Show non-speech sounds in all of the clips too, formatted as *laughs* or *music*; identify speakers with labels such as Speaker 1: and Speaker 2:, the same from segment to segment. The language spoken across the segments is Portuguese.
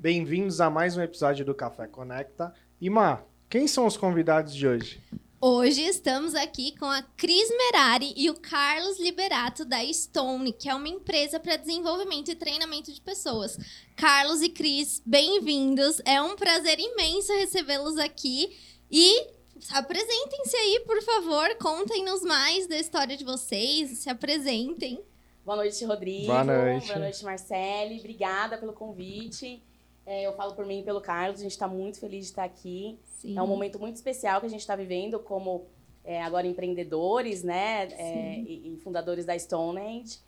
Speaker 1: Bem-vindos a mais um episódio do Café Conecta. E, Má, quem são os convidados de hoje?
Speaker 2: Hoje estamos aqui com a Cris Merari e o Carlos Liberato da Stone, que é uma empresa para desenvolvimento e treinamento de pessoas. Carlos e Cris, bem-vindos. É um prazer imenso recebê-los aqui. E apresentem-se aí, por favor. Contem-nos mais da história de vocês. Se apresentem.
Speaker 3: Boa noite, Rodrigo.
Speaker 1: Boa noite.
Speaker 3: Boa noite, Marcele. Obrigada pelo convite. É, eu falo por mim e pelo Carlos. A gente está muito feliz de estar aqui.
Speaker 2: Sim.
Speaker 3: É um momento muito especial que a gente está vivendo como é, agora empreendedores, né? É, e, e fundadores da Stonehenge.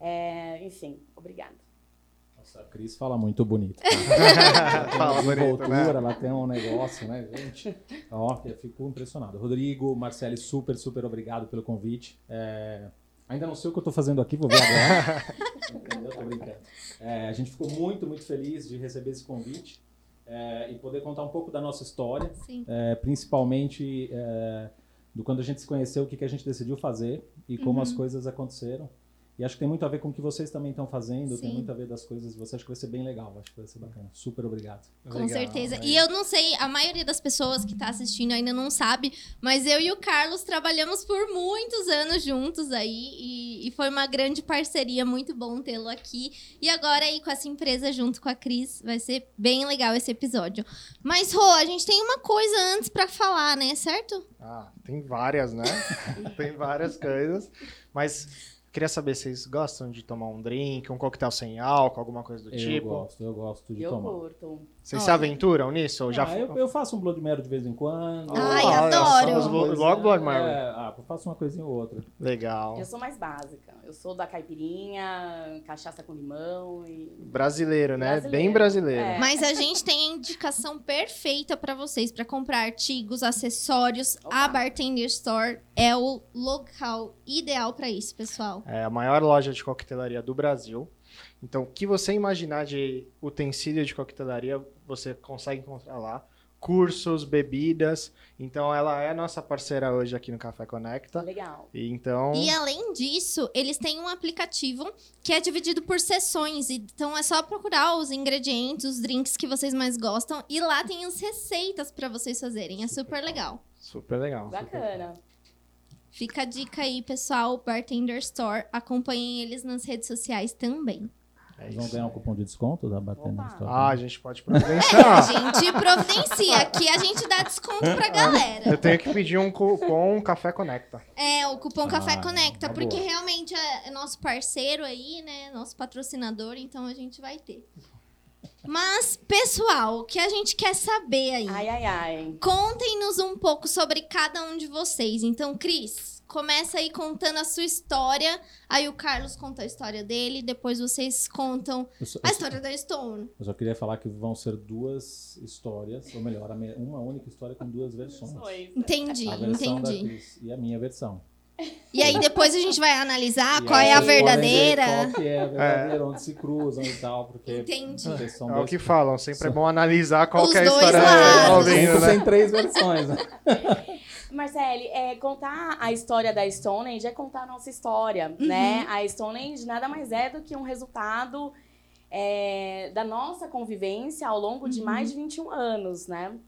Speaker 3: É, enfim, obrigada.
Speaker 4: Nossa, a Cris fala muito bonito. *laughs*
Speaker 1: Fala bonito,
Speaker 4: Desenvoltura,
Speaker 1: né?
Speaker 4: ela tem um negócio, né, gente? Ó, eu fico impressionado. Rodrigo, Marcele, super, super obrigado pelo convite. Ainda não sei o que eu tô fazendo aqui, vou ver agora. *laughs* Entendeu? Tô brincando. É, a gente ficou muito, muito feliz de receber esse convite é, e poder contar um pouco da nossa história,
Speaker 2: Sim.
Speaker 4: é, principalmente é, do quando a gente se conheceu, o que, que a gente decidiu fazer e como
Speaker 2: Uhum.
Speaker 4: as coisas aconteceram. E acho que tem muito a ver com o que vocês também estão fazendo, tem
Speaker 2: Sim.
Speaker 4: muito a ver das coisas de vocês. Acho que vai ser bem legal, acho que vai ser bacana. Super obrigado.
Speaker 2: Com
Speaker 1: Legal,
Speaker 2: certeza. E eu não sei, a maioria das pessoas que tá assistindo ainda não sabe, mas eu e o Carlos trabalhamos por muitos anos juntos aí e, e foi uma grande parceria, muito bom tê-lo aqui. E agora aí com essa empresa junto com a Cris, vai ser bem legal esse episódio. Mas, Rô, a gente tem uma coisa antes pra falar, né? Certo?
Speaker 1: Ah, tem várias, né? *laughs* tem várias coisas. Mas queria saber, vocês gostam de tomar um drink, um coquetel sem álcool, alguma coisa do
Speaker 4: eu
Speaker 1: tipo?
Speaker 4: gosto, eu gosto de
Speaker 3: eu
Speaker 4: tomar.
Speaker 3: curto.
Speaker 1: Vocês
Speaker 2: Olha.
Speaker 1: se aventuram nisso? Ou já
Speaker 4: Ah, eu, eu faço um Blood Mary de vez em quando.
Speaker 2: Ai,
Speaker 1: Olha,
Speaker 2: adoro.
Speaker 1: somos Logo Blood Mary.
Speaker 4: É, ah, eu faço uma coisinha ou outra.
Speaker 1: Legal.
Speaker 3: Eu sou mais básica. Eu sou da caipirinha, cachaça com limão e.
Speaker 1: Brasileiro, né?
Speaker 3: Brasileiro.
Speaker 1: Bem brasileiro.
Speaker 3: É.
Speaker 2: Mas a gente tem a indicação perfeita pra vocês pra comprar artigos, acessórios.
Speaker 3: Opa.
Speaker 2: A Bartender Store é o local ideal pra isso, pessoal.
Speaker 1: É a maior loja de coquetelaria do Brasil. Então, o que você imaginar de utensílio de coquetelaria, você consegue encontrar lá. Cursos, bebidas. Então, ela é nossa parceira hoje aqui no Café Conecta.
Speaker 3: Legal.
Speaker 1: E então,
Speaker 2: E além disso, eles têm um aplicativo que é dividido por sessões. Então é só procurar os ingredientes, os drinks que vocês mais gostam. E lá tem as receitas pra vocês fazerem. É super legal.
Speaker 1: super legal.
Speaker 3: Bacana.
Speaker 2: Fica a dica aí, pessoal. Bartender Store. Acompanhem eles nas redes sociais também.
Speaker 1: É
Speaker 4: vão ganhar um cupom de desconto da
Speaker 3: Opa.
Speaker 4: Store?
Speaker 1: Ah, a gente pode *laughs*
Speaker 2: A
Speaker 1: providenciar.
Speaker 2: gente providencia. Aqui a gente dá desconto pra galera.
Speaker 1: Eu tenho que pedir um cupom Café Conecta.
Speaker 2: É, o cupom Café
Speaker 4: Ah,
Speaker 2: Conecta,
Speaker 4: uma
Speaker 2: porque
Speaker 4: boa.
Speaker 2: realmente é é nosso parceiro aí, né? Nosso patrocinador, então a gente vai ter. Mas, pessoal, o que a gente quer saber aí?
Speaker 3: Ai, ai, ai.
Speaker 2: Contem-nos um pouco sobre cada um de vocês. Então, Cris, começa aí contando a sua história. Aí o Carlos conta a história dele, depois vocês contam
Speaker 4: só,
Speaker 2: a história da Stone.
Speaker 4: eu só queria falar que vão ser duas histórias, ou melhor, uma única história com duas versões.
Speaker 3: Oi.
Speaker 2: Entendi,
Speaker 4: A versão da
Speaker 2: entendi.
Speaker 4: Cris e a minha versão.
Speaker 2: E aí depois a gente vai analisar
Speaker 4: E
Speaker 2: qual é a verdadeira.
Speaker 4: Qual que é a verdadeira, onde se cruzam e tal, porque
Speaker 2: Entendi.
Speaker 1: É o que falam, sempre é bom analisar qual
Speaker 2: Os
Speaker 1: é a história
Speaker 2: lados.
Speaker 4: Sempre
Speaker 1: né?
Speaker 4: tem três versões, né? *laughs*
Speaker 3: Marcele, é, contar a história da Stonehenge é contar a nossa história, né? A Stonehenge nada mais é do que um resultado é, da nossa convivência ao longo de mais de 21 anos, né?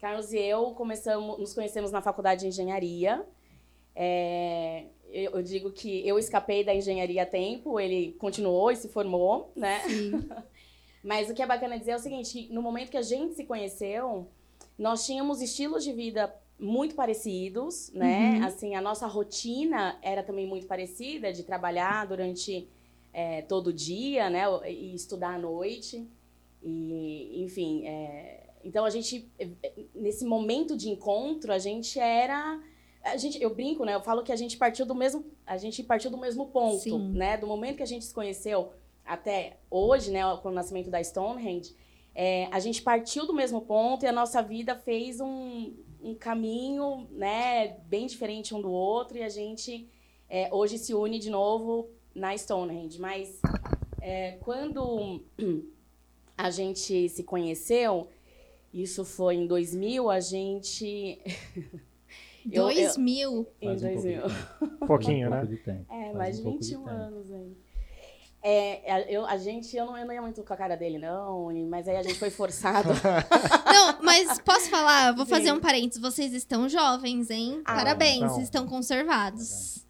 Speaker 3: Carlos e eu começamos, nos conhecemos na faculdade de engenharia. É, eu, eu digo que eu escapei da engenharia a tempo, ele continuou e se formou, né?
Speaker 2: Sim. *laughs*
Speaker 3: Mas o que é bacana dizer é o seguinte: no momento que a gente se conheceu, nós tínhamos estilos de vida muito parecidos, né?
Speaker 2: Uhum.
Speaker 3: Assim, a nossa rotina era também muito parecida, de trabalhar durante é, todo o dia, né? E estudar à noite. E, enfim, é, então a gente, nesse momento de encontro, a gente era. A gente, eu brinco, né? Eu falo que a gente partiu do mesmo, a gente partiu do mesmo ponto,
Speaker 2: Sim.
Speaker 3: né? Do momento que a gente se conheceu até hoje, né? Com o nascimento da Stonehenge, é, a gente partiu do mesmo ponto e a nossa vida fez um, um caminho, né? Bem diferente um do outro e a gente é, hoje se une de novo na Stonehenge. Mas é, quando a gente se conheceu, isso foi em 2000, a gente. *laughs* Eu- eu-
Speaker 2: 2000.
Speaker 3: Em
Speaker 4: Faz um pouco de
Speaker 3: 2000.
Speaker 4: tempo.
Speaker 1: Um pouquinho,
Speaker 4: um
Speaker 1: né?
Speaker 4: de.
Speaker 3: É,
Speaker 4: Faz
Speaker 3: mais
Speaker 4: um
Speaker 3: de
Speaker 4: pouco de
Speaker 3: 21
Speaker 4: tempo.
Speaker 3: anos aí. É, a- eu, a gente, eu não, eu não ia muito com a cara dele, não, mas aí a gente foi forçado. *laughs*
Speaker 2: Não, mas posso falar? Vou fazer
Speaker 3: Sim.
Speaker 2: um parênteses. Vocês estão jovens, hein?
Speaker 3: Ah,
Speaker 2: Parabéns,
Speaker 1: então.
Speaker 2: estão conservados.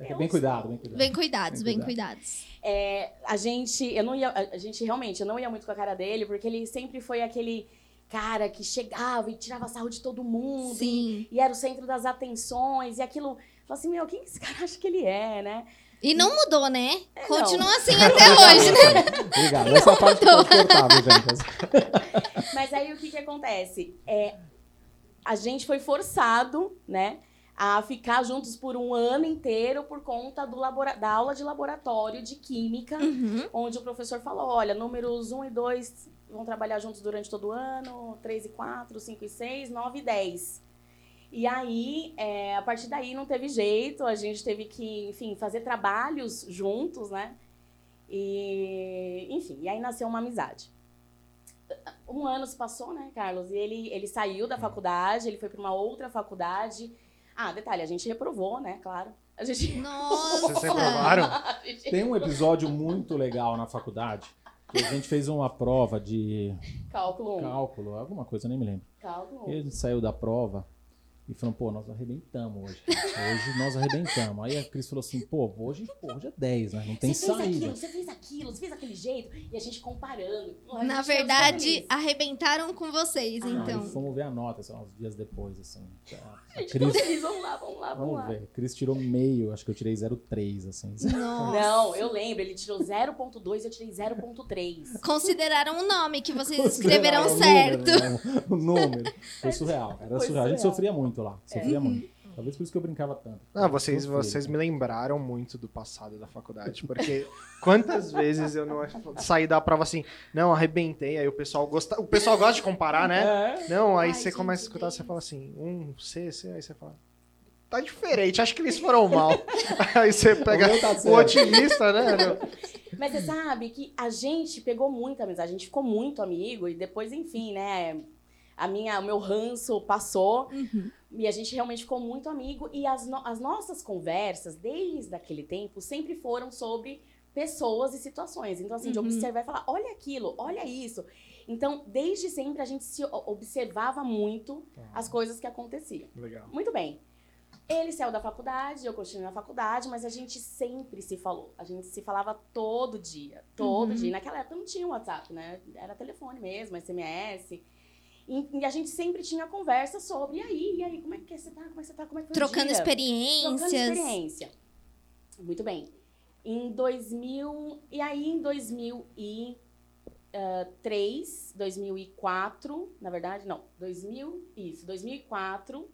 Speaker 4: É, bem cuidado, bem cuidado.
Speaker 2: Bem cuidados,
Speaker 4: Bem
Speaker 2: bem
Speaker 4: cuidado.
Speaker 2: cuidados.
Speaker 3: É, a gente, eu não ia, a gente realmente, eu não ia muito com a cara dele, porque ele sempre foi aquele cara que chegava e tirava sarro de todo mundo. E,
Speaker 2: Sim.
Speaker 3: e era o centro das atenções, e aquilo, falava assim, meu, quem que esse cara acha que ele é, né?
Speaker 2: E não mudou, né?
Speaker 3: É,
Speaker 2: Continua assim *laughs* até hoje, né?
Speaker 4: Obrigado. Essa parte pode cortar, viu, gente? *laughs*
Speaker 3: Mas aí o que que acontece? É, a gente foi forçado, né, a ficar juntos por um ano inteiro por conta do labora- da aula de laboratório de química,
Speaker 2: Uhum.
Speaker 3: onde o professor falou, olha, números 1 e 2 vão trabalhar juntos durante todo o ano, 3 e 4, 5 e 6, 9 e 10. E aí, é, a partir daí não teve jeito, a gente teve que, enfim, fazer trabalhos juntos, né? E, enfim, e aí nasceu uma amizade. Um ano se passou, né, Carlos? E ele, ele saiu da faculdade, ele foi para uma outra faculdade. Ah, detalhe, a gente reprovou, né, claro. A gente... *laughs*
Speaker 2: Nossa.
Speaker 1: Vocês reprovaram? *laughs*
Speaker 3: Gente-
Speaker 4: Tem um episódio muito legal na faculdade. Que a gente fez uma prova de
Speaker 3: Cálculo 1.
Speaker 4: cálculo, alguma coisa, nem me lembro.
Speaker 3: Cálculo 1.
Speaker 4: E a gente saiu da prova e falou, pô, nós arrebentamos hoje. Hoje nós arrebentamos. Aí a Cris falou assim, pô, hoje, pô, hoje é 10, né? Não tem
Speaker 3: você fez
Speaker 4: saída.
Speaker 3: aquilo, você fez aquilo, você fez aquele jeito. E a gente comparando. A
Speaker 2: Na
Speaker 3: gente
Speaker 2: verdade, arrebentaram com vocês,
Speaker 3: Ah,
Speaker 2: então.
Speaker 4: Aí fomos ver a nota, sei lá, uns dias depois, assim. A
Speaker 3: A gente
Speaker 4: Cris, *laughs*
Speaker 3: feliz, vamos lá, vamos lá, vamos,
Speaker 4: vamos
Speaker 3: lá.
Speaker 4: ver. Cris tirou meio, acho que eu tirei 0,3, assim.
Speaker 2: Nossa.
Speaker 3: Não, eu lembro, ele tirou 0.2, eu tirei 0.3.
Speaker 2: Consideraram o nome que vocês escreveram
Speaker 4: Consideraram o
Speaker 2: certo.
Speaker 4: número, né? O número. Foi surreal. Era
Speaker 3: Foi
Speaker 4: surreal. A gente
Speaker 3: surreal.
Speaker 4: sofria muito lá. Sofria
Speaker 3: É.
Speaker 4: muito. Talvez por isso que eu brincava tanto.
Speaker 1: Ah, vocês, vocês me lembraram muito do passado da faculdade, porque quantas *laughs* vezes eu não saí da prova assim, não, arrebentei, aí o pessoal gosta, o pessoal gosta de comparar, né?
Speaker 4: É.
Speaker 1: Não, aí
Speaker 3: Ai,
Speaker 1: você
Speaker 3: gente,
Speaker 1: começa a escutar, você fala assim, um C, C, aí você fala, tá diferente, acho que eles foram mal. *laughs* aí você pega
Speaker 4: O tá
Speaker 1: o otimista, né?
Speaker 3: Mas você sabe que a gente pegou muita amizade, a gente ficou muito amigo e depois, enfim, né? A minha, o meu ranço passou
Speaker 2: Uhum.
Speaker 3: E a gente realmente ficou muito amigo. E as, no- as nossas conversas, desde aquele tempo, sempre foram sobre pessoas e situações. Então, assim, de
Speaker 2: Uhum.
Speaker 3: observar e falar: olha aquilo, olha isso. Então, desde sempre, a gente se observava muito as coisas que aconteciam.
Speaker 1: Legal.
Speaker 3: Muito bem. Ele saiu da faculdade, eu continuei na faculdade, mas a gente sempre se falou. A gente se falava todo dia, todo
Speaker 2: Uhum.
Speaker 3: dia. Naquela época não tinha WhatsApp, né? Era telefone mesmo, SMS. E, e a gente sempre tinha conversa sobre, e aí, e aí, como é que você tá? Como é que você tá? Como é que foi
Speaker 2: Trocando experiências.
Speaker 3: Trocando experiência. Muito bem. Em 2000, e aí em 2003, 2004, na verdade, não, 2000, isso, 2004,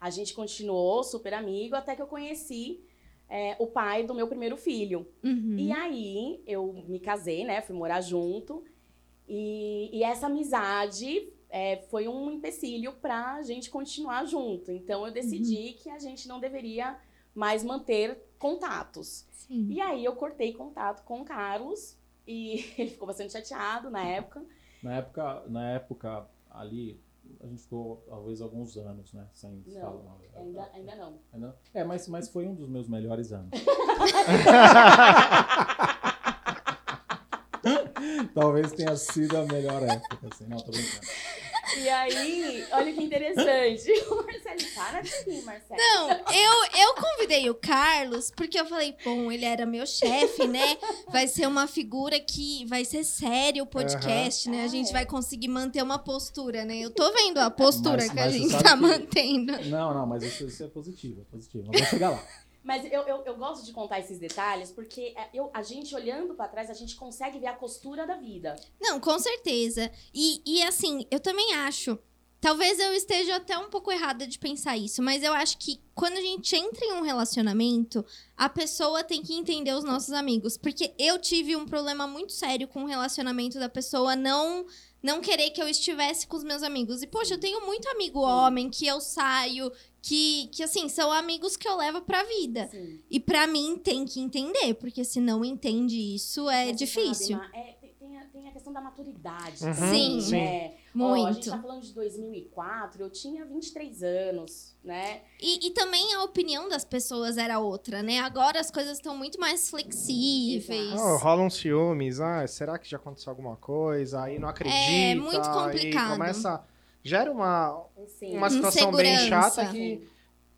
Speaker 3: a gente continuou super amigo até que eu conheci é, o pai do meu primeiro filho.
Speaker 2: Uhum.
Speaker 3: E aí eu me casei, né? Fui morar junto. E, e essa amizade é, foi um empecilho pra gente continuar junto. Então eu decidi que a gente não deveria mais manter contatos.
Speaker 2: Sim.
Speaker 3: E aí eu cortei contato com o Carlos e *laughs* ele ficou bastante chateado na época.
Speaker 4: Na época, na época ali, a gente ficou talvez alguns anos, né? Sem se
Speaker 3: Não,
Speaker 4: falar.
Speaker 3: Ainda, ainda não.
Speaker 4: Ainda não? É, mas, mas foi um dos meus melhores anos. *laughs* *laughs* Talvez tenha sido a melhor época, assim. Não, tô brincando.
Speaker 3: E aí, olha que interessante. *laughs* O Marcelo, para de rir, Marcelo.
Speaker 2: Não, eu, eu convidei o Carlos porque eu falei, bom, ele era meu chefe, né? Vai ser uma figura que vai ser sério o podcast, né? A gente
Speaker 3: é.
Speaker 2: vai conseguir manter uma postura, né? Eu tô vendo a postura
Speaker 4: Mas-
Speaker 2: que a
Speaker 4: mas você
Speaker 2: gente tá
Speaker 4: que-
Speaker 2: mantendo.
Speaker 4: Não, não, mas isso, isso é positivo, é positivo. Vamos chegar lá.
Speaker 3: Mas eu, eu, eu gosto de contar esses detalhes porque é, eu, a gente olhando pra trás, a gente consegue ver a costura da vida.
Speaker 2: Não, com certeza. E, e assim, eu também acho. Talvez eu esteja até um pouco errada de pensar isso, mas eu acho que quando a gente entra em um relacionamento, a pessoa tem que entender os nossos amigos. Porque eu tive um problema muito sério com o relacionamento da pessoa não não querer que eu estivesse com os meus amigos. E, poxa, eu tenho muito amigo homem que eu saio, que, que assim, são amigos que eu levo pra vida.
Speaker 3: Assim,
Speaker 2: E pra mim tem que entender, porque se não entende isso, é
Speaker 3: Mas,
Speaker 2: difícil.
Speaker 3: sabe, é, tem- a, tem a questão da maturidade.
Speaker 1: Uhum,
Speaker 2: Sim.
Speaker 1: sim.
Speaker 3: É, Ó, a gente
Speaker 2: Muito.
Speaker 3: tá falando de 2004, eu tinha 23 anos, né?
Speaker 2: E, e também a opinião das pessoas era outra, né? Agora as coisas estão muito mais flexíveis.
Speaker 1: Oh, rolam ciúmes, ah, será que já aconteceu alguma coisa? Aí não acredita.
Speaker 2: É, muito
Speaker 1: aí
Speaker 2: complicado.
Speaker 1: começa. Gera uma,
Speaker 3: Assim,
Speaker 1: uma situação bem chata que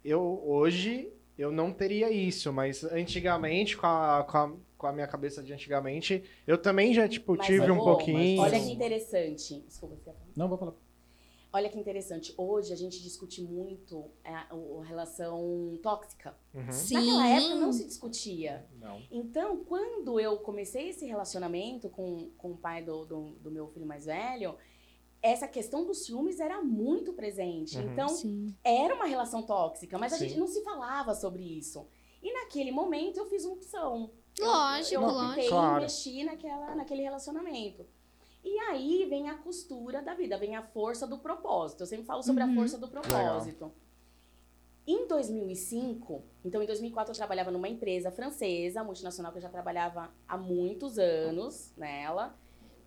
Speaker 1: eu hoje eu não teria isso, mas antigamente, com a, com a, com a minha cabeça de antigamente, eu também já, tipo,
Speaker 3: Mas,
Speaker 1: tive um pouquinho.
Speaker 3: Olha que interessante. Desculpa, você?
Speaker 4: Não, vou falar.
Speaker 3: Olha que interessante. Hoje a gente discute muito é, a, a relação tóxica.
Speaker 1: Uhum.
Speaker 2: Sim.
Speaker 3: Naquela época não se discutia.
Speaker 1: Não.
Speaker 3: Então, quando eu comecei esse relacionamento com, com o pai do, do, do meu filho mais velho, essa questão dos ciúmes era muito presente.
Speaker 1: Uhum.
Speaker 3: Então,
Speaker 2: Sim.
Speaker 3: era uma relação tóxica, mas a
Speaker 1: Sim.
Speaker 3: gente não se falava sobre isso. E naquele momento eu fiz uma opção.
Speaker 2: Lógico,
Speaker 3: eu optei
Speaker 2: lógico.
Speaker 1: Claro.
Speaker 3: em investir naquela, naquele relacionamento. E aí vem a costura da vida, vem a força do propósito. Eu sempre falo sobre
Speaker 2: Uhum.
Speaker 3: a força do propósito. Em 2005, então em 2004 eu trabalhava numa empresa francesa, multinacional que eu já trabalhava há muitos anos nela.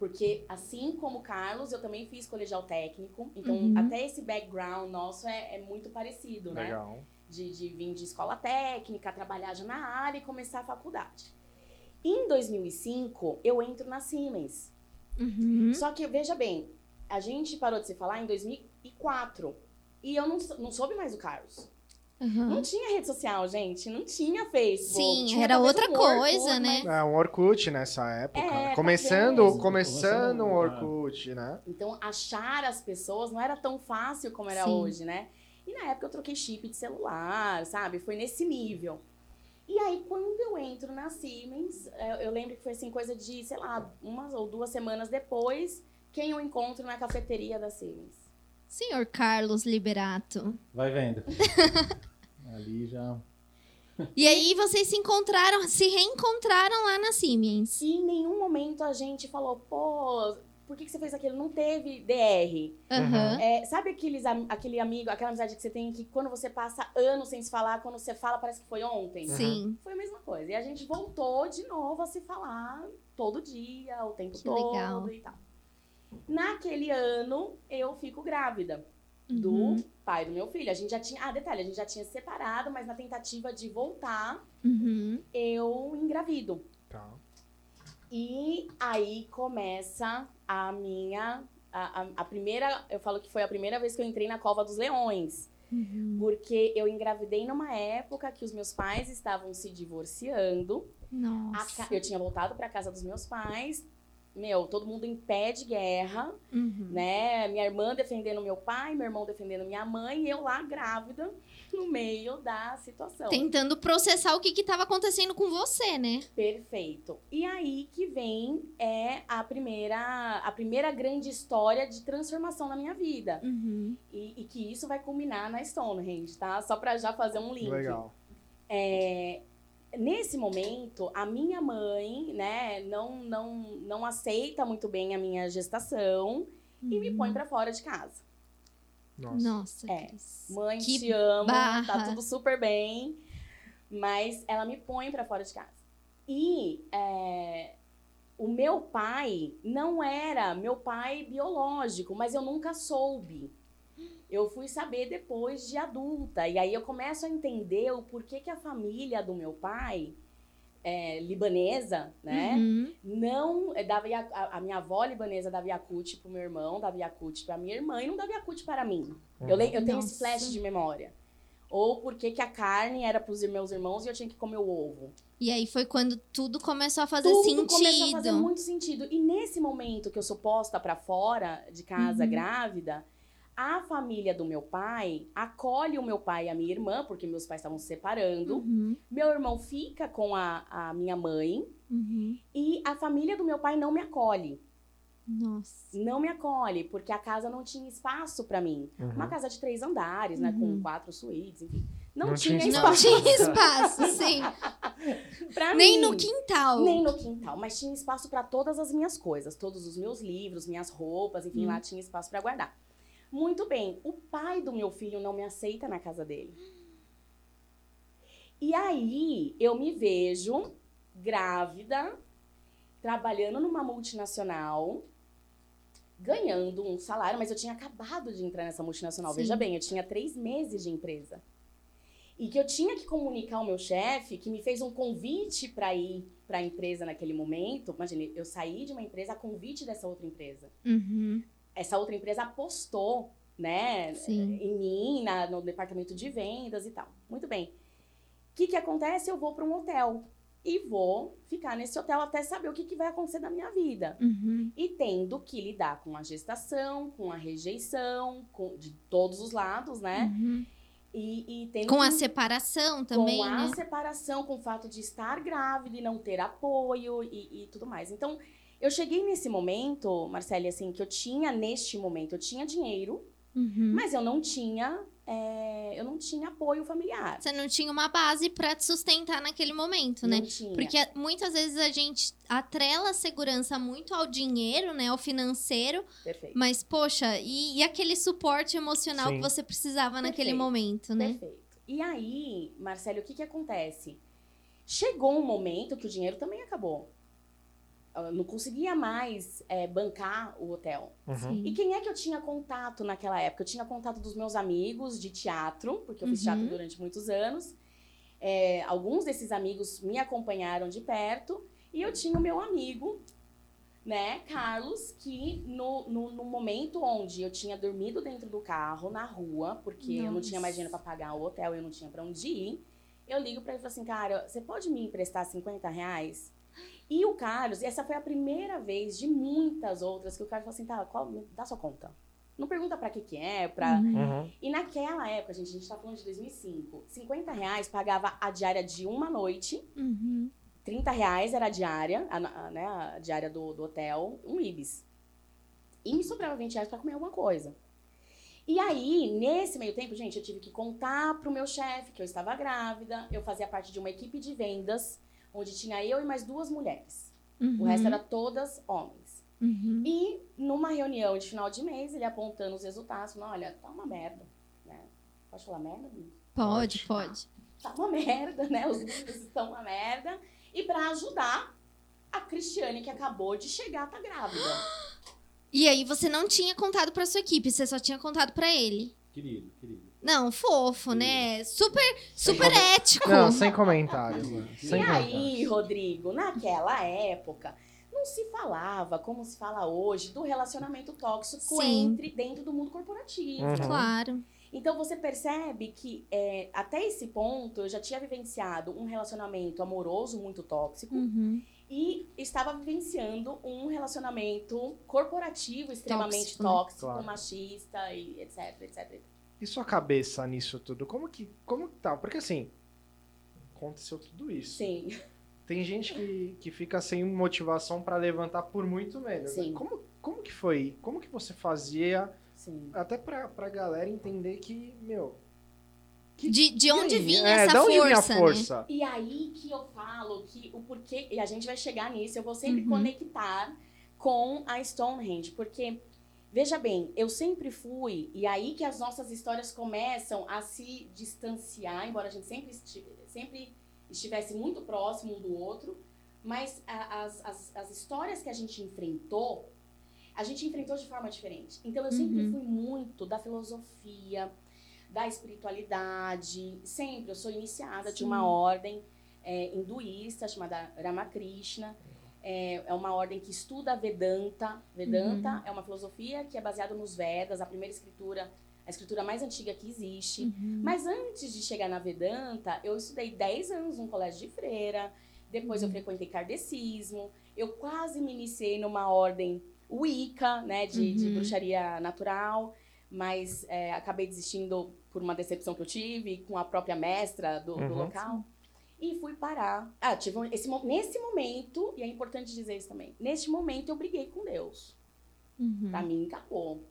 Speaker 3: Porque assim como o Carlos, eu também fiz colegial técnico. Então
Speaker 2: Uhum.
Speaker 3: até esse background nosso é, é muito parecido, né?
Speaker 1: Legal.
Speaker 3: de, de vir de escola técnica, trabalhar já na área e começar a faculdade. Em 2005, eu entro na Siemens.
Speaker 2: Uhum.
Speaker 3: Só que, veja bem, a gente parou de se falar em 2004. E eu não, não soube mais o Carlos.
Speaker 2: Uhum.
Speaker 3: Não tinha rede social, gente. Não tinha Facebook.
Speaker 2: Sim,
Speaker 3: tinha
Speaker 2: era outra
Speaker 3: um Orkut,
Speaker 2: coisa, né?
Speaker 3: mas-
Speaker 1: É, um Orkut nessa época.
Speaker 3: É,
Speaker 1: começando, começando um
Speaker 4: Começando,
Speaker 1: Orkut, né?
Speaker 3: Então, achar as pessoas não era tão fácil como era
Speaker 2: Sim.
Speaker 3: hoje, né? E na época eu troquei chip de celular, sabe? Foi nesse nível. E aí, quando eu entro na Siemens, é, eu lembro que foi assim, coisa de, sei lá, umas ou duas semanas depois, quem eu encontro na cafeteria da Siemens.
Speaker 2: Senhor Carlos Liberato.
Speaker 4: Vai vendo. *laughs* Ali já.
Speaker 2: E aí vocês se encontraram, se reencontraram lá na Siemens.
Speaker 3: E em nenhum momento a gente falou, pô, por que, que você fez aquilo? Não teve DR.
Speaker 2: Aham.
Speaker 3: É, sabe aqueles, aquele amigo, aquela amizade que você tem que quando você passa anos sem se falar, quando você fala parece que foi ontem?
Speaker 2: Sim.
Speaker 3: Foi a mesma coisa. E a gente voltou de novo a se falar todo dia, o tempo
Speaker 2: Que
Speaker 3: todo
Speaker 2: legal.
Speaker 3: e tal. Naquele ano, eu fico grávida do
Speaker 2: Uhum.
Speaker 3: Pai do meu filho. A gente já tinha. Ah, detalhe, a gente já tinha separado, mas na tentativa de voltar,
Speaker 2: Uhum.
Speaker 3: eu engravido.
Speaker 1: Tá.
Speaker 3: E aí começa a minha. A, a, a primeira. Eu falo que foi a primeira vez que eu entrei na cova dos leões.
Speaker 2: Uhum.
Speaker 3: Porque eu engravidei numa época que os meus pais estavam se divorciando.
Speaker 2: Nossa.
Speaker 3: ca- Eu tinha voltado para casa dos meus pais. Meu, todo mundo em pé de guerra,
Speaker 2: Uhum.
Speaker 3: né? Minha irmã defendendo meu pai, meu irmão defendendo minha mãe, e eu lá grávida no meio da situação.
Speaker 2: Tentando processar o que que tava acontecendo com você, né?
Speaker 3: Perfeito. E aí que vem é a primeira, a primeira grande história de transformação na minha vida.
Speaker 2: Uhum.
Speaker 3: E, e que isso vai culminar na Stonehenge, tá? Só para já fazer um link.
Speaker 1: Legal.
Speaker 3: É, nesse momento, a minha mãe, né, não, não, não aceita muito bem a minha gestação e me põe pra fora de casa.
Speaker 1: Nossa.
Speaker 2: Nossa,
Speaker 3: É. Mãe,
Speaker 2: Que
Speaker 3: te amo,
Speaker 2: barra.
Speaker 3: tá tudo super bem, mas ela me põe pra fora de casa. E é, o meu pai não era meu pai biológico, mas eu nunca soube. Eu fui saber depois de adulta. E aí eu começo a entender o porquê que a família do meu pai, é, libanesa, né?
Speaker 2: Uhum.
Speaker 3: não eh, dava a, a minha avó libanesa dava Yakut pro meu irmão, dava Yakut pra minha irmã e não dava Yakut para mim. Eu, le- eu tenho esse
Speaker 2: Nossa.
Speaker 3: flash de memória. Ou porque que a carne era pros meus irmãos e eu tinha que comer o ovo.
Speaker 2: E aí foi quando tudo começou a fazer
Speaker 3: Tudo
Speaker 2: sentido.
Speaker 3: começou a fazer muito sentido. E nesse momento que eu sou posta pra fora de casa
Speaker 2: Uhum.
Speaker 3: grávida, a família do meu pai acolhe o meu pai e a minha irmã, porque meus pais estavam se separando.
Speaker 2: Uhum.
Speaker 3: Meu irmão fica com a, a minha mãe
Speaker 2: Uhum.
Speaker 3: e a família do meu pai não me acolhe.
Speaker 2: Nossa.
Speaker 3: não me acolhe, porque a casa não tinha espaço pra mim.
Speaker 1: Uhum.
Speaker 3: Uma casa de três andares, né?
Speaker 2: Uhum.
Speaker 3: Com quatro suítes, enfim. Não,
Speaker 1: Não
Speaker 3: tinha,
Speaker 1: tinha
Speaker 2: Não
Speaker 3: espaço
Speaker 2: tinha espaço, sim. *laughs*
Speaker 3: pra
Speaker 2: Nem
Speaker 3: mim.
Speaker 2: no quintal.
Speaker 3: Nem no quintal, mas tinha espaço pra todas as minhas coisas, todos os meus livros, minhas roupas, enfim,
Speaker 2: Hum.
Speaker 3: lá tinha espaço pra guardar. Muito bem, o pai do meu filho não me aceita na casa dele. E aí eu me vejo grávida, trabalhando numa multinacional, ganhando um salário, mas eu tinha acabado de entrar nessa multinacional.
Speaker 2: Sim.
Speaker 3: Veja bem, eu tinha três meses de empresa. E que eu tinha que comunicar ao meu chefe, que me fez um convite para ir para a empresa naquele momento. Imagine, eu saí de uma empresa a convite dessa outra empresa.
Speaker 2: Uhum.
Speaker 3: Essa outra empresa apostou, né,
Speaker 2: Sim.
Speaker 3: em mim, na- no departamento de vendas e tal. Muito bem. O que, que acontece? Eu vou para um hotel e vou ficar nesse hotel até saber o que, que vai acontecer na minha vida.
Speaker 2: Uhum.
Speaker 3: E tendo que lidar com a gestação, com a rejeição, com, de todos os lados, né?
Speaker 2: Uhum.
Speaker 3: E, e tendo
Speaker 2: Com a
Speaker 3: que-
Speaker 2: separação também,
Speaker 3: com a
Speaker 2: né?
Speaker 3: separação, com o fato de estar grávida e não ter apoio e, e tudo mais. Então, eu cheguei nesse momento, Marcele, assim, que eu tinha neste momento, eu tinha dinheiro,
Speaker 2: Uhum.
Speaker 3: mas eu não tinha, é, eu não tinha apoio familiar.
Speaker 2: Você não tinha uma base pra te sustentar naquele momento, né?
Speaker 3: Não tinha.
Speaker 2: Porque muitas vezes a gente atrela a segurança muito ao dinheiro, né? Ao financeiro.
Speaker 3: Perfeito.
Speaker 2: Mas, poxa, e, e aquele suporte emocional
Speaker 1: Sim.
Speaker 2: que você precisava naquele
Speaker 3: Perfeito.
Speaker 2: momento, né?
Speaker 3: Perfeito. E aí, Marcelo, o que que acontece? Chegou um momento que o dinheiro também acabou. Eu não conseguia mais é, bancar o hotel.
Speaker 1: Uhum.
Speaker 3: E quem é que eu tinha contato naquela época? Eu tinha contato dos meus amigos de teatro, porque eu fiz
Speaker 2: Uhum.
Speaker 3: teatro durante muitos anos. É, alguns desses amigos me acompanharam de perto. E eu tinha o meu amigo, né, Carlos, que no, no, no momento onde eu tinha dormido dentro do carro, na rua, porque eu não tinha mais dinheiro para pagar o hotel, eu não tinha para onde ir, eu ligo para ele e falo assim, cara, você pode me emprestar 50 reais? E o Carlos, essa foi a primeira vez de muitas outras que o Carlos falou assim, tá, qual, dá sua conta. Não pergunta pra que que é, pra...
Speaker 2: Uhum.
Speaker 1: Uhum.
Speaker 3: E naquela época, gente, a gente tá falando de 2005, 50 reais pagava a diária de uma noite,
Speaker 2: Uhum.
Speaker 3: 30 reais era a diária, a, a, né, a diária do, do hotel, um Ibis. E me sobrava 20 reais pra comer alguma coisa. E aí, nesse meio tempo, gente, eu tive que contar pro meu chefe que eu estava grávida. Eu fazia parte de uma equipe de vendas, onde tinha eu e mais duas mulheres. O resto era todas homens.
Speaker 2: Uhum.
Speaker 3: E numa reunião de final de mês, ele apontando os resultados, falando, olha, tá uma merda, né? Pode falar merda? Amigo?
Speaker 2: Pode, pode.
Speaker 3: Tá uma merda, né? Os números estão uma merda. E pra ajudar, a Cristiane, que acabou de chegar, tá grávida. *gasps*
Speaker 2: E aí você não tinha contado pra sua equipe, você só tinha contado pra ele.
Speaker 4: Querido, querido.
Speaker 2: Não, fofo, né? Super, super ético.
Speaker 1: Não, sem comentários. mano. Sem
Speaker 3: e
Speaker 1: comentários.
Speaker 3: aí, Rodrigo, naquela época, não se falava, como se fala hoje, do relacionamento tóxico
Speaker 2: Sim.
Speaker 3: entre dentro do mundo corporativo.
Speaker 1: Uhum.
Speaker 2: Claro.
Speaker 3: Então você percebe que é, até esse ponto eu já tinha vivenciado um relacionamento amoroso muito tóxico
Speaker 2: Uhum.
Speaker 3: e estava vivenciando um relacionamento corporativo extremamente
Speaker 2: Tóxico, né?
Speaker 3: tóxico,
Speaker 1: Claro.
Speaker 3: machista e etc, etc.
Speaker 1: E sua cabeça nisso tudo? Como que, como que tá? Porque assim, aconteceu tudo isso.
Speaker 3: Sim,
Speaker 1: Tem gente que, que fica sem motivação pra levantar por muito menos. né?
Speaker 3: Sim.
Speaker 1: Como, como que foi? Como que você fazia
Speaker 3: sim.
Speaker 1: até pra, pra galera entender que, meu... que-
Speaker 2: De, de
Speaker 1: e
Speaker 2: onde
Speaker 1: aí?
Speaker 2: vinha
Speaker 1: é,
Speaker 2: essa
Speaker 1: da onde
Speaker 2: força,
Speaker 1: vinha a
Speaker 2: né?
Speaker 1: força?
Speaker 3: E aí que eu falo que o porquê, e a gente vai chegar nisso, eu vou sempre
Speaker 2: Uhum.
Speaker 3: conectar com a Stonehenge, porque, veja bem, eu sempre fui, e aí que as nossas histórias começam a se distanciar, embora a gente sempre, sempre estivesse muito próximo um do outro, mas a- as, as, as histórias que a gente enfrentou, a gente enfrentou de forma diferente. Então eu sempre
Speaker 2: Uhum.
Speaker 3: fui muito da filosofia, da espiritualidade, sempre. Eu sou iniciada de
Speaker 2: Sim.
Speaker 3: uma ordem é, hinduísta chamada Ramakrishna. É, é uma ordem que estuda Vedanta. Vedanta
Speaker 2: Uhum.
Speaker 3: é uma filosofia que é baseada nos Vedas, a primeira escritura, a escritura mais antiga que existe.
Speaker 2: Uhum.
Speaker 3: Mas antes de chegar na Vedanta, eu estudei 10 anos num colégio de freira, depois eu
Speaker 2: Uhum.
Speaker 3: frequentei kardecismo, eu quase me iniciei numa ordem Wicca, né, de, de
Speaker 2: Uhum.
Speaker 3: bruxaria natural, mas é, acabei desistindo por uma decepção que eu tive com a própria mestra do, do
Speaker 1: Uhum.
Speaker 3: local. E fui parar. Ah, tive um- esse, nesse momento, e é importante dizer isso também, neste momento eu briguei com Deus.
Speaker 2: Uhum.
Speaker 3: Pra mim, acabou.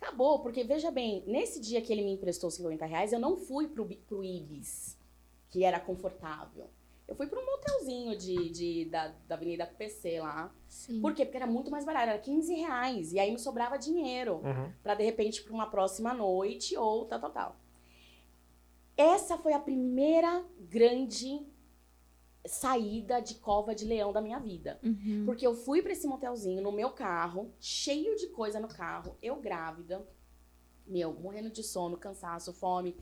Speaker 3: Acabou, porque veja bem, nesse dia que ele me emprestou 50 reais, eu não fui pro, pro Ibis, que era confortável. Eu fui para um motelzinho de, de- da, da Avenida PC lá.
Speaker 2: Sim.
Speaker 3: Por quê? Porque era muito mais barato, era 15 reais. E aí me sobrava dinheiro
Speaker 1: Uhum.
Speaker 3: para de repente para uma próxima noite ou tal, tal, tal. Essa foi a primeira grande saída de cova de leão da minha vida.
Speaker 2: Uhum.
Speaker 3: Porque eu fui pra esse motelzinho no meu carro, cheio de coisa no carro, eu grávida, meu, morrendo de sono, cansaço, fome,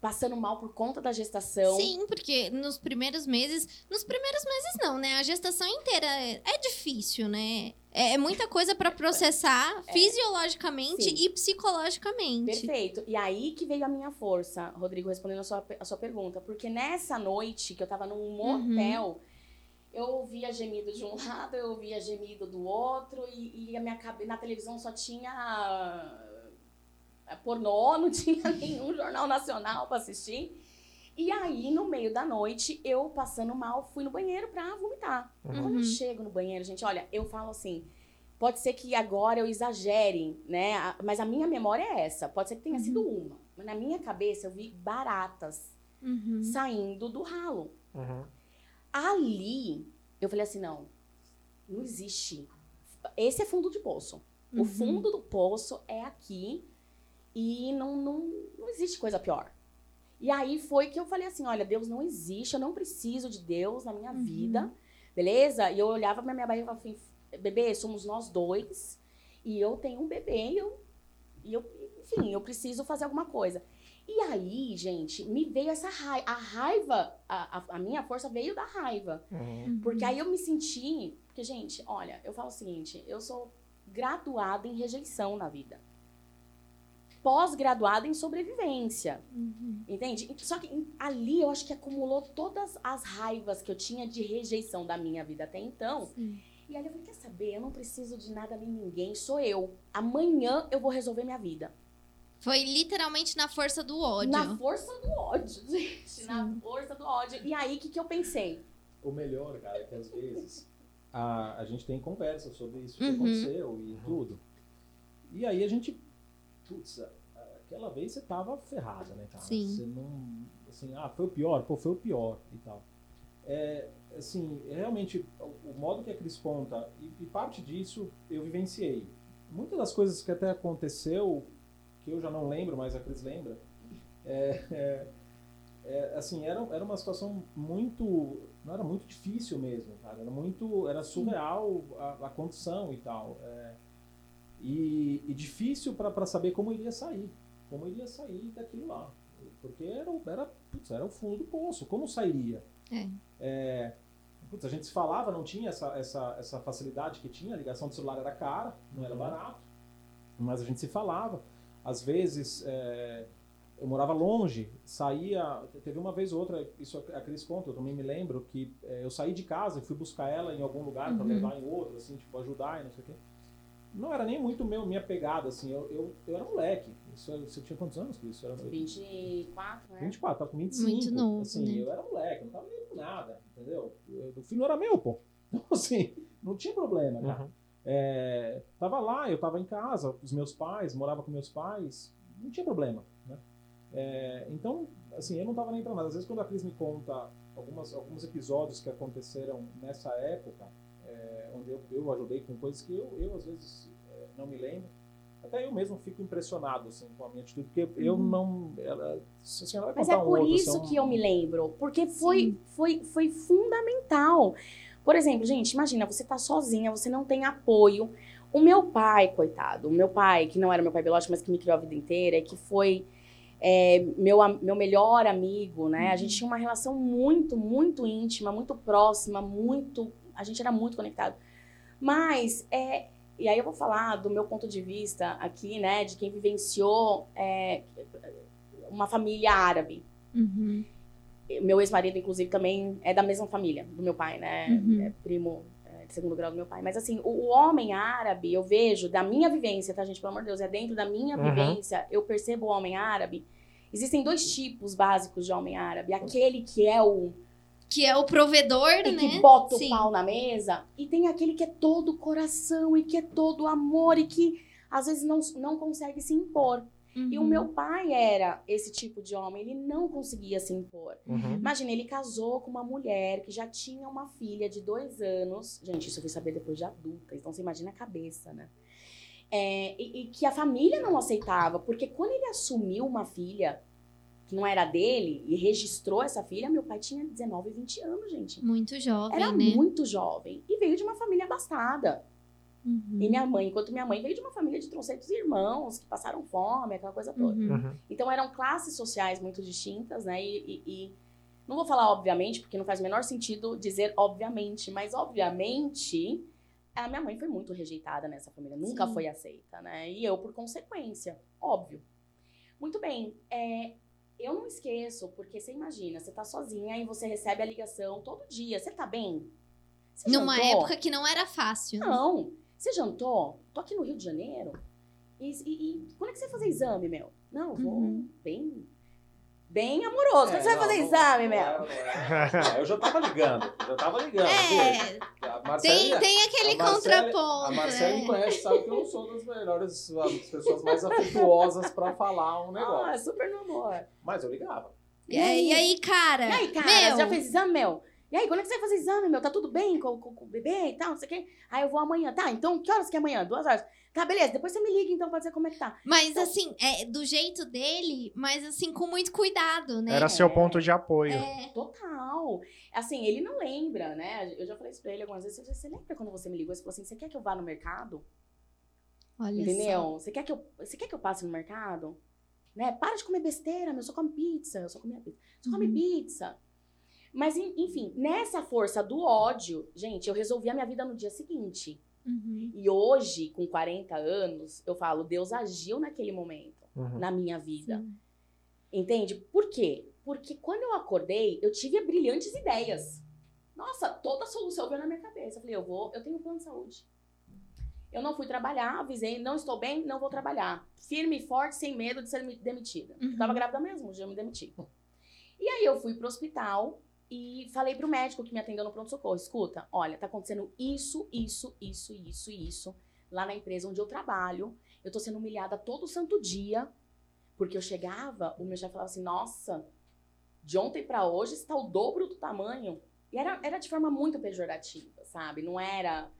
Speaker 3: passando mal por conta da gestação.
Speaker 2: Sim, porque nos primeiros meses. Nos primeiros meses, não, né? A gestação inteira é, é difícil, né? É, é muita coisa pra processar fisiologicamente
Speaker 3: Sim.
Speaker 2: e psicologicamente.
Speaker 3: Perfeito. E aí que veio a minha força, Rodrigo, respondendo a sua, a sua pergunta. Porque nessa noite que eu tava num motel, eu ouvia gemido de um *laughs* lado, eu ouvia gemido do outro, e, e a minha cabeça na televisão só tinha eh, pornô, *laughs* não tinha nenhum jornal nacional pra assistir. E aí, no meio da noite, eu passando mal, fui no banheiro pra vomitar. Quando eu
Speaker 2: Uhum.
Speaker 3: chego no banheiro, gente, olha, eu falo assim. Pode ser que agora eu exagere, né? Mas a minha memória é essa. Pode ser que tenha sido uma. Mas na minha cabeça eu vi baratas
Speaker 2: Uhum.
Speaker 3: saindo do ralo.
Speaker 1: Uhum.
Speaker 3: Ali, eu falei assim: não, não existe. Esse é fundo de poço. O
Speaker 2: Uhum.
Speaker 3: fundo do poço é aqui e não, não, não existe coisa pior. E aí foi que eu falei assim: olha, Deus não existe, eu não preciso de Deus na minha
Speaker 2: Uhum.
Speaker 3: vida, beleza? E eu olhava pra minha barriga e falava assim: bebê, somos nós dois e eu tenho um bebê e eu, e eu enfim, eu preciso fazer alguma coisa. E aí, gente, me veio essa raiva. A raiva, a, a, a minha força veio da raiva.
Speaker 1: Uhum.
Speaker 3: Porque aí eu me senti. Porque, gente, olha, eu falo o seguinte: eu sou graduada em rejeição na vida. Pós-graduada em sobrevivência.
Speaker 2: Uhum.
Speaker 3: Entende? Só que ali eu acho que acumulou todas as raivas que eu tinha de rejeição da minha vida até então.
Speaker 2: Sim.
Speaker 3: E aí eu falei: quer saber? Eu não preciso de nada nem ninguém, sou eu. Amanhã eu vou resolver minha vida.
Speaker 2: Foi literalmente na força do ódio.
Speaker 3: Na força do ódio, *laughs* gente. Na
Speaker 2: Sim.
Speaker 3: força do ódio. E aí, o que, que eu pensei?
Speaker 4: O melhor, cara, é que às vezes a, a gente tem conversa sobre isso que
Speaker 2: Uhum.
Speaker 4: aconteceu e tudo. E aí a gente. Putz, aquela vez você tava ferrada, né, cara?
Speaker 2: Sim.
Speaker 4: Você não. Assim, ah, foi o pior? Pô, foi o pior e tal. É, assim, realmente, o, o modo que a Cris conta, e, e parte disso eu vivenciei. Muitas das coisas que até aconteceu, que eu já não lembro, mas a Cris lembra, é, é, é, assim, era, era uma situação muito. Não era muito difícil mesmo, cara. Era muito. Era surreal a, a condição e tal. é, e, e difícil para saber como iria sair. Como iria sair daquilo lá. Porque era, o- era, putz, era o fundo do poço. Como sairia?
Speaker 2: É.
Speaker 4: É, putz, a gente se falava, não tinha essa, essa, essa facilidade que tinha. A ligação do celular era cara, não era
Speaker 1: Uhum.
Speaker 4: barato. Mas a gente se falava. Às vezes. é, eu morava longe, saía. Teve uma vez ou outra, isso a Cris conta, eu também me lembro, que é, eu saí de casa e fui buscar ela em algum lugar para
Speaker 2: Uhum.
Speaker 4: levar em outro, assim, tipo, ajudar e não sei o quê. Não era nem muito meu, minha pegada, assim, eu, eu, eu era moleque. Isso, você tinha quantos anos, Cris? Isso era
Speaker 3: 24, né?
Speaker 4: 24, tava com 25.
Speaker 2: Muito novo,
Speaker 4: assim,
Speaker 2: né?
Speaker 4: eu era moleque, não tava nem com nada, entendeu? Eu- O filho não era meu, pô. *laughs* Então, assim, não tinha problema, cara.
Speaker 1: Uhum.
Speaker 4: É, tava lá, eu tava em casa, os meus pais, morava com meus pais, não tinha problema, né? É, então, assim, eu não tava nem pra nada. Às vezes, quando a Cris me conta algumas, alguns episódios que aconteceram nessa época, onde eu, eu ajudei com coisas que eu, eu às vezes, é, não me lembro, até eu mesmo fico impressionado, assim, com a minha atitude, porque eu não... Ela, se a senhora vai
Speaker 3: Mas é
Speaker 4: um
Speaker 3: por
Speaker 4: outro,
Speaker 3: isso
Speaker 4: assim, um-
Speaker 3: que eu me lembro. Porque foi, foi, foi fundamental. Por exemplo, gente, imagina, você tá sozinha, você não tem apoio. O meu pai, coitado, o meu pai, que não era meu pai biológico, mas que me criou a vida inteira, e que foi é, meu, meu melhor amigo, né? A gente tinha uma relação muito, muito íntima, muito próxima, muito. A gente era muito conectado. Mas, é, e aí eu vou falar do meu ponto de vista aqui, né, de quem vivenciou é, uma família árabe.
Speaker 2: Uhum.
Speaker 3: Meu ex-marido, inclusive, também é da mesma família do meu pai, né?
Speaker 2: Uhum.
Speaker 3: É primo é, de segundo grau do meu pai. Mas, assim, o, o homem árabe, eu vejo, da minha vivência, tá, gente? Pelo amor de Deus, é dentro da minha
Speaker 1: Uhum.
Speaker 3: vivência, eu percebo o homem árabe. Existem dois tipos básicos de homem árabe. Aquele que é o
Speaker 2: Que é o provedor,
Speaker 3: e
Speaker 2: né?
Speaker 3: que bota
Speaker 2: Sim.
Speaker 3: o pau na mesa. E tem aquele que é todo coração e que é todo amor e que às vezes não, não consegue se impor. E o
Speaker 2: Uhum.
Speaker 3: meu pai era esse tipo de homem, ele não conseguia se impor.
Speaker 1: Uhum.
Speaker 3: Imagina, ele casou com uma mulher que já tinha uma filha de dois anos. Gente, isso eu fui saber depois de adulta, então você imagina a cabeça, né? É, e, e que a família não aceitava, porque quando ele assumiu uma filha, que não era dele e registrou essa filha, meu pai tinha 19, 20 anos, gente.
Speaker 2: Muito jovem,
Speaker 3: Era
Speaker 2: né?
Speaker 3: muito jovem. E veio de uma família abastada.
Speaker 2: Uhum.
Speaker 3: E minha mãe, enquanto minha mãe veio de uma família de trocentos irmãos que passaram fome, aquela coisa toda.
Speaker 2: Uhum.
Speaker 1: Uhum.
Speaker 3: Então eram classes sociais muito distintas, né? E, e- e não vou falar obviamente, porque não faz o menor sentido dizer obviamente, mas obviamente a minha mãe foi muito rejeitada nessa família, nunca
Speaker 2: Sim.
Speaker 3: foi aceita, né? E eu por consequência, óbvio. Muito bem, é, eu não esqueço, porque você imagina, você tá sozinha e você recebe a ligação todo dia, você tá bem? Você
Speaker 2: Numa
Speaker 3: jantou?
Speaker 2: época que não era fácil. né?
Speaker 3: Não. Você jantou? Tô aqui no Rio de Janeiro. E, e- e quando é que você vai fazer exame, meu? Não, vou
Speaker 2: Uhum.
Speaker 3: bem. Bem amoroso. Quando
Speaker 4: É,
Speaker 3: você vai
Speaker 4: não,
Speaker 3: fazer
Speaker 4: não-
Speaker 3: exame,
Speaker 4: era. Não, eu já tava ligando. Já tava ligando.
Speaker 2: É,
Speaker 4: A
Speaker 2: tem,
Speaker 4: Marcele,
Speaker 2: tem aquele
Speaker 4: a Marcele-
Speaker 2: contraponto.
Speaker 4: a Marcele me
Speaker 2: né?
Speaker 4: conhece, sabe que eu não sou das melhores, as pessoas mais afetuosas pra falar um
Speaker 3: Ah,
Speaker 4: negócio.
Speaker 3: é super no amor.
Speaker 4: Mas eu ligava.
Speaker 2: E aí, e aí, cara?
Speaker 3: E aí, cara,
Speaker 2: meu,
Speaker 3: você já fez exame, meu? E aí, quando é que você vai fazer exame, meu? Tá tudo bem com, com- com o bebê e tal, não sei o quê? Aí eu vou amanhã. Tá, então que horas que é amanhã? Duas horas. Tá, beleza. Depois você me liga, então, pra dizer como é que tá.
Speaker 2: Mas assim, é do jeito dele, mas assim, com muito cuidado, né?
Speaker 1: Era seu ponto de apoio.
Speaker 2: É,
Speaker 3: Total. Assim, ele não lembra, né? Eu já falei isso pra ele algumas vezes. Você lembra quando você me ligou? Você falou assim, você quer que eu vá no mercado?
Speaker 2: olha
Speaker 3: Entendeu?
Speaker 2: só.
Speaker 3: Você quer que eu, você quer que eu passe no mercado? Né? Para de comer besteira, meu, só come pizza, eu só comia pizza. Só come
Speaker 2: Uhum.
Speaker 3: pizza. Mas en- enfim, nessa força do ódio, gente, eu resolvi a minha vida no dia seguinte.
Speaker 2: Uhum.
Speaker 3: E hoje, com 40 anos, eu falo, Deus agiu naquele momento
Speaker 1: Uhum.
Speaker 3: na minha vida.
Speaker 2: Sim.
Speaker 3: Entende? Por quê? Porque quando eu acordei, eu tive brilhantes ideias. Nossa, toda a solução veio na minha cabeça. Eu falei, eu vou, eu tenho um plano de saúde. Eu não fui trabalhar, avisei, não estou bem, não vou trabalhar. Firme e forte, sem medo de ser demitida.
Speaker 2: Uhum.
Speaker 3: Tava grávida mesmo, já me demiti. E aí eu fui pro hospital e falei pro médico que me atendeu no pronto-socorro: escuta, olha, tá acontecendo isso, isso, isso, isso isso lá na empresa onde eu trabalho. Eu tô sendo humilhada todo santo dia. Porque eu chegava, o meu chefe falava assim: nossa, de ontem pra hoje está o dobro do tamanho. E era, era de forma muito pejorativa, sabe? Não era,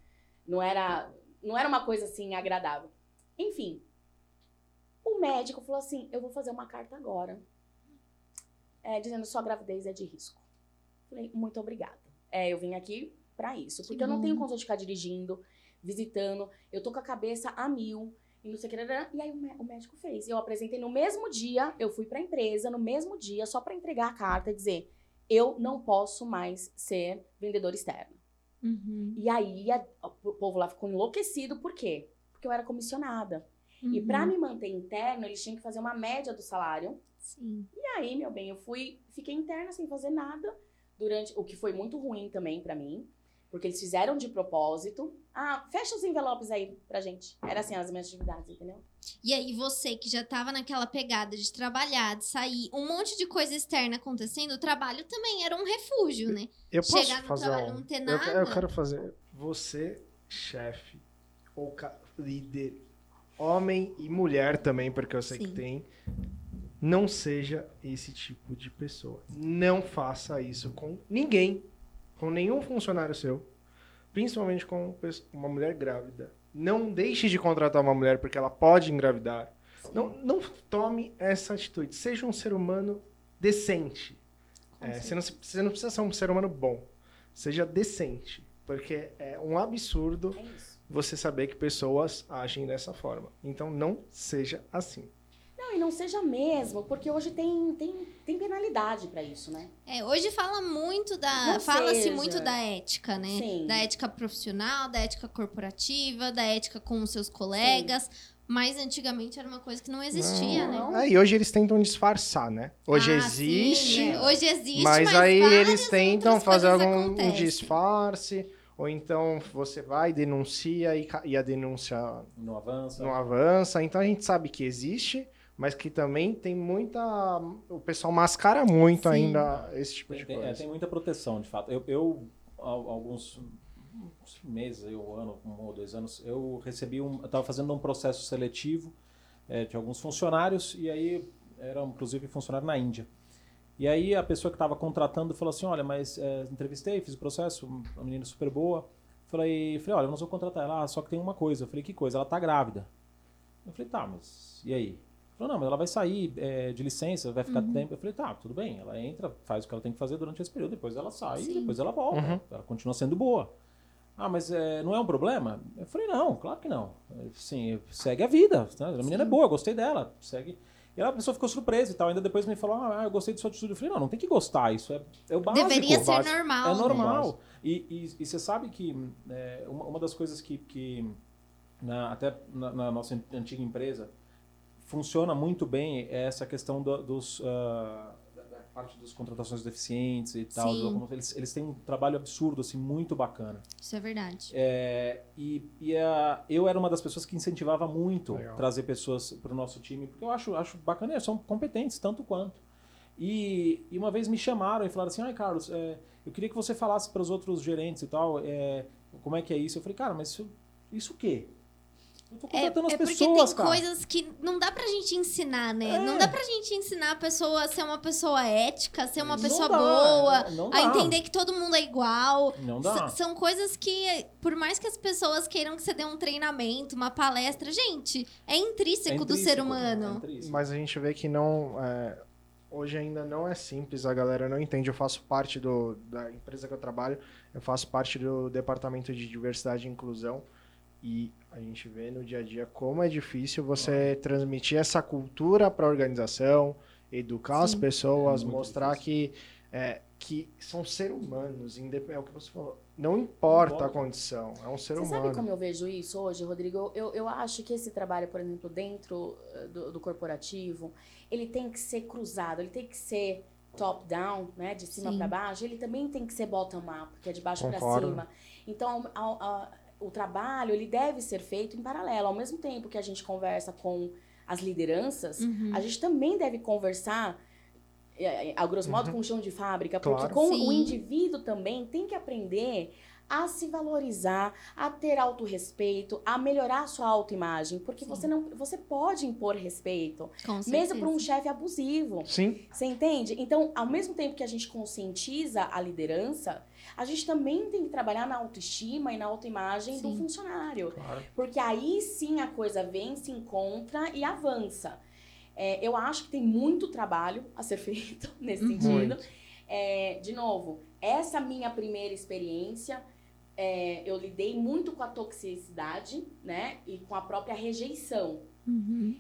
Speaker 3: não era, não era uma coisa assim agradável. Enfim, o médico falou assim: eu vou fazer uma carta agora, é, dizendo sua gravidez é de risco. Falei, muito obrigada. É, eu vim aqui pra isso, porque eu não
Speaker 2: bom.
Speaker 3: tenho condição de ficar dirigindo, visitando, eu tô com a cabeça a mil. E não sei o que, e aí o, mé- o médico fez. Eu apresentei no mesmo dia, eu fui pra empresa no mesmo dia, só pra entregar a carta e dizer: eu não posso mais ser vendedor externo.
Speaker 2: Uhum.
Speaker 3: E aí a- o povo lá ficou enlouquecido, por quê? Porque eu era comissionada. E
Speaker 2: Uhum.
Speaker 3: pra me manter interno, eles tinham que fazer uma média do salário.
Speaker 2: Sim.
Speaker 3: E aí, meu bem, eu fui, fiquei interna sem fazer nada durante o que foi muito ruim também pra mim, porque eles fizeram de propósito. Ah, fecha os envelopes aí pra gente. Era assim as minhas atividades, entendeu?
Speaker 2: E aí, você que já tava naquela pegada de trabalhar, de sair, um monte de coisa externa acontecendo, o trabalho também era um refúgio, né?
Speaker 1: Eu posso
Speaker 2: Chegar no
Speaker 1: fazer
Speaker 2: trabalho
Speaker 1: um...
Speaker 2: não ter
Speaker 1: Eu,
Speaker 2: nada.
Speaker 1: eu quero fazer. Você, chefe, ou ca- líder, homem e mulher também, porque eu sei
Speaker 2: Sim.
Speaker 1: que tem. Não seja esse tipo de pessoa. Não faça isso com ninguém. Com nenhum funcionário seu. Principalmente com uma mulher grávida. Não deixe de contratar uma mulher porque ela pode engravidar. Não, não tome essa atitude. Seja um ser humano decente. É, você, não, você não precisa ser um ser humano bom. Seja decente. Porque é um absurdo
Speaker 3: É
Speaker 1: você saber que pessoas agem dessa forma. Então não seja assim.
Speaker 3: Não, e não seja mesmo, porque hoje tem, tem, tem penalidade pra isso, né?
Speaker 2: É, hoje fala muito da. Fala-se muito da ética, né?
Speaker 3: Sim.
Speaker 2: Da ética profissional, da ética corporativa, da ética com os seus colegas. Mas antigamente era uma coisa que não existia, né?
Speaker 3: Não.
Speaker 1: É, e hoje eles tentam disfarçar, né? Hoje
Speaker 2: Ah,
Speaker 1: existe,
Speaker 2: sim, é. Hoje existe,
Speaker 1: mas,
Speaker 2: mas,
Speaker 1: aí eles tentam fazer algum um disfarce, ou então você vai, denuncia e, e a denúncia
Speaker 4: Não avança.
Speaker 1: não avança. Então a gente sabe que existe, mas que também tem muita. O pessoal mascara muito
Speaker 2: Sim.
Speaker 1: ainda esse tipo
Speaker 4: Tem,
Speaker 1: de
Speaker 4: tem-
Speaker 1: coisa.
Speaker 4: é, tem muita proteção, de fato. Eu, eu alguns uns meses, um ano, um ou dois anos, eu recebi um. Eu estava fazendo um processo seletivo é, de alguns funcionários, e aí era inclusive funcionário na Índia. E aí a pessoa que estava contratando falou assim: olha, mas é, entrevistei, fiz o processo, uma menina super boa. Falei, falei, olha, nós vamos contratar ela, ah, só que tem uma coisa. Eu falei, que coisa? Ela tá grávida. Eu falei, tá, mas e aí? Falou, não, mas ela vai sair é, de licença, vai ficar
Speaker 2: Uhum.
Speaker 4: tempo. Eu falei, tá, tudo bem. Ela entra, faz o que ela tem que fazer durante esse período, depois ela sai,
Speaker 2: Sim.
Speaker 4: depois ela volta.
Speaker 1: Uhum.
Speaker 4: Ela continua sendo boa. Ah, mas é, não é um problema? Eu falei, não, claro que não. Sim, segue a vida. né? A menina é boa, eu gostei dela. Segue. E a pessoa ficou surpresa e tal. Ainda depois me falou, ah, eu gostei de sua atitude. Eu falei, não, não tem que gostar, isso é, é o básico.
Speaker 2: Deveria ser
Speaker 1: básico.
Speaker 2: normal.
Speaker 4: É
Speaker 2: né?
Speaker 4: normal. E, e, e você sabe que é, uma, uma das coisas que, que na- até na, na nossa antiga empresa funciona muito bem é essa questão do- dos ah, da, parte das contratações deficientes e tal. Do- Eles, eles têm um trabalho absurdo, assim, muito bacana.
Speaker 2: Isso é verdade.
Speaker 4: É, e e a- eu era uma das pessoas que incentivava muito
Speaker 1: Legal.
Speaker 4: trazer pessoas para o nosso time, porque eu acho, acho bacana, eles são competentes tanto quanto. E, e uma vez me chamaram e falaram assim: ai, Carlos, é, eu queria que você falasse para os outros gerentes e tal, é, como é que é isso. Eu falei, cara, mas isso, isso o quê? Eu tô
Speaker 2: É,
Speaker 4: contratando
Speaker 2: é
Speaker 4: as
Speaker 2: porque
Speaker 4: pessoas,
Speaker 2: tem
Speaker 4: cara.
Speaker 2: coisas que não dá pra gente ensinar, né?
Speaker 4: É.
Speaker 2: Não dá pra gente ensinar a pessoa a ser uma pessoa ética, a ser uma
Speaker 4: Não
Speaker 2: pessoa
Speaker 4: dá,
Speaker 2: boa,
Speaker 4: não
Speaker 2: a entender que todo mundo é igual.
Speaker 4: Não dá.
Speaker 2: S- são coisas que, por mais que as pessoas queiram que você dê um treinamento, uma palestra, gente, é intrínseco,
Speaker 4: É
Speaker 2: do ser
Speaker 4: intrínseco, é
Speaker 2: humano.
Speaker 4: intrínseco.
Speaker 1: Mas a gente vê que não. é, hoje ainda não é simples, a galera não entende. Eu faço parte do, da empresa que eu trabalho, eu faço parte do departamento de diversidade e inclusão. E a gente vê no dia a dia como é difícil você transmitir essa cultura para a organização, educar as
Speaker 2: Sim.
Speaker 1: pessoas,
Speaker 4: É
Speaker 1: mostrar que, é, que são seres humanos, é o que você falou. Não importa a condição, é um ser
Speaker 3: Você
Speaker 1: humano.
Speaker 3: sabe como eu vejo isso hoje, Rodrigo? Eu, eu acho que esse trabalho, por exemplo, dentro eh, do, do corporativo, ele tem que ser cruzado, ele tem que ser top-down, né? De cima para baixo. Ele também tem que ser bottom-up, que é de baixo para cima. Então, ao- ao- o trabalho, ele deve ser feito em paralelo. Ao mesmo tempo que a gente conversa com as lideranças,
Speaker 2: Uhum.
Speaker 3: a gente também deve conversar, é, é, a grosso modo, com o chão de fábrica, porque
Speaker 1: Claro.
Speaker 3: com
Speaker 2: Sim.
Speaker 3: o indivíduo também tem que aprender a se valorizar, a ter autorrespeito, a melhorar a sua autoimagem, porque
Speaker 2: Sim.
Speaker 3: você não, você pode impor respeito,
Speaker 2: Com
Speaker 3: mesmo para um chefe abusivo.
Speaker 1: Sim,
Speaker 3: Você entende? Então, ao mesmo tempo que a gente conscientiza a liderança, a gente também tem que trabalhar na autoestima e na autoimagem do funcionário.
Speaker 1: claro.
Speaker 3: Porque aí sim a coisa vem, se encontra e avança. É, eu acho que tem muito trabalho a ser feito *laughs* nesse
Speaker 2: Uhum.
Speaker 3: sentido. É, de novo, essa minha primeira experiência, é, eu lidei muito com a toxicidade, né? E com a própria rejeição.
Speaker 2: Uhum.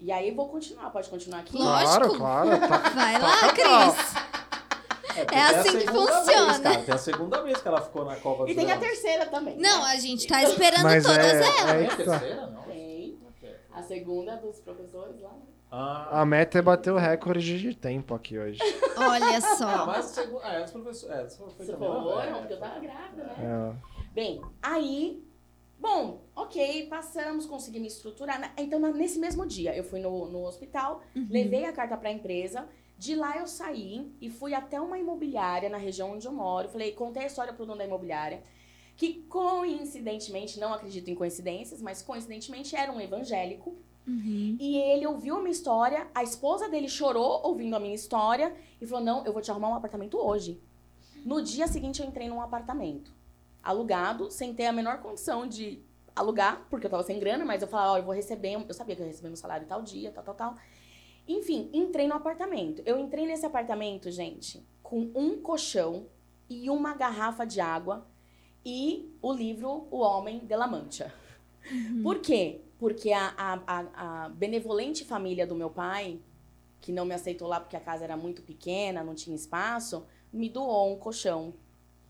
Speaker 3: E aí eu vou continuar, pode continuar aqui?
Speaker 2: Lógico.
Speaker 1: Claro, claro. Tá, *laughs*
Speaker 2: Vai lá,
Speaker 1: Toca
Speaker 2: Cris. é
Speaker 4: a
Speaker 2: assim que funciona.
Speaker 4: Vez, cara, tem a segunda vez que ela ficou na Copa
Speaker 3: E
Speaker 4: dos
Speaker 3: tem a terceira também.
Speaker 2: Não,
Speaker 3: né?
Speaker 2: a gente tá esperando
Speaker 1: Mas
Speaker 2: todas
Speaker 1: é-
Speaker 2: elas.
Speaker 4: Tem
Speaker 1: é
Speaker 4: a
Speaker 1: tá.
Speaker 4: terceira, não?
Speaker 3: Tem. A segunda dos professores lá. né?
Speaker 4: Ah,
Speaker 1: A meta é bater o recorde de tempo aqui hoje. *laughs*
Speaker 2: Olha
Speaker 4: ah,
Speaker 2: só.
Speaker 4: mas a segunda. É, os professores. É, foi
Speaker 3: Você
Speaker 4: também, né?
Speaker 3: foram,
Speaker 4: É,
Speaker 3: porque eu tava grávida, né?
Speaker 1: É,
Speaker 3: Bem, aí, bom, ok, passamos, consegui me estruturar. Então, nesse mesmo dia, eu fui no, no hospital,
Speaker 2: Uhum.
Speaker 3: levei a carta pra empresa. De lá eu saí e fui até uma imobiliária na região onde eu moro. Falei, contei a história pro dono da imobiliária, que coincidentemente, não acredito em coincidências, mas coincidentemente era um evangélico.
Speaker 2: Uhum.
Speaker 3: E ele ouviu a minha história, a esposa dele chorou ouvindo a minha história e falou: Não, eu vou te arrumar um apartamento hoje. No dia seguinte, eu entrei num apartamento alugado, sem ter a menor condição de alugar, porque eu tava sem grana, mas eu falava: Ó, eu vou receber, eu sabia que eu ia receber meu salário tal dia, tal, tal, tal. Enfim, entrei no apartamento. Eu entrei nesse apartamento, gente, com um colchão e uma garrafa de água e o livro O Homem de la Mancha. Por quê? Porque a, a, a, a benevolente família do meu pai, que não me aceitou lá porque a casa era muito pequena, não tinha espaço, me doou um colchão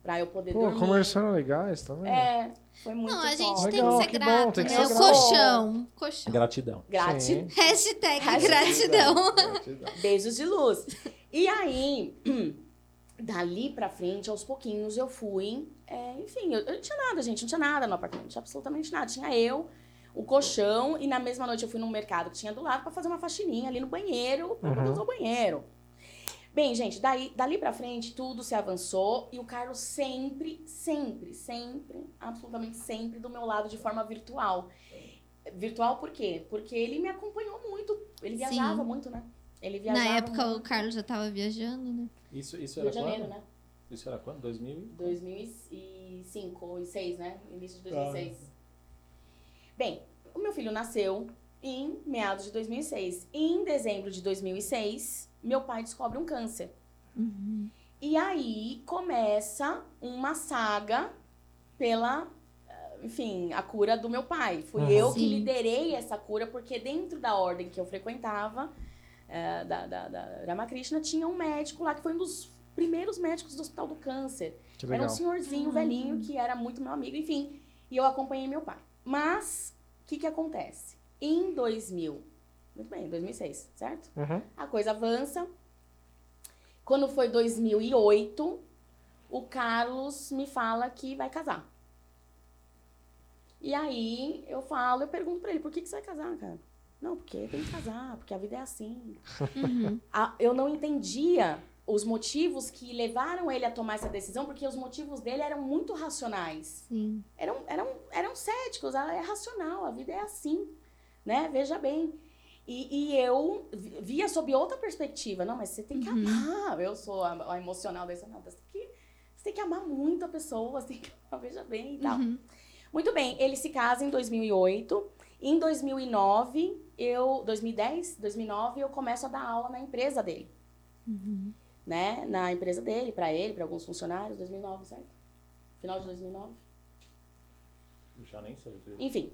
Speaker 3: pra eu poder
Speaker 1: Pô,
Speaker 3: dormir.
Speaker 1: conversando legais, vendo?
Speaker 3: É, foi muito
Speaker 2: Não, a gente
Speaker 3: top.
Speaker 2: tem
Speaker 1: Legal,
Speaker 2: que ser
Speaker 1: que bom,
Speaker 2: grato,
Speaker 1: tem que
Speaker 2: né?
Speaker 1: ser
Speaker 2: O
Speaker 3: grato.
Speaker 2: colchão. Colchão.
Speaker 4: Gratidão.
Speaker 2: Hashtag
Speaker 3: Hashtag
Speaker 2: gratidão.
Speaker 1: Gratidão.
Speaker 3: Beijos de luz. E aí, *clears throat* dali pra frente, aos pouquinhos, eu fui. é, enfim, eu, eu não tinha nada, gente, não tinha nada no apartamento, não tinha absolutamente nada. Tinha eu, o colchão, e na mesma noite eu fui num mercado que tinha do lado pra fazer uma faxininha ali no banheiro, poder
Speaker 1: Uhum.
Speaker 3: usar o banheiro. Bem, gente, daí, dali pra frente tudo se avançou e o Carlos sempre, sempre, sempre, absolutamente sempre do meu lado de forma virtual. Virtual por quê? Porque ele me acompanhou muito. Ele
Speaker 2: Sim.
Speaker 3: viajava muito, né? Ele viajava
Speaker 2: Na época
Speaker 3: muito.
Speaker 2: o Carlos já tava viajando, né?
Speaker 4: Isso, isso
Speaker 3: Rio
Speaker 4: era
Speaker 3: de Janeiro,
Speaker 4: quando?
Speaker 3: né?
Speaker 4: Isso era quando? 2000?
Speaker 3: 2005 ou 2006, né? Início de
Speaker 4: Ah.
Speaker 3: 2006. Bem, o meu filho nasceu em meados de 2006. Em dezembro de 2006, meu pai descobre um câncer.
Speaker 2: Uhum.
Speaker 3: E aí começa uma saga pela, eh, enfim, a cura do meu pai. Fui
Speaker 1: Uhum.
Speaker 3: eu que
Speaker 2: Sim.
Speaker 3: liderei essa cura, porque dentro da ordem que eu frequentava, eh, da, da, da Ramakrishna, tinha um médico lá que foi um dos primeiros médicos do Hospital do Câncer.
Speaker 1: Que
Speaker 3: Era um senhorzinho
Speaker 2: Ah.
Speaker 3: velhinho que era muito meu amigo, enfim. E eu acompanhei meu pai. Mas, o que que acontece? Em 2000, muito bem, 2006, certo?
Speaker 1: Uhum.
Speaker 3: A coisa avança. Quando foi 2008, o Carlos me fala que vai casar. E aí eu falo, eu pergunto pra ele, por que, que você vai casar, cara? Não, porque tem que casar, porque a vida é assim.
Speaker 2: Uhum.
Speaker 3: A- eu não entendia os motivos que levaram ele a tomar essa decisão, porque os motivos dele eram muito racionais
Speaker 2: Sim.
Speaker 3: eram, eram, eram céticos, ah, é racional, a vida é assim, né? Veja bem. E, e eu vi- via sob outra perspectiva. Não, mas você tem que
Speaker 2: Uhum.
Speaker 3: amar. Eu sou a, a emocional dessa, não, você tem, que, você tem que amar muito a pessoa, você tem que amar, veja bem e tal.
Speaker 2: Uhum.
Speaker 3: Muito bem, ele se casa em 2008. Em 2009, eu... 2010? 2009, eu começo a dar aula na empresa dele.
Speaker 2: Uhum.
Speaker 3: Né? Na empresa dele, pra ele, pra alguns funcionários. 2009, certo? Final de 2009.
Speaker 4: Já nem sei.
Speaker 3: Enfim,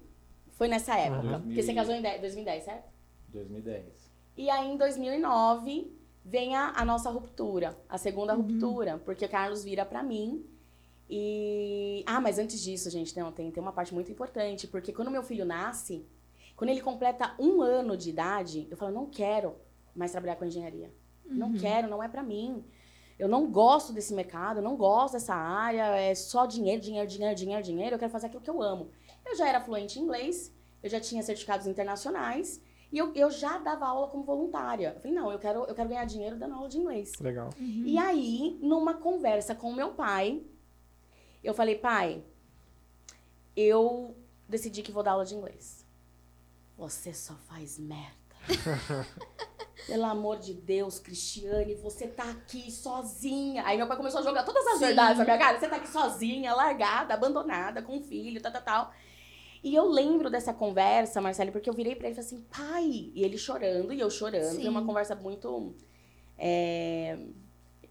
Speaker 3: foi nessa época.
Speaker 4: Uhum.
Speaker 3: Porque você casou em 10 2010, certo?
Speaker 4: 2010.
Speaker 3: E aí, em 2009, vem a, a nossa ruptura. A segunda
Speaker 2: Uhum.
Speaker 3: ruptura. Porque Carlos vira pra mim e... Ah, mas antes disso, gente, não, tem, tem uma parte muito importante. Porque quando meu filho nasce, quando ele completa um ano de idade, eu falo, não quero mais trabalhar com engenharia. Não
Speaker 2: Uhum.
Speaker 3: quero, não é pra mim. Eu não gosto desse mercado, eu não gosto dessa área, é só dinheiro, dinheiro, dinheiro, dinheiro, dinheiro. Eu quero fazer aquilo que eu amo. Eu já era fluente em inglês, eu já tinha certificados internacionais e eu, eu já dava aula como voluntária. Eu falei, não, eu quero, eu quero ganhar dinheiro dando aula de inglês.
Speaker 1: Legal.
Speaker 2: Uhum.
Speaker 3: E aí, numa conversa com meu pai, eu falei, pai, eu decidi que vou dar aula de inglês. Você só faz merda. *laughs* Pelo amor de Deus, Cristiane, você tá aqui sozinha. Aí meu pai começou a jogar todas as
Speaker 2: Sim.
Speaker 3: verdades na minha cara. Você tá aqui sozinha, largada, abandonada, com um filho, tal, tal, tal. E eu lembro dessa conversa, Marcelo, porque eu virei pra ele e falei assim, pai. E ele chorando, e eu chorando. Foi uma
Speaker 2: Sim.
Speaker 3: conversa muito é,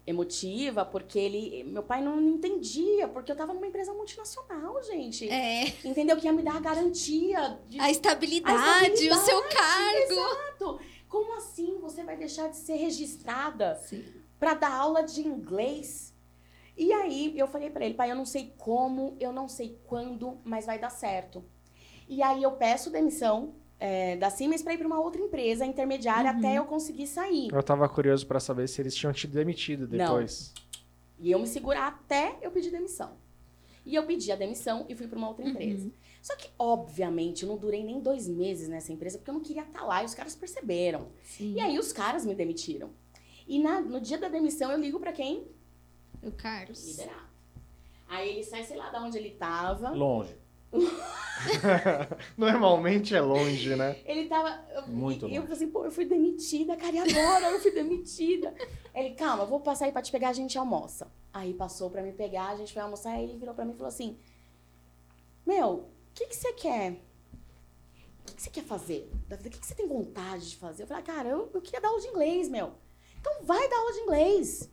Speaker 3: emotiva, porque ele. Meu pai não entendia, porque eu tava numa empresa multinacional, gente.
Speaker 2: É,
Speaker 3: Entendeu? Que ia me dar a garantia de
Speaker 2: a estabilidade,
Speaker 3: A estabilidade,
Speaker 2: o seu cargo.
Speaker 3: Exato. Como assim você vai deixar de ser registrada para dar aula de inglês? E aí eu falei para ele, pai, eu não sei como, eu não sei quando, mas vai dar certo. E aí eu peço demissão é, da Siemens para ir para uma outra empresa intermediária
Speaker 2: Uhum.
Speaker 3: até eu conseguir sair.
Speaker 1: Eu tava curioso pra saber se eles tinham te demitido
Speaker 3: Não.
Speaker 1: depois.
Speaker 3: E eu me segurar até eu pedir demissão. E eu pedi a demissão e fui para uma outra empresa.
Speaker 2: Uhum.
Speaker 3: Só que, obviamente, eu não durei nem dois meses nessa empresa porque eu não queria estar lá e os caras perceberam.
Speaker 2: Sim.
Speaker 3: E aí os caras me demitiram. E na- no dia da demissão eu ligo pra quem?
Speaker 2: O Carlos.
Speaker 3: Liderado. Aí ele sai, sei lá de onde ele tava.
Speaker 4: Longe. *laughs*
Speaker 1: Normalmente é longe, né?
Speaker 3: Ele tava. Eu,
Speaker 4: Muito
Speaker 3: e eu
Speaker 4: longe.
Speaker 3: falei assim, pô, eu fui demitida, cara, e agora? Eu fui demitida. Ele, calma, eu vou passar aí pra te pegar, a gente almoça. Aí passou pra me pegar, a gente foi almoçar, aí ele virou pra mim e falou assim: Meu, que, que você quer? O que, que você quer fazer? da vida? O que, que você tem vontade de fazer? Eu falei, ah, cara, eu, eu queria dar aula de inglês, meu. Então vai dar aula de inglês.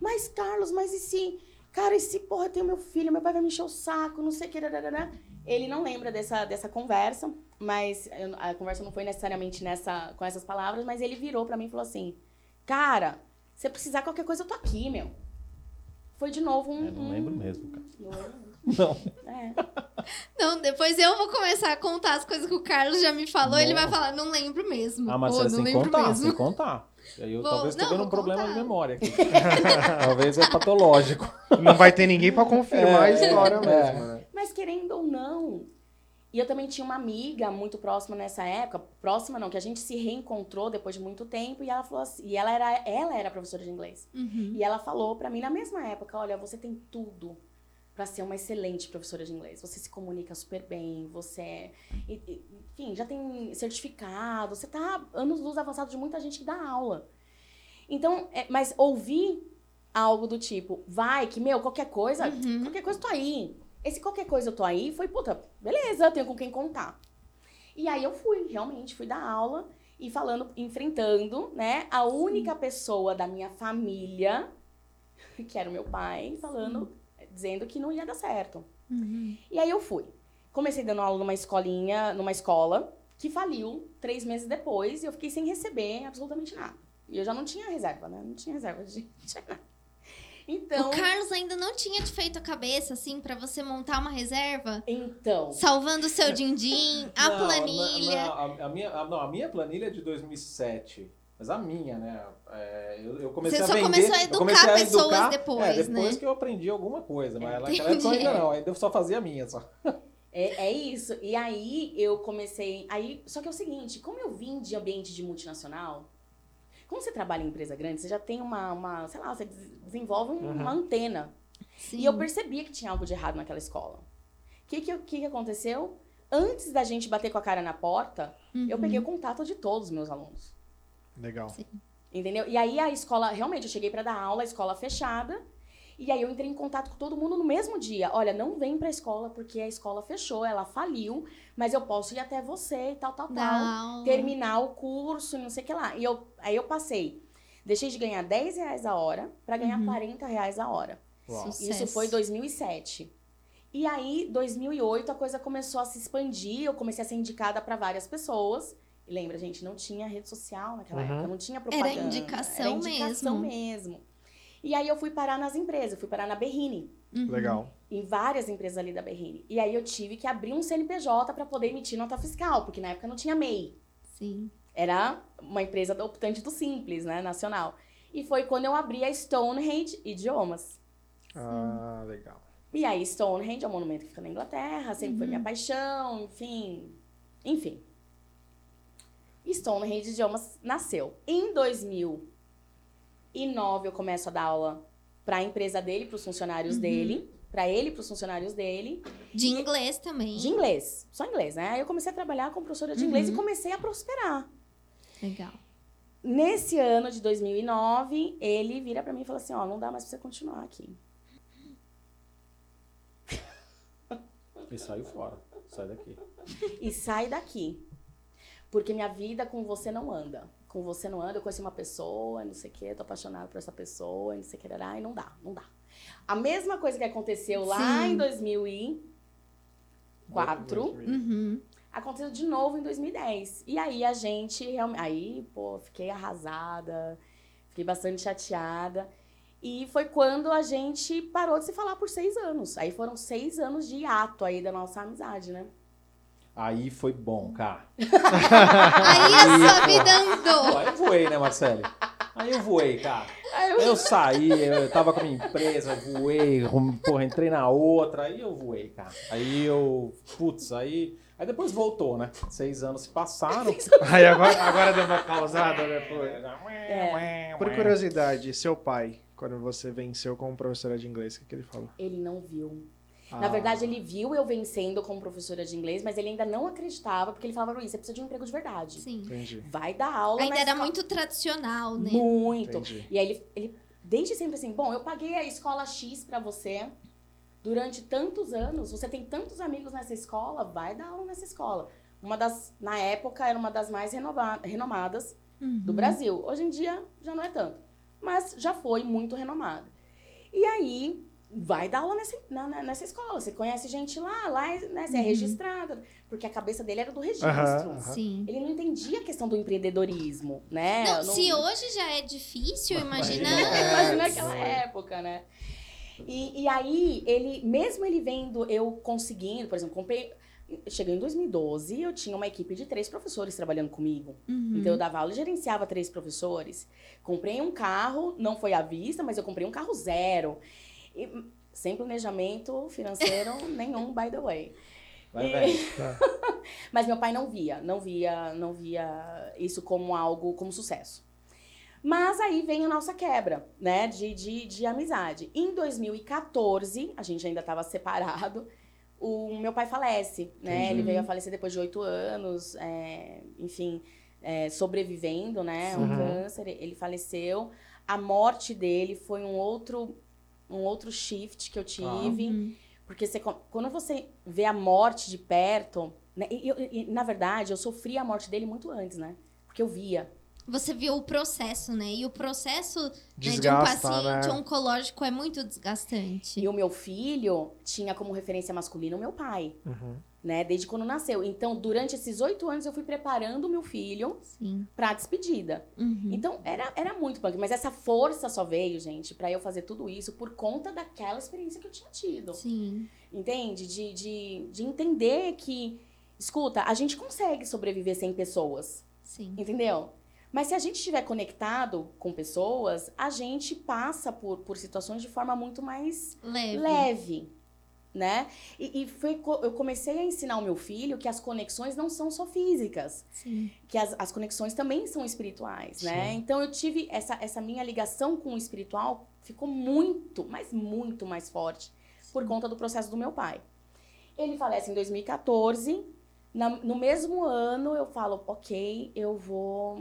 Speaker 3: Mas, Carlos, mas e se. Cara, e se, porra, eu tenho meu filho, meu pai vai me encher o saco, não sei o que. dadadana. Ele não lembra dessa, dessa conversa, mas eu- a conversa não foi necessariamente nessa, com essas palavras, mas ele virou pra mim e falou assim: Cara, se precisar de qualquer coisa, eu tô aqui, meu. Foi de novo um.
Speaker 4: Eu não
Speaker 3: um-
Speaker 4: lembro mesmo, cara.
Speaker 3: Lembro.
Speaker 4: Não.
Speaker 3: É.
Speaker 2: Não, depois eu vou começar a contar as coisas que o Carlos já me falou. Ele vai falar, não lembro mesmo.
Speaker 4: Ah,
Speaker 2: Ou,
Speaker 4: Marcela,
Speaker 2: não lembro
Speaker 4: contar,
Speaker 2: mesmo.
Speaker 4: sem contar. E aí eu
Speaker 2: Vou-
Speaker 4: talvez
Speaker 2: vou
Speaker 4: um problema
Speaker 2: contar.
Speaker 4: de memória aqui. *laughs* talvez é patológico.
Speaker 1: Não vai ter ninguém pra confirmar a
Speaker 4: É,
Speaker 1: história
Speaker 4: é.
Speaker 1: mesmo, né?
Speaker 3: Mas querendo ou não. E eu também tinha uma amiga muito próxima nessa época, próxima não, que a gente se reencontrou depois de muito tempo e ela falou assim, e ela era, ela era professora de inglês.
Speaker 2: Uhum.
Speaker 3: E ela falou pra mim na mesma época, olha, você tem tudo pra ser uma excelente professora de inglês. Você se comunica super bem, você é, enfim, já tem certificado, você tá anos luz avançado de muita gente que dá aula. Então, é, mas ouvir algo do tipo, vai que meu, qualquer coisa,
Speaker 2: Uhum.
Speaker 3: qualquer coisa eu tô aí. Esse qualquer coisa eu tô aí foi, puta, beleza, eu tenho com quem contar. E aí eu fui, realmente, fui dar aula e falando, enfrentando, né, a única pessoa da minha família, *laughs* que era o meu pai, falando, dizendo que não ia dar certo.
Speaker 2: Uhum.
Speaker 3: E aí eu fui. Comecei dando aula numa escolinha, numa escola, que faliu três meses depois e eu fiquei sem receber absolutamente nada. E eu já não tinha reserva, né? Não tinha reserva de não tinha nada. Então,
Speaker 2: O Carlos ainda não tinha te feito a cabeça, assim, pra você montar uma reserva?
Speaker 3: então,
Speaker 2: Salvando o seu din-din, a
Speaker 4: Não,
Speaker 2: planilha.
Speaker 4: não, a, a minha, a, não, a minha planilha é de 2007. Mas a minha, né? é, eu, eu comecei
Speaker 2: Você
Speaker 4: a
Speaker 2: só
Speaker 4: vender.
Speaker 2: começou a
Speaker 4: eu
Speaker 2: educar
Speaker 4: a
Speaker 2: pessoas
Speaker 4: educar-
Speaker 2: depois,
Speaker 4: é, depois
Speaker 2: né?
Speaker 4: que eu aprendi alguma coisa. Mas naquela
Speaker 2: Entendi.
Speaker 4: época ainda não. Ainda eu só fazia a minha só.
Speaker 3: é, é isso. E aí eu comecei. Aí, só que é o seguinte, como eu vim de ambiente de multinacional, como você trabalha em empresa grande, você já tem uma, uma sei lá, você des- desenvolve um-
Speaker 1: Uhum.
Speaker 3: uma antena.
Speaker 2: Sim.
Speaker 3: E eu percebia que tinha algo de errado naquela escola. O que, que, eu- que, que aconteceu? Antes da gente bater com a cara na porta, eu
Speaker 2: Uhum.
Speaker 3: peguei o contato de todos os meus alunos.
Speaker 1: Legal.
Speaker 3: Entendeu? E aí a escola, realmente, eu cheguei pra dar aula, a escola fechada. E aí eu entrei em contato com todo mundo no mesmo dia. Olha, não vem pra escola porque a escola fechou, ela faliu, mas eu posso ir até você e tal, tal,
Speaker 2: Dá
Speaker 3: tal. Terminar o curso, não sei o que lá. E eu, aí eu passei. Deixei de ganhar 10 reais a hora pra ganhar
Speaker 2: Uhum.
Speaker 3: 40 reais a hora.
Speaker 1: Uau.
Speaker 2: Sucesso.
Speaker 3: Isso foi em 2007. E aí, 2008, a coisa começou a se expandir. Eu comecei a ser indicada para várias pessoas. E lembra, gente, não tinha rede social naquela
Speaker 1: Uhum.
Speaker 3: época, não tinha propaganda.
Speaker 2: indicação
Speaker 3: Era indicação
Speaker 2: mesmo.
Speaker 3: mesmo. E aí eu fui parar nas empresas, eu fui parar na Berrine,
Speaker 2: Uhum.
Speaker 1: Legal.
Speaker 3: em várias empresas ali da Berrine. E aí eu tive que abrir um CNPJ para poder emitir nota fiscal, porque na época não tinha MEI.
Speaker 2: Sim.
Speaker 3: Era uma empresa optante do Simples, né, nacional. E foi quando eu abri a Stonehenge Idiomas.
Speaker 1: Ah, legal.
Speaker 3: E aí, Stonehenge é um monumento que fica na Inglaterra, sempre foi
Speaker 2: Uhum.
Speaker 3: minha paixão, enfim. Enfim. Stonehenge Idiomas nasceu. Em 2009, eu começo a dar aula para a empresa dele, para os funcionários
Speaker 2: Uhum.
Speaker 3: dele, para ele, para os funcionários dele,
Speaker 2: De inglês também.
Speaker 3: de inglês, só inglês, né? Aí eu comecei a trabalhar como professora de inglês
Speaker 2: Uhum.
Speaker 3: e comecei a prosperar.
Speaker 2: Legal.
Speaker 3: Nesse ano de 2009, ele vira para mim e fala assim: Ó, não dá mais para você continuar aqui.
Speaker 4: E saiu fora. Sai daqui.
Speaker 3: e sai daqui. Porque minha vida com você não anda. Com você não anda. Eu conheci uma pessoa, não sei o quê, tô apaixonada por essa pessoa, não sei o que, e não dá, não dá. A mesma coisa que aconteceu lá
Speaker 2: Sim.
Speaker 3: em 2004,
Speaker 2: Uhum.
Speaker 3: aconteceu de novo em 2010. E aí a gente realmente. Aí, pô, fiquei arrasada, fiquei bastante chateada. E foi quando a gente parou de se falar por seis anos. Aí foram seis anos de hiato aí da nossa amizade, né?
Speaker 4: Aí foi bom, cara.
Speaker 2: Aí a sua vida andou.
Speaker 4: aí eu voei, né, Marcele? Aí eu voei, cara. Eu saí, eu tava com a minha empresa, voei, porra, entrei na outra, aí eu voei, cara. Aí eu, putz, aí. Aí depois voltou, né? Seis anos se passaram.
Speaker 1: Aí agora, agora deu uma pausada, né?
Speaker 3: É.
Speaker 1: Por curiosidade, seu pai, quando você venceu como professora de inglês, o que, que ele falou?
Speaker 3: Ele não viu.
Speaker 1: Ah,
Speaker 3: Na verdade, ele viu eu vencendo como professora de inglês, mas ele ainda não acreditava, porque ele falava, Luiz, você precisa de um emprego de verdade.
Speaker 2: Sim.
Speaker 1: Entendi.
Speaker 3: Vai dar aula
Speaker 2: Ainda era
Speaker 3: escola."
Speaker 2: muito tradicional, né?
Speaker 3: Muito.
Speaker 1: Entendi.
Speaker 3: E aí ele, ele, desde sempre assim, bom, eu paguei a escola X pra você durante tantos anos, você tem tantos amigos nessa escola, vai dar aula nessa escola. Uma das, na época, era uma das mais renova- renomadas do
Speaker 2: Uhum.
Speaker 3: Brasil. Hoje em dia já não é tanto, mas já foi muito renomada. E aí vai dar aula nessa, na- nessa escola. Você conhece gente lá, lá é, né, você é
Speaker 2: Uhum.
Speaker 3: registrada, porque a cabeça dele era do registro.
Speaker 1: Aham.
Speaker 2: Sim.
Speaker 3: Ele não entendia a questão do empreendedorismo, né?
Speaker 2: Não,
Speaker 3: Eu
Speaker 2: se hoje já é difícil, imagina.
Speaker 1: É,
Speaker 3: Imagina
Speaker 1: sim.
Speaker 3: naquela época, né? E, e aí, ele, mesmo ele vendo eu conseguindo, por exemplo, comprei. Cheguei em 2012, eu tinha uma equipe de três professores trabalhando comigo.
Speaker 2: Uhum.
Speaker 3: Então eu dava aula e gerenciava três professores. Comprei um carro, não foi à vista, mas eu comprei um carro zero. E, sem planejamento financeiro *laughs* nenhum, by the way.
Speaker 4: Vai,
Speaker 3: E-
Speaker 4: velho. *laughs*
Speaker 3: Mas meu pai não via, não via, não via isso como algo, como sucesso. Mas aí vem a nossa quebra, né, de, de, de amizade. Em 2014, a gente ainda estava separado, o meu pai falece, né?
Speaker 1: Entendi.
Speaker 3: Ele veio a falecer depois de oito anos, é, enfim, é, sobrevivendo, né, um
Speaker 1: Uhum.
Speaker 3: câncer. Ele faleceu. A morte dele foi um outro, um outro shift que eu tive.
Speaker 2: Uhum.
Speaker 3: Porque você, quando você vê a morte de perto, Né? E, e, na verdade, eu sofri a morte dele muito antes, né? Porque eu via.
Speaker 2: Você viu o processo, né? E o processo né, de um
Speaker 1: Desgasta,
Speaker 2: paciente
Speaker 1: né?
Speaker 2: oncológico é muito desgastante.
Speaker 3: E o meu filho tinha como referência masculina o meu pai,
Speaker 1: Uhum.
Speaker 3: né? Desde quando nasceu. Então, durante esses oito anos, eu fui preparando o meu filho
Speaker 2: Sim.
Speaker 3: pra despedida.
Speaker 2: Uhum.
Speaker 3: Então, era, era muito punk. Mas essa força só veio, gente, pra eu fazer tudo isso por conta daquela experiência que eu tinha tido.
Speaker 2: Sim.
Speaker 3: Entende? De, de, de entender que, escuta, a gente consegue sobreviver sem pessoas.
Speaker 2: Sim.
Speaker 3: Entendeu? Mas se a gente estiver conectado com pessoas, a gente passa por, por situações de forma muito mais
Speaker 2: Leve.
Speaker 3: leve, né? E, e foi, eu comecei a ensinar o meu filho que as conexões não são só físicas,
Speaker 2: Sim.
Speaker 3: que as, as conexões também são espirituais, né?
Speaker 1: Sim.
Speaker 3: Então eu tive essa, essa minha ligação com o espiritual ficou muito, mas muito mais forte por conta do processo do meu pai. Ele falece em 2014. Na- no mesmo ano eu falo, ok, eu vou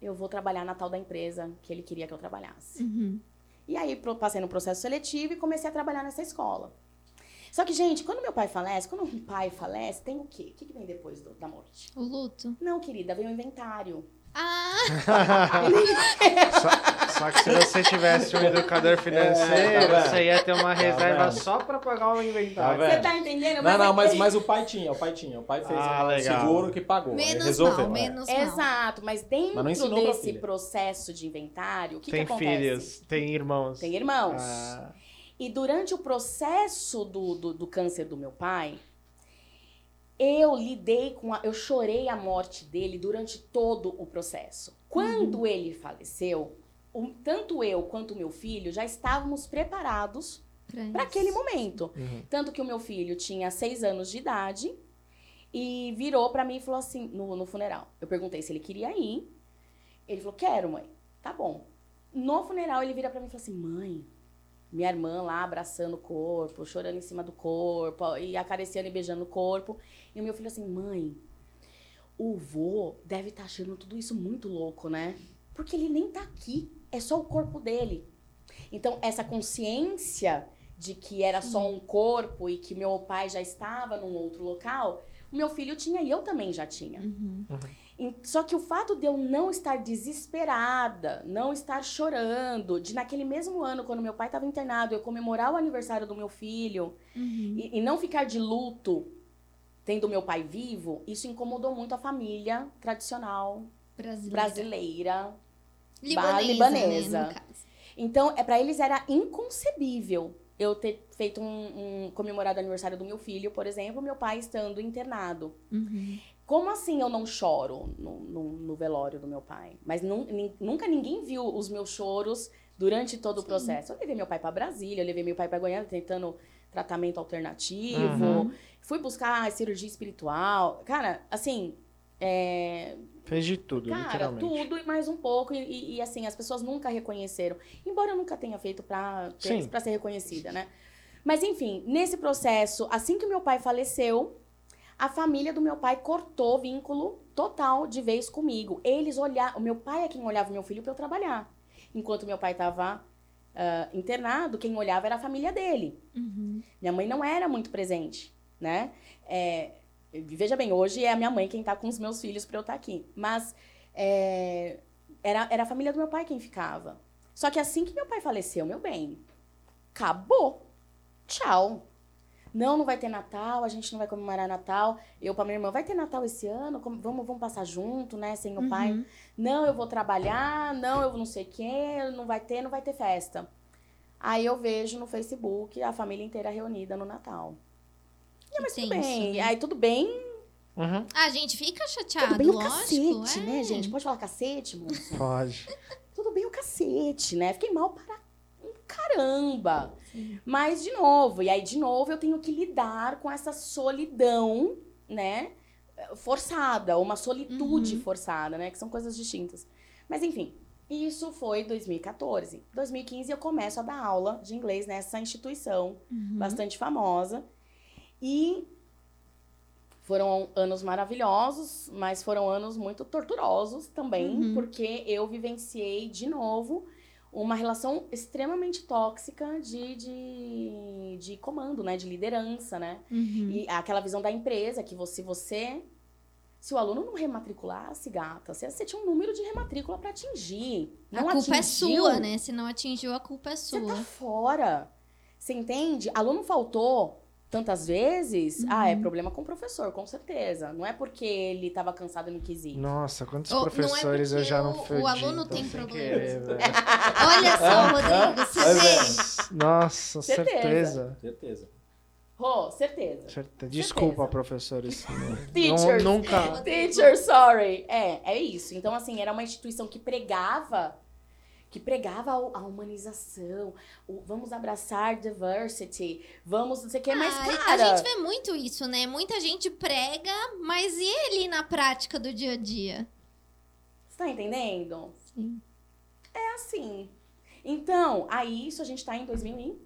Speaker 3: eu vou trabalhar na tal da empresa que ele queria que eu trabalhasse.
Speaker 2: Uhum.
Speaker 3: E aí passei no processo seletivo e comecei a trabalhar nessa escola. Só que, gente, quando meu pai falece, quando um pai falece, tem o quê? O que, que vem depois do- da morte?
Speaker 2: O luto.
Speaker 3: Não, querida, vem o inventário.
Speaker 2: Ah,
Speaker 1: só, só que se você tivesse um educador financeiro,
Speaker 4: É, tá
Speaker 1: você ia ter uma reserva
Speaker 4: vendo?
Speaker 1: só pra pagar o
Speaker 4: Tá
Speaker 1: inventário.
Speaker 4: vendo?
Speaker 3: Você tá entendendo?
Speaker 4: Não, não,
Speaker 3: é
Speaker 4: mas, mas o pai tinha, o pai tinha. O pai fez
Speaker 1: Ah,
Speaker 4: um
Speaker 1: legal.
Speaker 4: seguro que pagou.
Speaker 2: menos
Speaker 4: resolveu.
Speaker 2: mal,
Speaker 4: é.
Speaker 2: menos mal.
Speaker 3: Exato, mas dentro
Speaker 4: Mas não
Speaker 3: desse processo de inventário, o que,
Speaker 1: tem
Speaker 3: que acontece?
Speaker 1: filhos, tem irmãos.
Speaker 3: Tem irmãos.
Speaker 1: Ah,
Speaker 3: E durante o processo do, do, do câncer do meu pai, eu lidei com a. Eu chorei a morte dele durante todo o processo. Quando ele faleceu, o- tanto eu quanto o meu filho já estávamos preparados para aquele momento.
Speaker 1: uhum.
Speaker 3: Tanto que o meu filho tinha seis anos de idade e virou pra mim e falou assim, no, no funeral. Eu perguntei se ele queria ir. Ele falou, quero, mãe. Tá bom. No funeral, ele vira pra mim e falou assim, mãe, minha irmã lá abraçando o corpo, chorando em cima do corpo, e acariciando e beijando o corpo. E o meu filho assim, mãe, o vô deve estar achando tudo isso muito louco, né? Porque ele nem tá aqui, é só o corpo dele. Então, essa consciência de que era só um corpo e que meu pai já estava num outro local, o meu filho tinha e eu também já tinha.
Speaker 2: Uhum.
Speaker 3: Só que o fato de eu não estar desesperada, não estar chorando, de naquele mesmo ano, quando meu pai estava internado, eu comemorar o aniversário do meu filho
Speaker 2: Uhum.
Speaker 3: e, e não ficar de luto tendo meu pai vivo, isso incomodou muito a família tradicional
Speaker 2: Brasileira.
Speaker 3: brasileira.
Speaker 2: Libanesa,
Speaker 3: libanesa.
Speaker 2: Né, caso.
Speaker 3: Então, é para eles era inconcebível eu ter feito um, um comemorado o aniversário do meu filho, por exemplo, meu pai estando internado.
Speaker 2: Uhum.
Speaker 3: Como assim eu não choro no, no, no velório do meu pai? Mas nun- nin- nunca ninguém viu os meus choros durante todo o
Speaker 2: Sim.
Speaker 3: processo. Eu levei meu pai para Brasília, eu levei meu pai para Goiânia tentando tratamento alternativo,
Speaker 1: Uhum.
Speaker 3: Fui buscar cirurgia espiritual. Cara, assim, é,
Speaker 1: Fez de tudo,
Speaker 3: Cara,
Speaker 1: literalmente.
Speaker 3: tudo e mais um pouco. E, e- e, assim, as pessoas nunca reconheceram. Embora eu nunca tenha feito pra, ter-
Speaker 1: Sim.
Speaker 3: pra ser reconhecida, né? Mas enfim, nesse processo, assim que meu pai faleceu, a família do meu pai cortou vínculo total de vez comigo. Eles olhavam. O meu pai é quem olhava o meu filho pra eu trabalhar. Enquanto meu pai estava internado, quem olhava era a família dele.
Speaker 2: Uhum.
Speaker 3: Minha mãe não era muito presente, né? É, veja bem, hoje é a minha mãe quem tá com os meus filhos pra eu estar aqui. Mas é, era, era a família do meu pai quem ficava. Só que assim que meu pai faleceu, meu bem, acabou. Tchau. Não, não vai ter Natal, a gente não vai comemorar Natal. Eu pra minha irmã, vai ter Natal esse ano? Como- Vamos, vamos passar junto, né? Sem o pai.
Speaker 2: Uhum.
Speaker 3: Não, eu vou trabalhar, não, eu não sei o quê, não vai ter, não vai ter festa. Aí eu vejo no Facebook a família inteira reunida no Natal.
Speaker 2: Que
Speaker 3: Mas tudo bem.
Speaker 2: né?
Speaker 3: Aí tudo bem,
Speaker 1: Uhum.
Speaker 2: A gente fica chateado,
Speaker 3: tudo bem o
Speaker 2: lógico.
Speaker 3: cacete,
Speaker 2: é.
Speaker 3: né, gente? Pode falar cacete, moça?
Speaker 1: Pode.
Speaker 3: tudo bem o cacete, né? Fiquei mal para um caramba.
Speaker 2: Sim.
Speaker 3: Mas, de novo, e aí, de novo, eu tenho que lidar com essa solidão, né? Forçada, uma solitude
Speaker 2: Uhum.
Speaker 3: forçada, né? Que são coisas distintas. Mas, enfim, isso foi 2014. 2015 eu começo a dar aula de inglês nessa instituição
Speaker 2: Uhum.
Speaker 3: bastante famosa. E foram anos maravilhosos, mas foram anos muito torturosos também,
Speaker 2: Uhum.
Speaker 3: porque eu vivenciei de novo uma relação extremamente tóxica de, de, de comando, né? De liderança, né?
Speaker 2: Uhum.
Speaker 3: E aquela visão da empresa que você, você se o aluno não rematriculasse, gata, você, você tinha um número de rematrícula para atingir. Não
Speaker 2: a culpa
Speaker 3: atingiu,
Speaker 2: é sua, né? Se não atingiu, a culpa é
Speaker 3: Você
Speaker 2: sua.
Speaker 3: tá fora. Você entende? Aluno faltou tantas vezes, ah,
Speaker 2: Uhum.
Speaker 3: é problema com o professor, com certeza. Não é porque ele tava cansado e não quis ir.
Speaker 1: Nossa, quantos
Speaker 2: Ou é
Speaker 1: professores eu
Speaker 2: porque
Speaker 1: já não
Speaker 2: o- o aluno tem
Speaker 1: sem
Speaker 2: problemas.
Speaker 1: querer, velho. *laughs*
Speaker 2: Olha só, Rodrigo, você vê?
Speaker 1: Nossa,
Speaker 3: Certeza.
Speaker 1: certeza.
Speaker 4: Certeza.
Speaker 3: Rô, certeza.
Speaker 1: Certeza. Desculpa, professores. *laughs*
Speaker 3: Teachers.
Speaker 1: Não, nunca.
Speaker 3: Teacher, sorry. É, é isso. Então, assim, era uma instituição que pregava que pregava a humanização, o vamos abraçar diversity, vamos não sei o que, mas,
Speaker 2: Ah,
Speaker 3: cara...
Speaker 2: A gente vê muito isso, né? Muita gente prega, mas e ele na prática do dia a dia?
Speaker 3: Você tá entendendo?
Speaker 2: Sim.
Speaker 3: É assim. Então, aí isso a gente tá em 2000 e...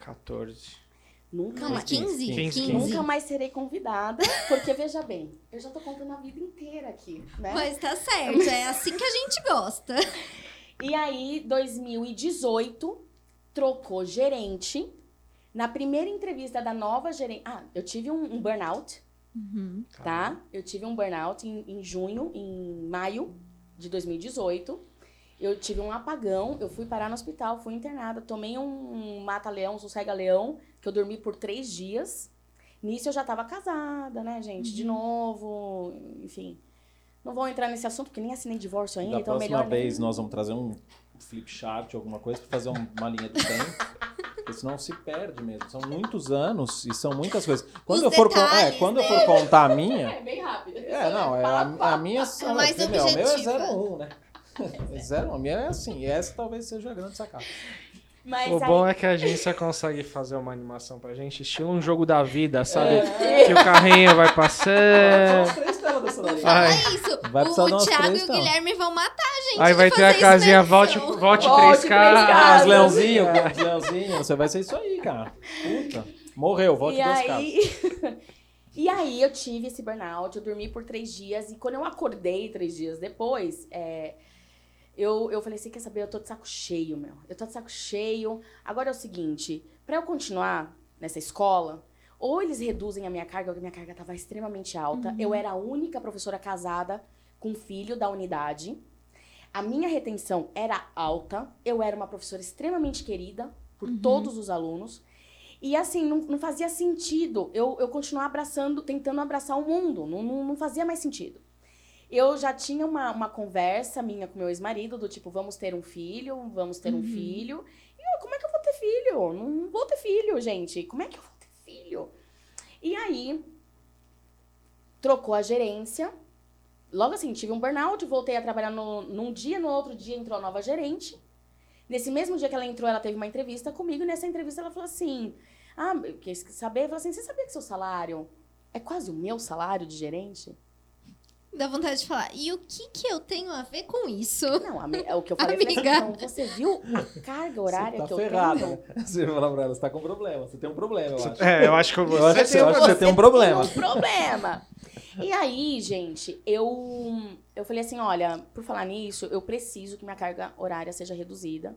Speaker 1: 14.
Speaker 3: Nunca
Speaker 2: Não,
Speaker 3: mais...
Speaker 2: 15,
Speaker 1: 15,
Speaker 2: 15.
Speaker 3: Nunca mais serei convidada, porque veja bem, eu já tô contando a vida inteira aqui, né?
Speaker 2: Mas tá certo, é assim que a gente gosta. *laughs*
Speaker 3: E aí, 2018, trocou gerente. Na primeira entrevista da nova gerente. Ah, eu tive um, um burnout,
Speaker 2: Uhum.
Speaker 3: tá? Eu tive um burnout em, em junho, em maio de 2018. Eu tive um apagão, eu fui parar no hospital, fui internada, tomei um mata-leão, um sossega-leão, que eu dormi por três dias. Nisso eu já tava casada, né, gente? De novo, enfim. Não vou entrar nesse assunto, porque nem assinei divórcio ainda,
Speaker 4: Da
Speaker 3: então
Speaker 4: próxima
Speaker 3: melhor nem-
Speaker 4: vez nós vamos trazer um flip chart, alguma coisa, pra fazer um- uma linha do tempo. Porque senão se perde mesmo. São muitos anos e são muitas coisas. Quando,
Speaker 2: Os
Speaker 4: eu for, é, quando eu
Speaker 2: né?
Speaker 4: for contar a minha. *laughs*
Speaker 3: É, bem rápido.
Speaker 4: É, não, é a, a minha são.
Speaker 2: mais
Speaker 4: porque, meu, o meu é
Speaker 2: objetiva.
Speaker 4: 01, né? É 0, a minha é assim. E essa talvez seja a grande sacada.
Speaker 3: Mas
Speaker 1: O
Speaker 3: aí-
Speaker 1: bom é que a agência consegue fazer uma animação pra gente, estilo um jogo da vida, sabe?
Speaker 3: É.
Speaker 1: Que o carrinho vai
Speaker 4: São
Speaker 1: passando.
Speaker 4: As.
Speaker 1: Vai.
Speaker 2: Olha isso.
Speaker 4: Vai
Speaker 2: o Thiago
Speaker 4: três,
Speaker 2: e o
Speaker 4: então.
Speaker 2: Guilherme vão matar a gente.
Speaker 1: Aí
Speaker 2: de
Speaker 1: vai ter a
Speaker 2: fazer isso
Speaker 1: casinha, volte, volte
Speaker 3: Volte
Speaker 1: 3K.
Speaker 3: três casas.
Speaker 4: As os leãozinhos. Você vai ser isso aí, cara. Puta. Morreu, volte
Speaker 3: e
Speaker 4: duas
Speaker 3: aí...
Speaker 4: casas. *laughs*
Speaker 3: e aí eu tive esse burnout, eu dormi por três dias, e quando eu acordei três dias depois, é, eu, eu falei assim, quer saber, eu tô de saco cheio, meu. Eu tô de saco cheio. Agora é o seguinte, pra eu continuar nessa escola, ou eles reduzem a minha carga, porque a minha carga tava extremamente alta. Eu era a única professora casada com filho da unidade. A minha retenção era alta. Eu era uma professora extremamente querida por todos os alunos. E assim, não, não fazia sentido eu, eu continuar abraçando, tentando abraçar o mundo. Não, não, não fazia mais sentido. Eu já tinha uma, uma conversa minha com meu ex-marido, do tipo, vamos ter um filho, vamos ter um filho. E eu, como é que eu vou ter filho? Não vou ter filho, gente. Como é que eu vou filho? E aí, trocou a gerência. Logo assim, tive um burnout, voltei a trabalhar no, num dia, no outro dia entrou a nova gerente. Nesse mesmo dia que ela entrou, ela teve uma entrevista comigo, e nessa entrevista ela falou assim: Ah, eu quis saber, falou assim: você sabia que seu salário é quase o meu salário de gerente?
Speaker 2: Dá vontade de falar. E o que que eu tenho a ver com isso?
Speaker 3: Não, é o que eu falei.
Speaker 2: Amiga.
Speaker 3: então, você viu a carga horária
Speaker 4: tá
Speaker 3: que eu
Speaker 4: ferrada.
Speaker 3: tenho? *laughs*
Speaker 4: Você vai falar pra ela, você tá com problema. Você tem um problema, eu acho.
Speaker 1: É, eu acho que
Speaker 4: Eu
Speaker 1: você
Speaker 4: acho que
Speaker 1: tem
Speaker 4: eu
Speaker 1: um
Speaker 4: acho que você tem um problema.
Speaker 3: Tem um problema. E aí, gente, eu, eu falei assim: olha, por falar nisso, eu preciso que minha carga horária seja reduzida.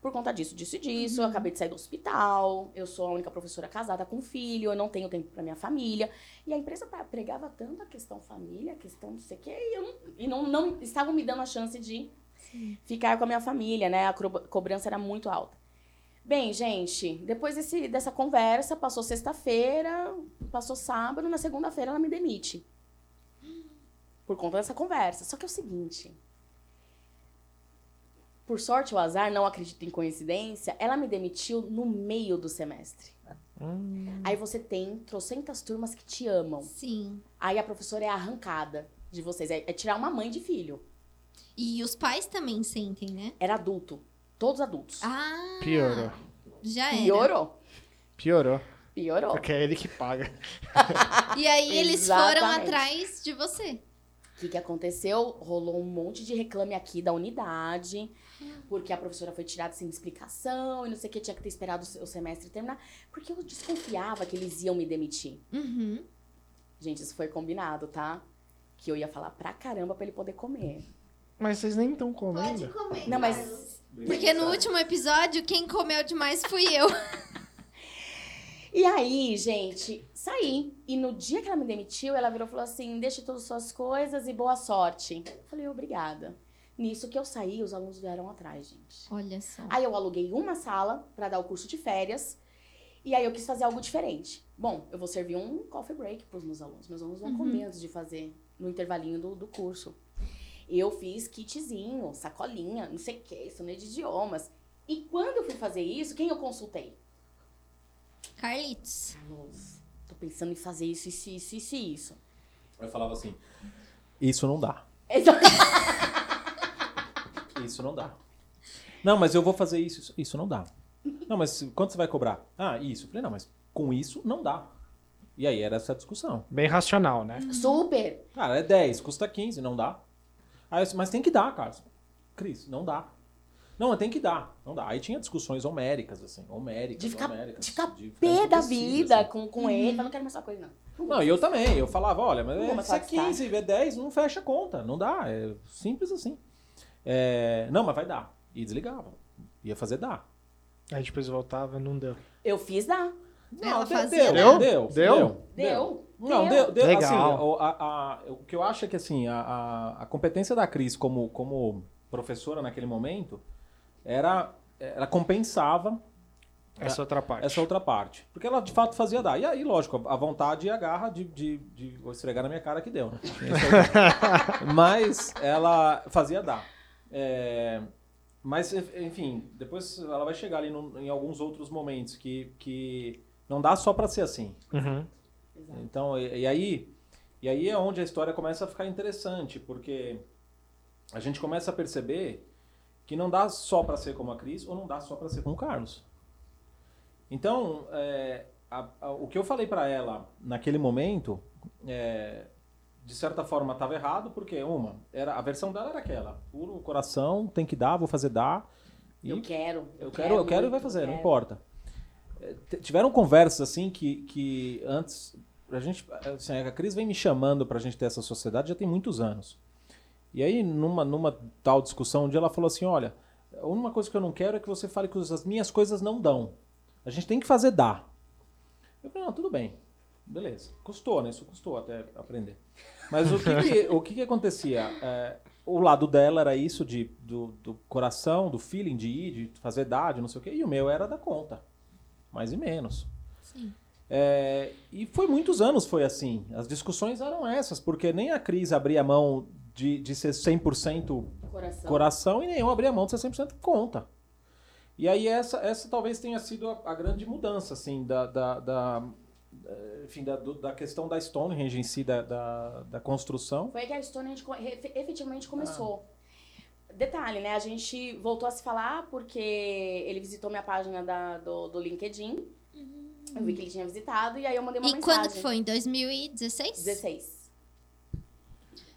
Speaker 3: Por conta disso, disso e disso. Eu acabei de sair do hospital. Eu sou a única professora casada com filho. Eu não tenho tempo pra minha família. E a empresa pregava tanto a questão família, a questão não sei o quê. E, eu não, e não, não estavam me dando a chance de ficar com a minha família, né? A cobrança era muito alta. Bem, gente, depois desse, dessa conversa, passou sexta-feira, passou sábado, na segunda-feira ela me demite. Por conta dessa conversa. Só que é o seguinte. Por sorte ou azar, não acredito em coincidência, ela me demitiu no meio do semestre.
Speaker 1: Hum,
Speaker 3: Aí você tem trocentas turmas que te amam.
Speaker 2: Sim.
Speaker 3: Aí a professora é arrancada de vocês. É, é tirar uma mãe de filho.
Speaker 2: E os pais também sentem, né?
Speaker 3: Era adulto. Todos adultos.
Speaker 2: Ah,
Speaker 1: piorou.
Speaker 2: já era.
Speaker 3: Piorou.
Speaker 1: Piorou.
Speaker 3: Piorou.
Speaker 1: Porque é ele que paga. *laughs*
Speaker 2: E aí eles foram atrás de você.
Speaker 3: O que, que aconteceu? Rolou um monte de reclame aqui da unidade, porque a professora foi tirada sem explicação e não sei o que, tinha que ter esperado o se- o semestre terminar, porque eu desconfiava que eles iam me demitir.
Speaker 2: Uhum.
Speaker 3: Gente, isso foi combinado, tá? Que eu ia falar pra caramba pra ele poder comer.
Speaker 1: Mas vocês nem estão comendo.
Speaker 2: comer.
Speaker 3: Não, mas
Speaker 2: Porque no último episódio, quem comeu demais fui eu. *laughs*
Speaker 3: E aí, gente, saí. E no dia que ela me demitiu, ela virou e falou assim: deixe todas as suas coisas e boa sorte. Eu falei, obrigada. Nisso que eu saí, os alunos vieram atrás, gente.
Speaker 2: Olha só.
Speaker 3: Aí eu aluguei uma sala para dar o curso de férias. E aí eu quis fazer algo diferente. Bom, eu vou servir um coffee break para os meus alunos. Meus alunos vão comer antes de fazer no intervalinho do, do curso. Eu fiz kitzinho, sacolinha, não sei o que, sonho de idiomas. E quando eu fui fazer isso, quem eu consultei?
Speaker 2: Carlitos.
Speaker 3: Carlos, tô pensando em fazer isso, isso, isso, isso, e isso.
Speaker 4: Eu falava assim, isso não dá. *laughs* Isso não dá. Não, mas eu vou fazer isso, isso, isso não dá. Não, mas quanto você vai cobrar? Ah, isso. Eu falei, não, mas com isso não dá. E aí era essa discussão.
Speaker 1: Bem racional, né?
Speaker 3: Super.
Speaker 4: Cara, é 10, custa 15, não dá. Aí eu disse, mas tem que dar, Carlos. Cris, não dá. Não, tem que dar, não dá. Aí tinha discussões homéricas, assim, homéricas,
Speaker 3: De ficar,
Speaker 4: homéricas.
Speaker 3: de ficar
Speaker 4: de ficar
Speaker 3: pé da vida
Speaker 4: assim.
Speaker 3: com, com ele. Mas não quero mais essa coisa, não.
Speaker 4: Não, e eu também. Eu falava, olha, mas é, se é
Speaker 3: mais gastar.
Speaker 4: 15, é 10, não fecha a conta. Não dá. É simples assim. É, não, mas vai dar. E desligava. Ia fazer dar.
Speaker 1: Aí depois voltava, não deu.
Speaker 3: Eu fiz dar.
Speaker 2: Ela
Speaker 4: deu,
Speaker 2: fazia
Speaker 4: deu, deu,
Speaker 1: Deu?
Speaker 3: Deu.
Speaker 4: Não,
Speaker 3: Deu.
Speaker 4: deu, deu
Speaker 1: Legal.
Speaker 4: assim, o, a- a- o que eu acho é que assim, a, a, a competência da Cris como, como professora naquele momento era ela compensava
Speaker 1: Essa outra parte.
Speaker 4: essa outra parte. Porque ela de fato fazia dar. E aí, lógico, a vontade e a garra de, de, de vou esfregar na minha cara que deu, né? *laughs* Mas ela fazia dar. É, mas, enfim, depois ela vai chegar ali no- em alguns outros momentos que, que não dá só pra ser assim.
Speaker 1: Uhum.
Speaker 4: Então, e, e aí, e aí é onde a história começa a ficar interessante, porque a gente começa a perceber que não dá só para ser como a Cris ou não dá só para ser como o Carlos. Então, é, a- a- o que eu falei para ela naquele momento, é, de certa forma estava errado, porque uma, era a versão dela era aquela, puro coração, tem que dar, vou fazer dar. E
Speaker 3: Eu quero.
Speaker 4: eu quero, eu quero e vai fazer,
Speaker 3: eu
Speaker 4: não
Speaker 3: quero.
Speaker 4: importa. T- Tiveram conversas assim que, que antes. A gente, assim, a Cris vem me chamando pra gente ter essa sociedade já tem muitos anos. E aí, numa, numa tal discussão, um dia ela falou assim: olha, a única coisa que eu não quero é que você fale que as minhas coisas não dão. A gente tem que fazer dar. Eu falei, não, tudo bem. Beleza. Custou, né? Isso custou até aprender. Mas o que, que- o que, que acontecia? É, o lado dela era isso de, do, do coração, do feeling de ir, de fazer dar, de não sei o quê. E o meu era da conta. Mais e menos.
Speaker 2: Sim.
Speaker 4: É, e foi muitos anos foi assim. As discussões eram essas, porque nem a Cris abria mão de, de ser 100%
Speaker 3: Coração.
Speaker 4: coração e nem eu abria mão de ser 100% conta. E aí essa, essa talvez tenha sido a, a grande mudança, assim, da, da, da, enfim, da, do- da questão da Stonehenge em si, da, da, da construção.
Speaker 3: Foi que a efe- efetivamente começou. Detalhe, né? A gente voltou a se falar porque ele visitou minha página da- do, do LinkedIn. Eu vi que ele tinha visitado e aí eu mandei uma
Speaker 2: E
Speaker 3: mensagem.
Speaker 2: quando que foi? Em 2016?
Speaker 3: 16.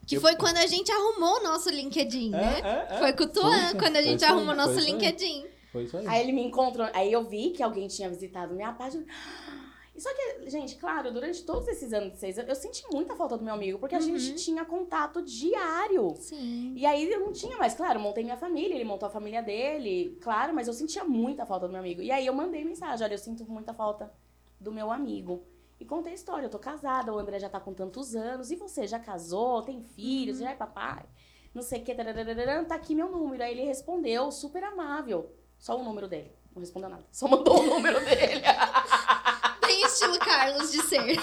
Speaker 2: Que
Speaker 4: Eu-
Speaker 2: foi quando a gente arrumou o nosso LinkedIn, né?
Speaker 4: É, é, é.
Speaker 2: Foi com o Tuan,
Speaker 4: Foi
Speaker 2: quando a gente arrumou o nosso
Speaker 4: foi.
Speaker 2: LinkedIn.
Speaker 4: Foi isso aí.
Speaker 3: Aí ele me encontrou, aí eu vi que alguém tinha visitado minha página. E só que, gente, claro, durante todos esses anos de seis anos, eu senti muita falta do meu amigo, porque a
Speaker 2: Uhum.
Speaker 3: gente tinha contato diário.
Speaker 2: Sim.
Speaker 3: E aí eu não tinha mais, claro, eu montei minha família, ele montou a família dele, claro, mas eu sentia muita falta do meu amigo. E aí eu mandei mensagem, olha, eu sinto muita falta do meu amigo. E contei a história, eu tô casada, o André já tá com tantos anos, e você já casou, tem filhos, já é papai, não sei o que, tá aqui meu número. Aí ele respondeu, super amável, só o número dele, não respondeu nada, só mandou o número *laughs* dele.
Speaker 2: Estilo Carlos de ser.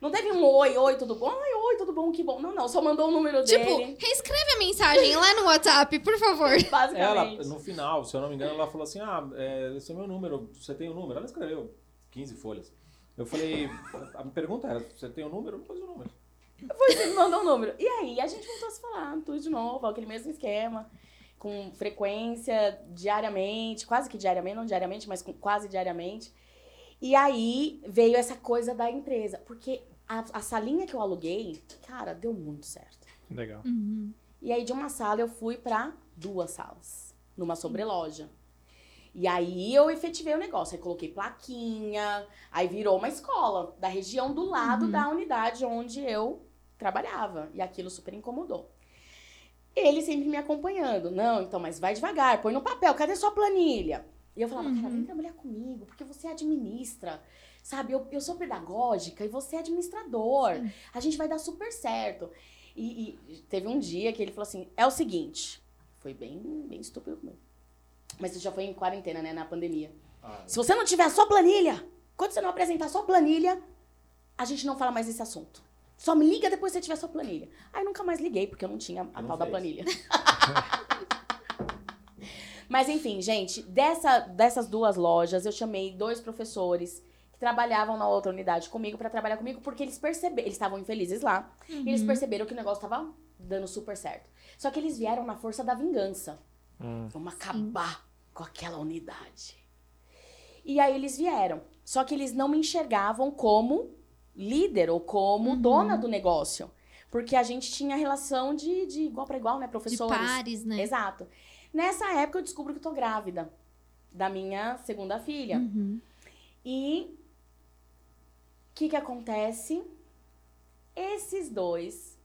Speaker 3: Não teve um oi, oi, tudo bom? Ai, oi, tudo bom, que bom. Não, não, só mandou o número
Speaker 2: Tipo,
Speaker 3: dele,
Speaker 2: reescreve a mensagem lá no WhatsApp, por favor. *laughs*
Speaker 4: Ela,
Speaker 3: basicamente.
Speaker 4: no final, se eu não me engano, ela falou assim: Ah, é, esse é meu número, você tem o número? Ela escreveu 15 folhas. Eu falei: A pergunta era: Você tem o número? Pois o número.
Speaker 3: Ele mandou o número. E aí a gente voltou a se falar, tudo de novo, aquele mesmo esquema, com frequência diariamente, quase que diariamente, não diariamente, mas com, quase diariamente. E aí veio essa coisa da empresa, porque a, a salinha que eu aluguei, cara, deu muito certo.
Speaker 1: Legal.
Speaker 2: Uhum.
Speaker 3: E aí de uma sala eu fui pra duas salas, numa sobreloja. E aí eu efetivei o negócio, aí coloquei plaquinha, aí virou uma escola da região do lado
Speaker 2: Uhum.
Speaker 3: da unidade onde eu trabalhava. E aquilo super incomodou. Ele sempre me acompanhando. Não, então, mas vai devagar, põe no papel, cadê sua planilha? E eu falava, cara, vem trabalhar comigo, porque você administra. Sabe, eu, eu sou pedagógica e você é administrador.
Speaker 2: Sim.
Speaker 3: A gente vai dar super certo. E, e teve um dia que ele falou assim: é o seguinte. Foi bem, bem estúpido comigo. Mas isso já foi em quarentena, né? Na pandemia. Se você não tiver a sua planilha, quando você não apresentar a sua planilha, a gente não fala mais desse assunto. Só me liga depois que você tiver a sua planilha. Aí nunca mais liguei, porque eu não tinha a
Speaker 4: Não
Speaker 3: tal da
Speaker 4: fez.
Speaker 3: planilha. *laughs* Mas enfim, gente, dessa, dessas duas lojas, eu chamei dois professores que trabalhavam na outra unidade comigo pra trabalhar comigo, porque eles perceberam, eles estavam infelizes lá, e eles perceberam que o negócio tava dando super certo. Só que eles vieram na força da vingança. Vamos acabar com aquela unidade. E aí eles vieram. Só que eles não me enxergavam como líder ou como dona do negócio. Porque a gente tinha relação de, de igual para igual, né?
Speaker 2: De
Speaker 3: Professores.
Speaker 2: pares, né?
Speaker 3: Exato. Nessa época eu descubro que eu tô grávida da minha segunda filha.
Speaker 2: Uhum.
Speaker 3: E o que que acontece? Esses dois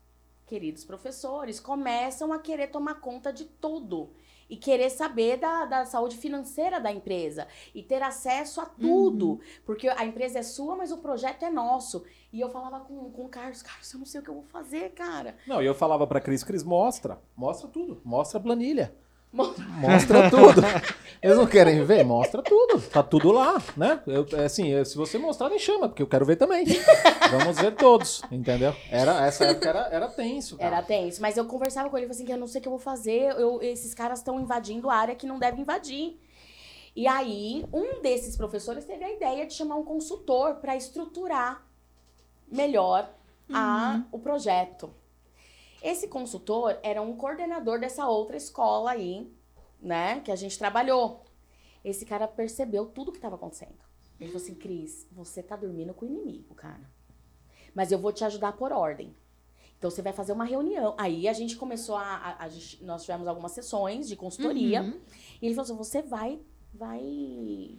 Speaker 3: queridos professores começam a querer tomar conta de tudo e querer saber da, da saúde financeira da empresa e ter acesso a tudo, porque a empresa é sua, mas o projeto é nosso. E eu falava com, com o Carlos, Carlos, eu não sei o que eu vou fazer, cara.
Speaker 4: Não, e eu falava pra Cris, Cris, mostra. Mostra tudo. Mostra a planilha.
Speaker 3: Mostra.
Speaker 4: Mostra tudo. *laughs* Eles não querem ver? Mostra tudo. Tá tudo lá, né? Eu, é assim, eu- se você mostrar, me chama, porque eu quero ver também. Vamos ver todos, entendeu? Era, essa época era, era tenso, cara.
Speaker 3: Era tenso. Mas eu conversava com ele, falei assim, que eu não sei o que eu vou fazer. Eu, esses caras estão invadindo a área que não devem invadir. E aí, um desses professores teve a ideia de chamar um consultor para estruturar melhor a, o projeto. Esse consultor era um coordenador dessa outra escola aí, né, que a gente trabalhou. Esse cara percebeu tudo que estava acontecendo. Ele falou assim, Cris, você tá dormindo com o inimigo, cara. Mas eu vou te ajudar por ordem. Então você vai fazer uma reunião. Aí a gente começou a. a- a gente- nós tivemos algumas sessões de consultoria.
Speaker 2: Uhum.
Speaker 3: E ele falou assim: você vai, vai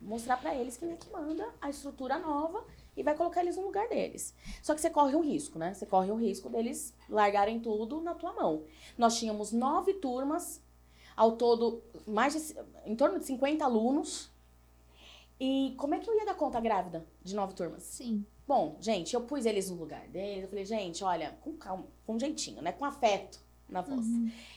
Speaker 3: mostrar pra eles quem é que manda a estrutura nova e vai colocar eles no lugar deles. Só que você corre um risco, né? Você corre o risco deles largarem tudo na tua mão. Nós tínhamos nove turmas, ao todo, mais de, em torno de 50 alunos. E como é que eu ia dar conta grávida de nove turmas?
Speaker 2: Sim.
Speaker 3: Bom, gente, eu pus eles no lugar deles. Eu falei, gente, olha, com calma, com jeitinho, né? Com afeto na voz.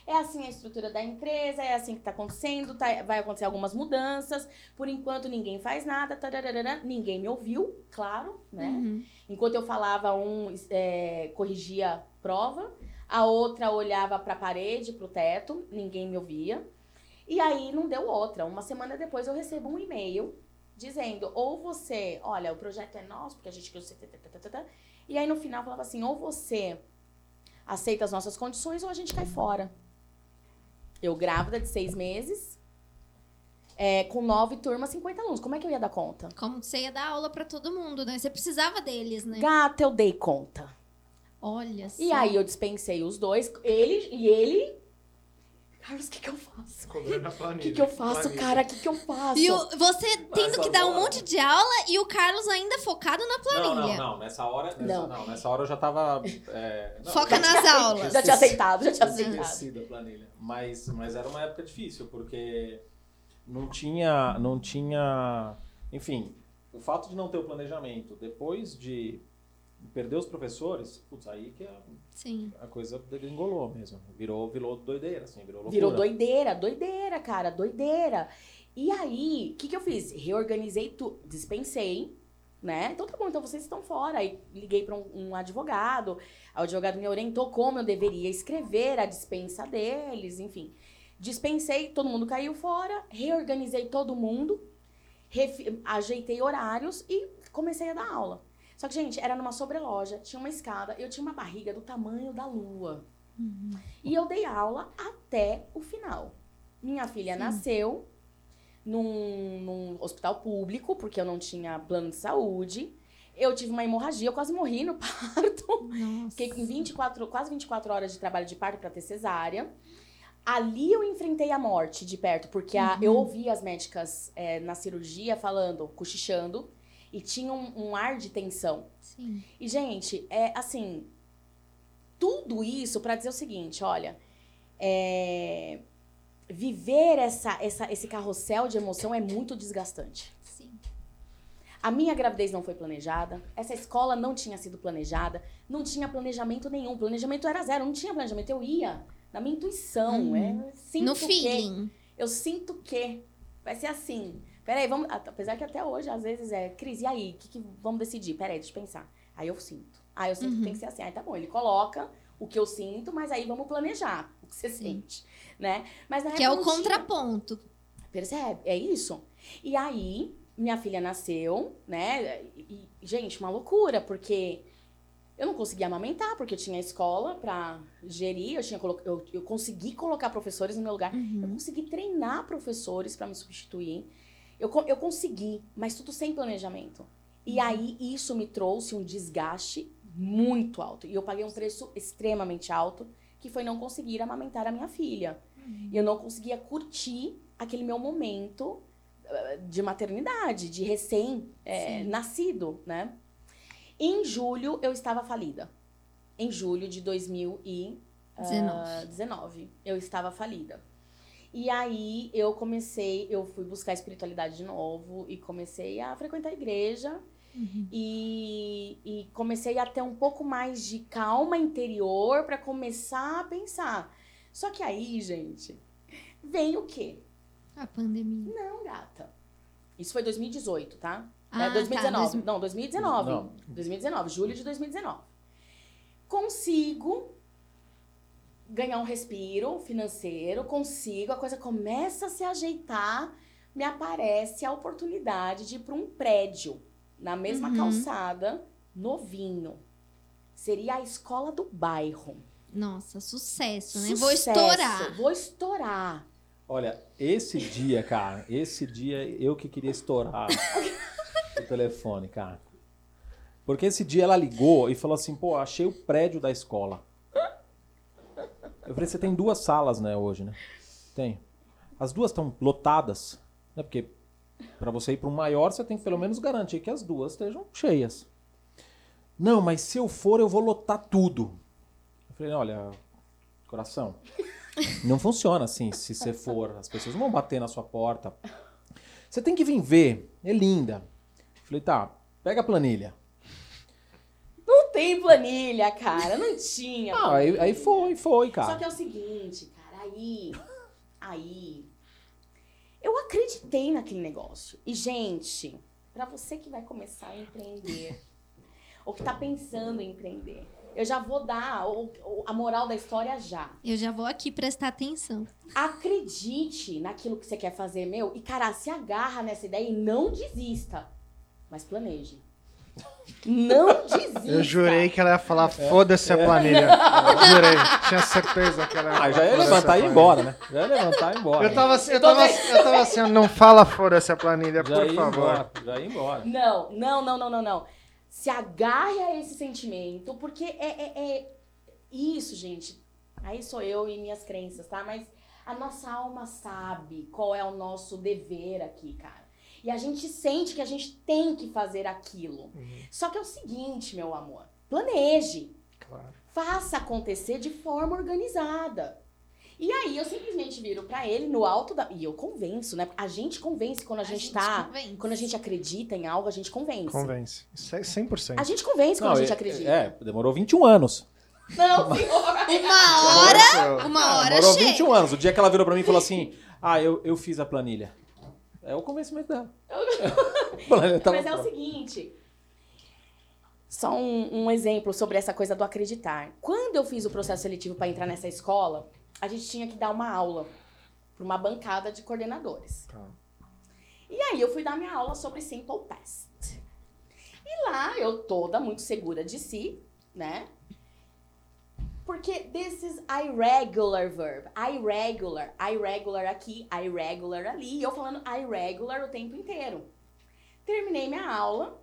Speaker 3: É assim a estrutura da empresa, é assim que tá acontecendo, tá- vai acontecer algumas mudanças. Por enquanto, ninguém faz nada, tararara, ninguém me ouviu, claro, né?
Speaker 2: Uhum.
Speaker 3: Enquanto eu falava, um é, corrigia prova, a outra olhava pra parede, pro teto, ninguém me ouvia. E aí não deu outra. Uma semana depois eu recebo um e-mail dizendo, ou você, olha, o projeto é nosso, porque a gente tá, tá, tá, tá, tá. E aí no final falava assim, ou você aceita as nossas condições ou a gente cai fora. Eu grávida de seis meses, é, com nove turmas, 50 alunos. Como é que eu ia dar conta?
Speaker 2: Como você ia dar aula pra todo mundo, né? Você precisava deles, né?
Speaker 3: Gata, eu dei conta.
Speaker 2: Olha só.
Speaker 3: E aí eu dispensei os dois, ele e ele. Carlos, o que, que eu faço? O
Speaker 1: planilha.
Speaker 3: que, que eu faço, cara? O que, que eu faço?
Speaker 2: E o- você tendo que dar um monte de aula e o Carlos ainda focado na
Speaker 4: Não,
Speaker 2: planilha.
Speaker 4: não, não. Nessa hora, nessa,
Speaker 3: Não.
Speaker 4: não. nessa hora eu já tava. é, não,
Speaker 2: Foca
Speaker 4: eu
Speaker 2: nas aulas.
Speaker 3: Já tinha aceitado, já tinha
Speaker 4: tinha
Speaker 3: aceitado.
Speaker 4: a planilha. Mas, mas era uma época difícil, porque não tinha, não tinha. Enfim, o fato de não ter o planejamento depois de perder os professores, putz, aí que a,
Speaker 2: Sim.
Speaker 4: a coisa degringolou mesmo. Virou, virou doideira, assim, virou loucura.
Speaker 3: Virou doideira, doideira, cara, doideira. E aí, o que, que eu fiz? Reorganizei tudo, dispensei, né? Então tá bom, então vocês estão fora. Aí liguei para um, um advogado, o advogado me orientou como eu deveria escrever a dispensa deles, enfim. Dispensei, todo mundo caiu fora, reorganizei todo mundo, ajeitei horários e comecei a dar aula. Só que, gente, era numa sobreloja, tinha uma escada, eu tinha uma barriga do tamanho da lua. E eu dei aula até o final. Minha filha
Speaker 2: Sim.
Speaker 3: nasceu num, num hospital público, porque eu não tinha plano de saúde. Eu tive uma hemorragia, eu quase morri no *laughs* parto.
Speaker 2: Nossa.
Speaker 3: Fiquei com 24, quase 24 horas de trabalho de parto para ter cesárea. Ali eu enfrentei a morte de perto, porque a- eu ouvi as médicas é, na cirurgia falando, cochichando, e tinha um, um ar de tensão.
Speaker 2: Sim.
Speaker 3: E, gente, é assim. Tudo isso pra dizer o seguinte: olha, é, viver essa, essa, esse carrossel de emoção é muito desgastante.
Speaker 2: Sim.
Speaker 3: A minha gravidez não foi planejada, essa escola não tinha sido planejada, não tinha planejamento nenhum. Planejamento era zero, não tinha planejamento. Eu ia na minha intuição.
Speaker 2: Uhum.
Speaker 3: É, sinto
Speaker 2: No
Speaker 3: que-
Speaker 2: feeling.
Speaker 3: eu sinto que vai ser assim. Peraí, vamos. Apesar que até hoje, às vezes, é, Cris, e aí? O que, que vamos decidir? Peraí, deixa eu pensar. Aí eu sinto. Aí eu sinto que tem que ser assim. Aí tá bom, ele coloca o que eu sinto, mas aí vamos planejar o que você sente, né? Mas na
Speaker 2: Que é o
Speaker 3: não tinha.
Speaker 2: contraponto.
Speaker 3: Percebe? É isso. E aí, minha filha nasceu, né? E, gente, uma loucura, porque eu não conseguia amamentar, porque eu tinha escola pra gerir, eu, tinha colo- eu, eu consegui colocar professores no meu lugar, eu consegui treinar professores pra me substituir. Eu, eu consegui, mas tudo sem planejamento. E aí, isso me trouxe um desgaste muito alto. E eu paguei um preço extremamente alto, que foi não conseguir amamentar a minha filha. E eu não conseguia curtir aquele meu momento eh, de maternidade, de recém-nascido, né? Em julho, eu estava falida. Em julho de 2019,
Speaker 2: 19.
Speaker 3: eu estava falida. E aí, eu comecei, eu fui buscar espiritualidade de novo e comecei a frequentar a igreja. E, e comecei a ter um pouco mais de calma interior para começar a pensar. Só que aí, gente, vem o quê?
Speaker 2: A pandemia.
Speaker 3: Não, gata. Isso foi 2018, tá?
Speaker 2: Ah,
Speaker 3: é 2019.
Speaker 2: tá,
Speaker 3: Não, 2019.
Speaker 4: Não.
Speaker 3: 2019, julho de 2019. Consigo ganhar um respiro financeiro, consigo, a coisa começa a se ajeitar, me aparece a oportunidade de ir para um prédio na mesma
Speaker 2: Uhum.
Speaker 3: calçada, novinho. Seria a escola do bairro.
Speaker 2: Nossa, sucesso, né? Vou
Speaker 3: Sucesso.
Speaker 2: estourar.
Speaker 3: Vou estourar.
Speaker 4: Olha, esse dia, cara, esse dia eu que queria estourar o telefone, cara. Porque esse dia ela ligou e falou assim, pô, achei o prédio da escola. Eu falei, você tem duas salas, né, hoje, né? Tem. As duas estão lotadas, né? Porque pra você ir para um maior, você tem que pelo menos garantir que as duas estejam cheias. Não, mas se eu for, eu vou lotar tudo. Eu falei, olha, coração, não funciona assim, se você for. As pessoas vão bater na sua porta. Você tem que vir ver. É linda. Falei, tá, pega a planilha.
Speaker 3: Tem planilha, cara. Não tinha.
Speaker 4: Ah, aí, aí foi, foi,
Speaker 3: Só
Speaker 4: cara.
Speaker 3: que é o seguinte, cara, aí. Aí. Eu acreditei naquele negócio. E, gente, pra você que vai começar a empreender, *laughs* ou que tá pensando em empreender, eu já vou dar o- o- a moral da história já.
Speaker 2: Eu já vou aqui prestar atenção.
Speaker 3: Acredite naquilo que você quer fazer, meu, e, cara, se agarra nessa ideia e não desista. Mas planeje. Não *laughs* desista.
Speaker 1: Eu jurei que ela ia falar foda-se a planilha. *laughs* Jurei. Tinha certeza que ela ia
Speaker 4: Ah,
Speaker 1: falar
Speaker 4: já ia
Speaker 1: foda-se a
Speaker 4: levantar e ir
Speaker 1: planilha.
Speaker 4: embora, né? Já ia levantar e ir embora.
Speaker 1: Eu tava, assim- eu, tava, eu tava assim, não fala foda-se a planilha,
Speaker 4: já
Speaker 1: por
Speaker 4: ia
Speaker 1: favor.
Speaker 4: embora. Já ia embora.
Speaker 3: Não, não, não, não, não, não. Se agarre a esse sentimento, porque é, é, é isso, gente. Aí sou eu e minhas crenças, tá? Mas a nossa alma sabe qual é o nosso dever aqui, cara. E a gente sente que a gente tem que fazer aquilo. Só que é o seguinte, meu amor. Planeje.
Speaker 1: Claro.
Speaker 3: Faça acontecer de forma organizada. E aí eu simplesmente viro pra ele no alto da. E eu convenço, né? A gente convence quando a, gente, tá.
Speaker 2: convence.
Speaker 3: Quando a gente acredita em algo, a gente convence.
Speaker 1: Convence. Isso é 100%.
Speaker 3: A gente convence quando
Speaker 4: Não,
Speaker 3: a gente
Speaker 4: é-
Speaker 3: acredita.
Speaker 4: É, demorou 21 anos.
Speaker 3: Não, senhor. *laughs*
Speaker 2: Uma hora, uma
Speaker 4: Ah,
Speaker 2: hora
Speaker 4: demorou
Speaker 2: chega.
Speaker 4: 21 anos. O dia que ela virou pra mim e falou assim: Ah, eu, eu fiz a planilha. É o convencimento dela. *laughs* Tava
Speaker 3: Mas é o seguinte. Só um, um exemplo sobre essa coisa do acreditar. Quando eu fiz o processo seletivo para entrar nessa escola, a gente tinha que dar uma aula para uma bancada de coordenadores.
Speaker 1: Tá.
Speaker 3: E aí eu fui dar minha aula sobre Simple Past. E lá eu toda muito segura de si, né? Porque this is irregular verb. Irregular. Irregular aqui, irregular ali. E eu falando irregular o tempo inteiro. Terminei minha aula.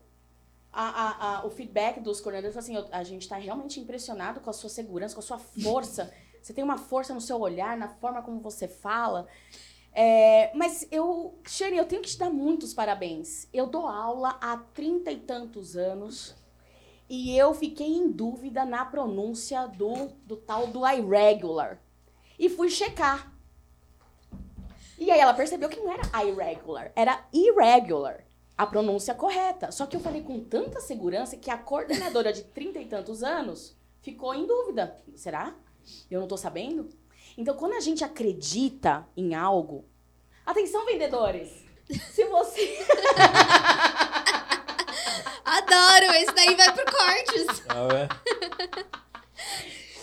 Speaker 3: A, a, a- o feedback dos coordenadores foi assim: "Eu- a gente tá realmente impressionado com a sua segurança, com a sua força. *laughs* Você tem uma força no seu olhar, na forma como você fala. É, mas eu, Shane, eu tenho que te dar muitos parabéns. Eu dou aula há trinta e tantos anos e eu fiquei em dúvida na pronúncia do, do tal do irregular. E fui checar. E aí ela percebeu que não era irregular, era irregular. A pronúncia correta. Só que eu falei com tanta segurança que a coordenadora de trinta e tantos anos ficou em dúvida. Será? Eu não tô sabendo? Então, quando a gente acredita em algo. Atenção, vendedores! Se você. *laughs*
Speaker 2: Adoro, esse daí vai pro cortes. *laughs*
Speaker 4: Ah, é?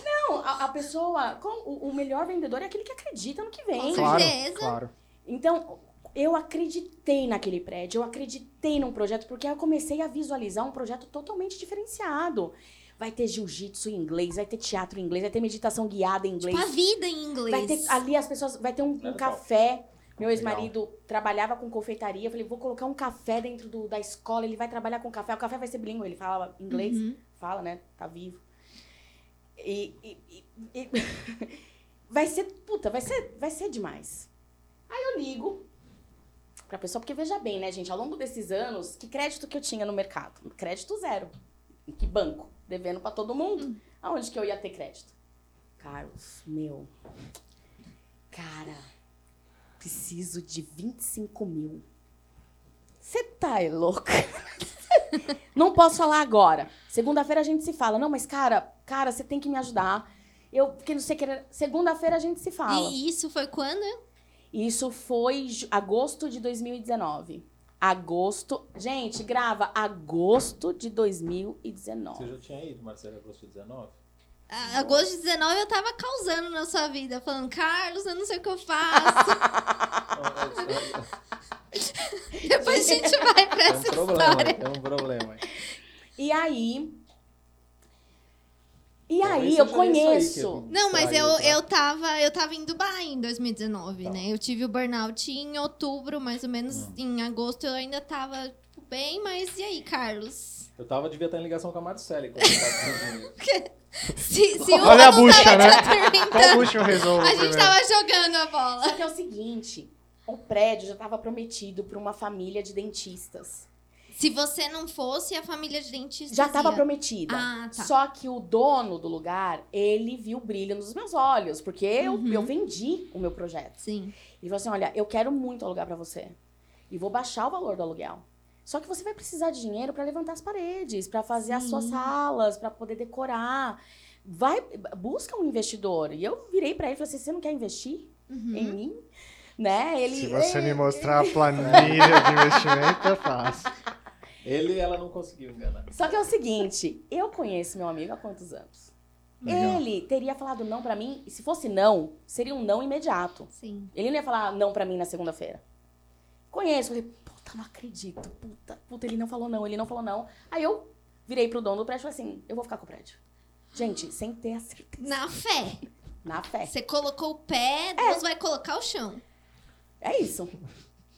Speaker 3: Não, a, a pessoa. com- o, o melhor vendedor é aquele que acredita no que vem.
Speaker 2: Com
Speaker 1: Claro,
Speaker 2: certeza.
Speaker 1: claro.
Speaker 3: Então, eu acreditei naquele prédio, eu acreditei num projeto, porque eu comecei a visualizar um projeto totalmente diferenciado. Vai ter jiu-jitsu em inglês, vai ter teatro em inglês, vai ter meditação guiada em inglês.
Speaker 2: Tipo, a vida em inglês.
Speaker 3: Vai ter ali as pessoas, vai ter um, um café. Meu ex-marido trabalhava com confeitaria. Eu falei, vou colocar um café dentro do- da escola. Ele vai trabalhar com café. O café vai ser bilíngue. Ele fala inglês.
Speaker 2: Uhum.
Speaker 3: Fala, né? Tá vivo. E, e- e- e- *laughs* vai ser, puta, vai ser, vai ser demais. Aí eu ligo pra pessoa, porque veja bem, né, gente? Ao longo desses anos, que crédito que eu tinha no mercado? Crédito zero. Em que banco? Devendo pra todo mundo. Aonde que eu ia ter crédito? Carlos, meu. Cara, preciso de 25 mil. Você tá é louca? *laughs* Não posso falar agora. Segunda-feira a gente se fala. Não, mas cara, cara, você tem que me ajudar. Eu, porque não sei que. Segunda-feira a gente se fala.
Speaker 2: E isso foi quando?
Speaker 3: Isso foi agosto de 2019. Agosto. Gente, grava agosto de 2019.
Speaker 4: Você já tinha ido, Marcelo, agosto 19?
Speaker 2: A- Agosto de 19 eu tava causando na sua vida, falando, Carlos, eu não sei o que eu faço. *laughs* Depois a gente vai pra
Speaker 4: um
Speaker 2: essa
Speaker 4: problema,
Speaker 2: história.
Speaker 4: tem um problema.
Speaker 3: E aí. E
Speaker 4: Talvez
Speaker 3: aí, eu conheço.
Speaker 2: Não, mas eu,
Speaker 4: tá?
Speaker 2: eu, tava, eu tava em Dubai em 2019,
Speaker 4: Tá.
Speaker 2: né? Eu tive o burnout em outubro, mais ou menos
Speaker 4: Hum.
Speaker 2: em agosto eu ainda tava tipo, bem, mas e aí, Carlos?
Speaker 4: Eu tava, devia estar em ligação com a Marcele quando eu tava.
Speaker 2: Se, se
Speaker 1: Olha a
Speaker 2: não
Speaker 1: bucha,
Speaker 2: tava
Speaker 1: né? Qual bucha eu resolvo
Speaker 2: a gente
Speaker 1: primeiro?
Speaker 2: tava jogando a bola.
Speaker 3: Só que é o seguinte: o prédio já estava prometido para uma família de dentistas.
Speaker 2: Se você não fosse, a família de dentistas
Speaker 3: Já estava
Speaker 2: ia.
Speaker 3: prometida.
Speaker 2: Ah, tá.
Speaker 3: Só que o dono do lugar, ele viu brilho nos meus olhos, porque eu,
Speaker 2: Uhum.
Speaker 3: eu vendi o meu projeto.
Speaker 2: Sim.
Speaker 3: Ele falou assim: olha, eu quero muito alugar pra você. E vou baixar o valor do aluguel. Só que você vai precisar de dinheiro pra levantar as paredes, pra fazer as suas
Speaker 2: Sim.
Speaker 3: salas, pra poder decorar. Vai, busca um investidor. E eu virei pra ele e falei assim: você não quer investir
Speaker 2: Uhum.
Speaker 3: em mim? Né? Ele,
Speaker 1: Se você me
Speaker 3: "É,
Speaker 1: mostrar a planilha de *laughs* investimento, eu faço.
Speaker 4: Ele ela não conseguiu enganar.
Speaker 3: Só que é o seguinte, eu conheço meu amigo há quantos anos?
Speaker 1: Legal.
Speaker 3: Ele teria falado não pra mim, e se fosse não, seria um não imediato.
Speaker 2: Sim.
Speaker 3: Ele não ia falar não pra mim na segunda-feira. Conheço, falei, puta, não acredito, puta, puta, ele não falou não, ele não falou não. Aí eu virei pro dono do prédio e falei assim, eu vou ficar com o prédio. Gente, sem ter a certeza,
Speaker 2: Na fé.
Speaker 3: na fé.
Speaker 2: Você colocou o pé, Deus vai colocar o chão.
Speaker 3: É isso.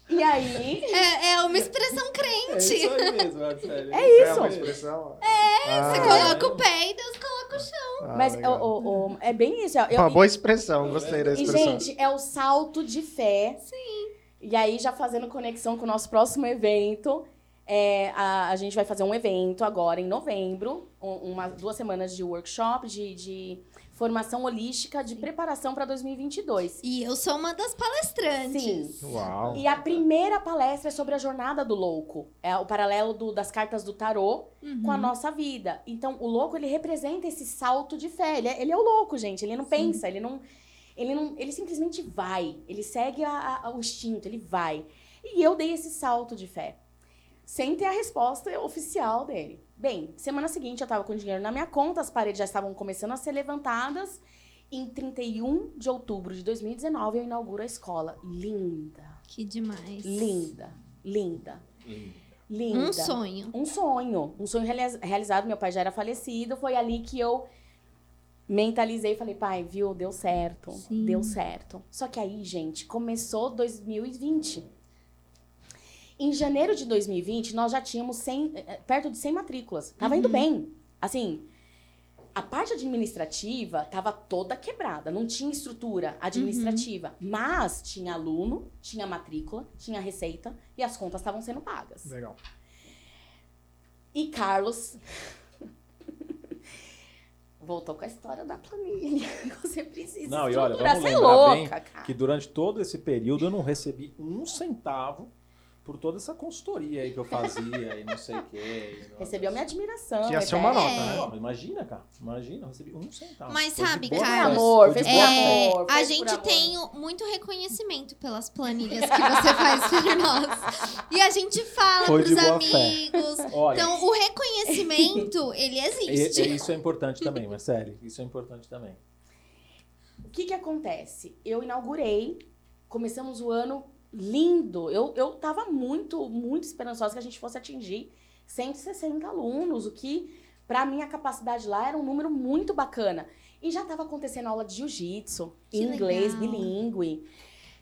Speaker 3: E aí,
Speaker 2: É, é uma expressão
Speaker 4: É
Speaker 2: crente.
Speaker 4: isso aí mesmo, Marcelo.
Speaker 3: É
Speaker 1: É
Speaker 3: isso.
Speaker 1: uma expressão? É,
Speaker 2: Você coloca o pé e Deus coloca o chão.
Speaker 1: Ah,
Speaker 3: mas o- o- o- é bem isso. Eu,
Speaker 1: Uma boa expressão, gostei da
Speaker 3: E,
Speaker 1: expressão.
Speaker 3: gente, é o salto de fé. Sim. E aí, já fazendo conexão com o nosso próximo evento, é, a, a gente vai fazer um evento agora em novembro, um- uma, duas semanas de workshop, de, de formação holística, de preparação para 2022.
Speaker 2: E eu sou uma das palestrantes.
Speaker 3: Sim.
Speaker 1: Uau.
Speaker 3: E a primeira palestra é sobre a jornada do louco. É o paralelo do- das cartas do tarô
Speaker 2: Uhum.
Speaker 3: com a nossa vida. Então, o louco, ele representa esse salto de fé. Ele é, ele é o louco, gente. Ele não pensa, ele não, ele não. Ele simplesmente vai. Ele segue a- a- o instinto, ele vai. E eu dei esse salto de fé. Sem ter a resposta oficial dele. Bem, semana seguinte eu tava com dinheiro na minha conta, as paredes já estavam começando a ser levantadas. Em 31 de outubro de 2019, eu inauguro a escola. Linda,
Speaker 2: Que demais.
Speaker 3: linda, linda,
Speaker 4: Lindo.
Speaker 3: linda.
Speaker 2: Um sonho.
Speaker 3: Um sonho. Um sonho realiza- realizado. Meu pai já era falecido. Foi ali que eu mentalizei e falei, pai, viu? Deu certo.
Speaker 2: Sim.
Speaker 3: Deu certo. Só que aí, gente, começou 2020. Em janeiro de 2020, nós já tínhamos 100, eh, perto de 100 matrículas. Tava indo
Speaker 2: Uhum.
Speaker 3: bem. Assim, a parte administrativa tava toda quebrada. Não tinha estrutura administrativa. Mas tinha aluno, tinha matrícula, tinha receita e as contas estavam sendo pagas.
Speaker 1: Legal.
Speaker 3: E Carlos. Voltou com a história da planilha. *laughs* Você precisa
Speaker 4: Não, e olha, vamos
Speaker 3: é
Speaker 4: lembrar
Speaker 3: louca,
Speaker 4: bem
Speaker 3: cara.
Speaker 4: que durante todo esse período eu não recebi um centavo por toda essa consultoria aí que eu fazia e não sei o quê. e-
Speaker 3: Recebeu minha admiração.
Speaker 1: Que ia ser uma nota, né?
Speaker 4: Não, imagina, cara. Imagina, eu recebi um centavo.
Speaker 2: Mas
Speaker 4: Foi
Speaker 2: sabe,
Speaker 4: boa
Speaker 2: Carlos,
Speaker 4: fé.
Speaker 3: amor, fez por.
Speaker 2: É,
Speaker 3: amor,
Speaker 2: a gente
Speaker 3: amor.
Speaker 2: tem muito reconhecimento pelas planilhas que você faz por *laughs* nós. E a gente fala
Speaker 4: Foi
Speaker 2: pros amigos.
Speaker 4: Olha,
Speaker 2: Então, o reconhecimento, *laughs* ele
Speaker 4: e-
Speaker 2: existe.
Speaker 4: e isso é importante também, Marcele. Isso é importante também.
Speaker 3: O que que acontece? Eu inaugurei, começamos o ano lindo. Eu, eu tava muito, muito esperançosa que a gente fosse atingir 160 alunos, o que, pra minha capacidade lá, era um número muito bacana. E já estava acontecendo aula de jiu-jitsu, inglês,
Speaker 2: legal.
Speaker 3: bilíngue.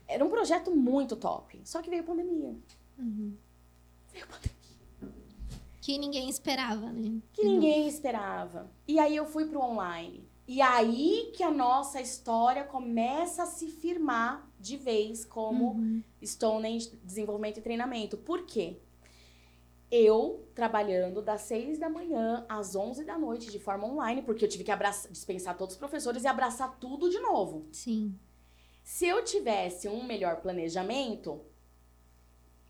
Speaker 3: Era um projeto muito top. Só que veio a pandemia.
Speaker 2: Uhum.
Speaker 3: Veio a pandemia.
Speaker 2: Que ninguém esperava, né?
Speaker 3: que ninguém esperava. E aí eu fui pro online. E aí que a nossa história começa a se firmar de vez como
Speaker 2: Uhum.
Speaker 3: Stonehenge Desenvolvimento e Treinamento. Por quê? Eu trabalhando das 6 da manhã às 11 da noite de forma online, porque eu tive que abraçar, dispensar todos os professores e abraçar tudo de novo.
Speaker 2: Sim.
Speaker 3: Se eu tivesse um melhor planejamento,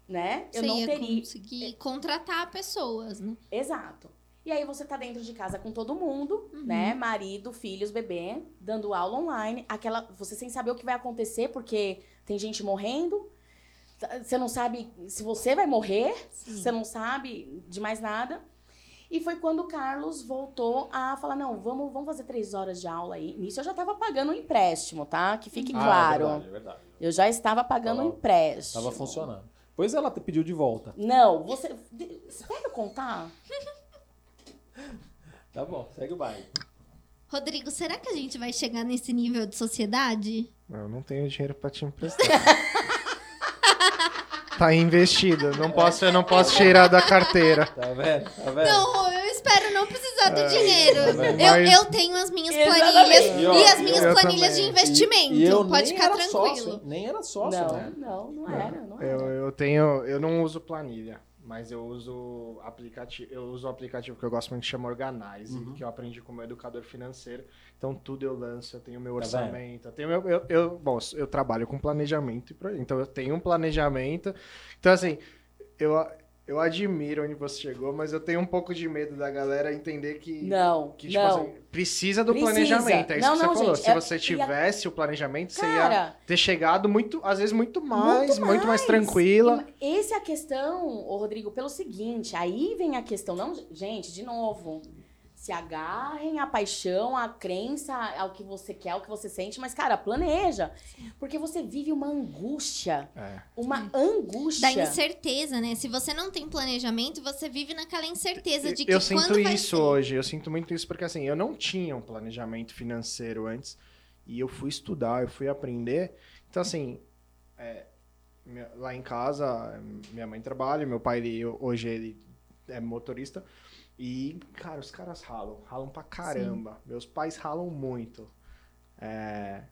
Speaker 3: né? Eu
Speaker 2: Você
Speaker 3: não
Speaker 2: ia
Speaker 3: teria.
Speaker 2: conseguir contratar pessoas, né?
Speaker 3: Exato. E aí você tá dentro de casa com todo mundo,
Speaker 2: Uhum.
Speaker 3: né? Marido, filhos, bebê, dando aula online. Aquela, você sem saber o que vai acontecer, porque tem gente morrendo. Você não sabe se você vai morrer,
Speaker 2: Sim.
Speaker 3: você não sabe de mais nada. E foi quando o Carlos voltou a falar: não, vamos, vamos fazer três horas de aula aí. Nisso eu já tava pagando um empréstimo, tá? Que fique
Speaker 4: Ah,
Speaker 3: claro.
Speaker 4: É verdade, é verdade.
Speaker 3: Eu já estava pagando um empréstimo.
Speaker 4: Tava funcionando. Pois ela te pediu de volta.
Speaker 3: Não, você. de- Espera eu contar. *laughs*
Speaker 4: Tá bom, segue o baile.
Speaker 2: Rodrigo, será que a gente vai chegar nesse nível de sociedade?
Speaker 1: Eu não tenho dinheiro pra te emprestar. *laughs* tá investido. Não posso, eu não posso tirar da carteira.
Speaker 4: Tá vendo? Tá vendo?
Speaker 2: Não, eu espero não precisar do dinheiro.
Speaker 1: mas-
Speaker 2: Eu, eu tenho as minhas
Speaker 3: Exatamente.
Speaker 2: planilhas
Speaker 4: E, ó,
Speaker 2: e as minhas planilhas
Speaker 1: também.
Speaker 2: de investimento.
Speaker 4: E eu
Speaker 2: Pode ficar tranquilo.
Speaker 4: Sócio, nem era sócio,
Speaker 3: não,
Speaker 4: né?
Speaker 3: não, não era, não era.
Speaker 1: Eu, eu tenho. Eu não uso planilha, mas eu uso aplicativo. Eu uso o aplicativo que eu gosto muito que chama Organize,
Speaker 4: Uhum.
Speaker 1: que eu aprendi como educador financeiro. Então tudo eu lanço, eu tenho meu
Speaker 4: Tá
Speaker 1: orçamento. Eu tenho meu, eu, eu, bom, eu trabalho com planejamento. Então eu tenho um planejamento. Então, assim, eu, eu admiro onde você chegou, mas eu tenho um pouco de medo da galera entender que.
Speaker 3: Não,
Speaker 1: Que, tipo
Speaker 3: não.
Speaker 1: assim, precisa do
Speaker 3: Precisa.
Speaker 1: planejamento. É isso
Speaker 3: Não,
Speaker 1: que você
Speaker 3: não,
Speaker 1: falou.
Speaker 3: gente,
Speaker 1: Se
Speaker 3: é-
Speaker 1: você tivesse o planejamento, você ia
Speaker 3: Cara,
Speaker 1: ter chegado muito, às vezes, muito mais, muito mais,
Speaker 3: mais.
Speaker 1: tranquila.
Speaker 3: Essa é a questão, Rodrigo, pelo seguinte, aí vem a questão, não, gente, de novo, se agarrem à paixão, à crença, ao que você quer, ao que você sente, mas, cara, planeja. Porque você vive uma angústia,
Speaker 1: É.
Speaker 3: uma angústia.
Speaker 2: Da incerteza, né? Se você não tem planejamento, você vive naquela incerteza de que
Speaker 1: eu
Speaker 2: quando
Speaker 1: sinto isso
Speaker 2: ser.
Speaker 1: hoje, eu sinto muito isso porque assim, eu não tinha um planejamento financeiro antes e eu fui estudar, eu fui aprender. Então assim, é, lá em casa, minha mãe trabalha, meu pai ele, hoje ele é motorista e cara, os caras ralam, ralam pra caramba. Meus pais ralam muito. É,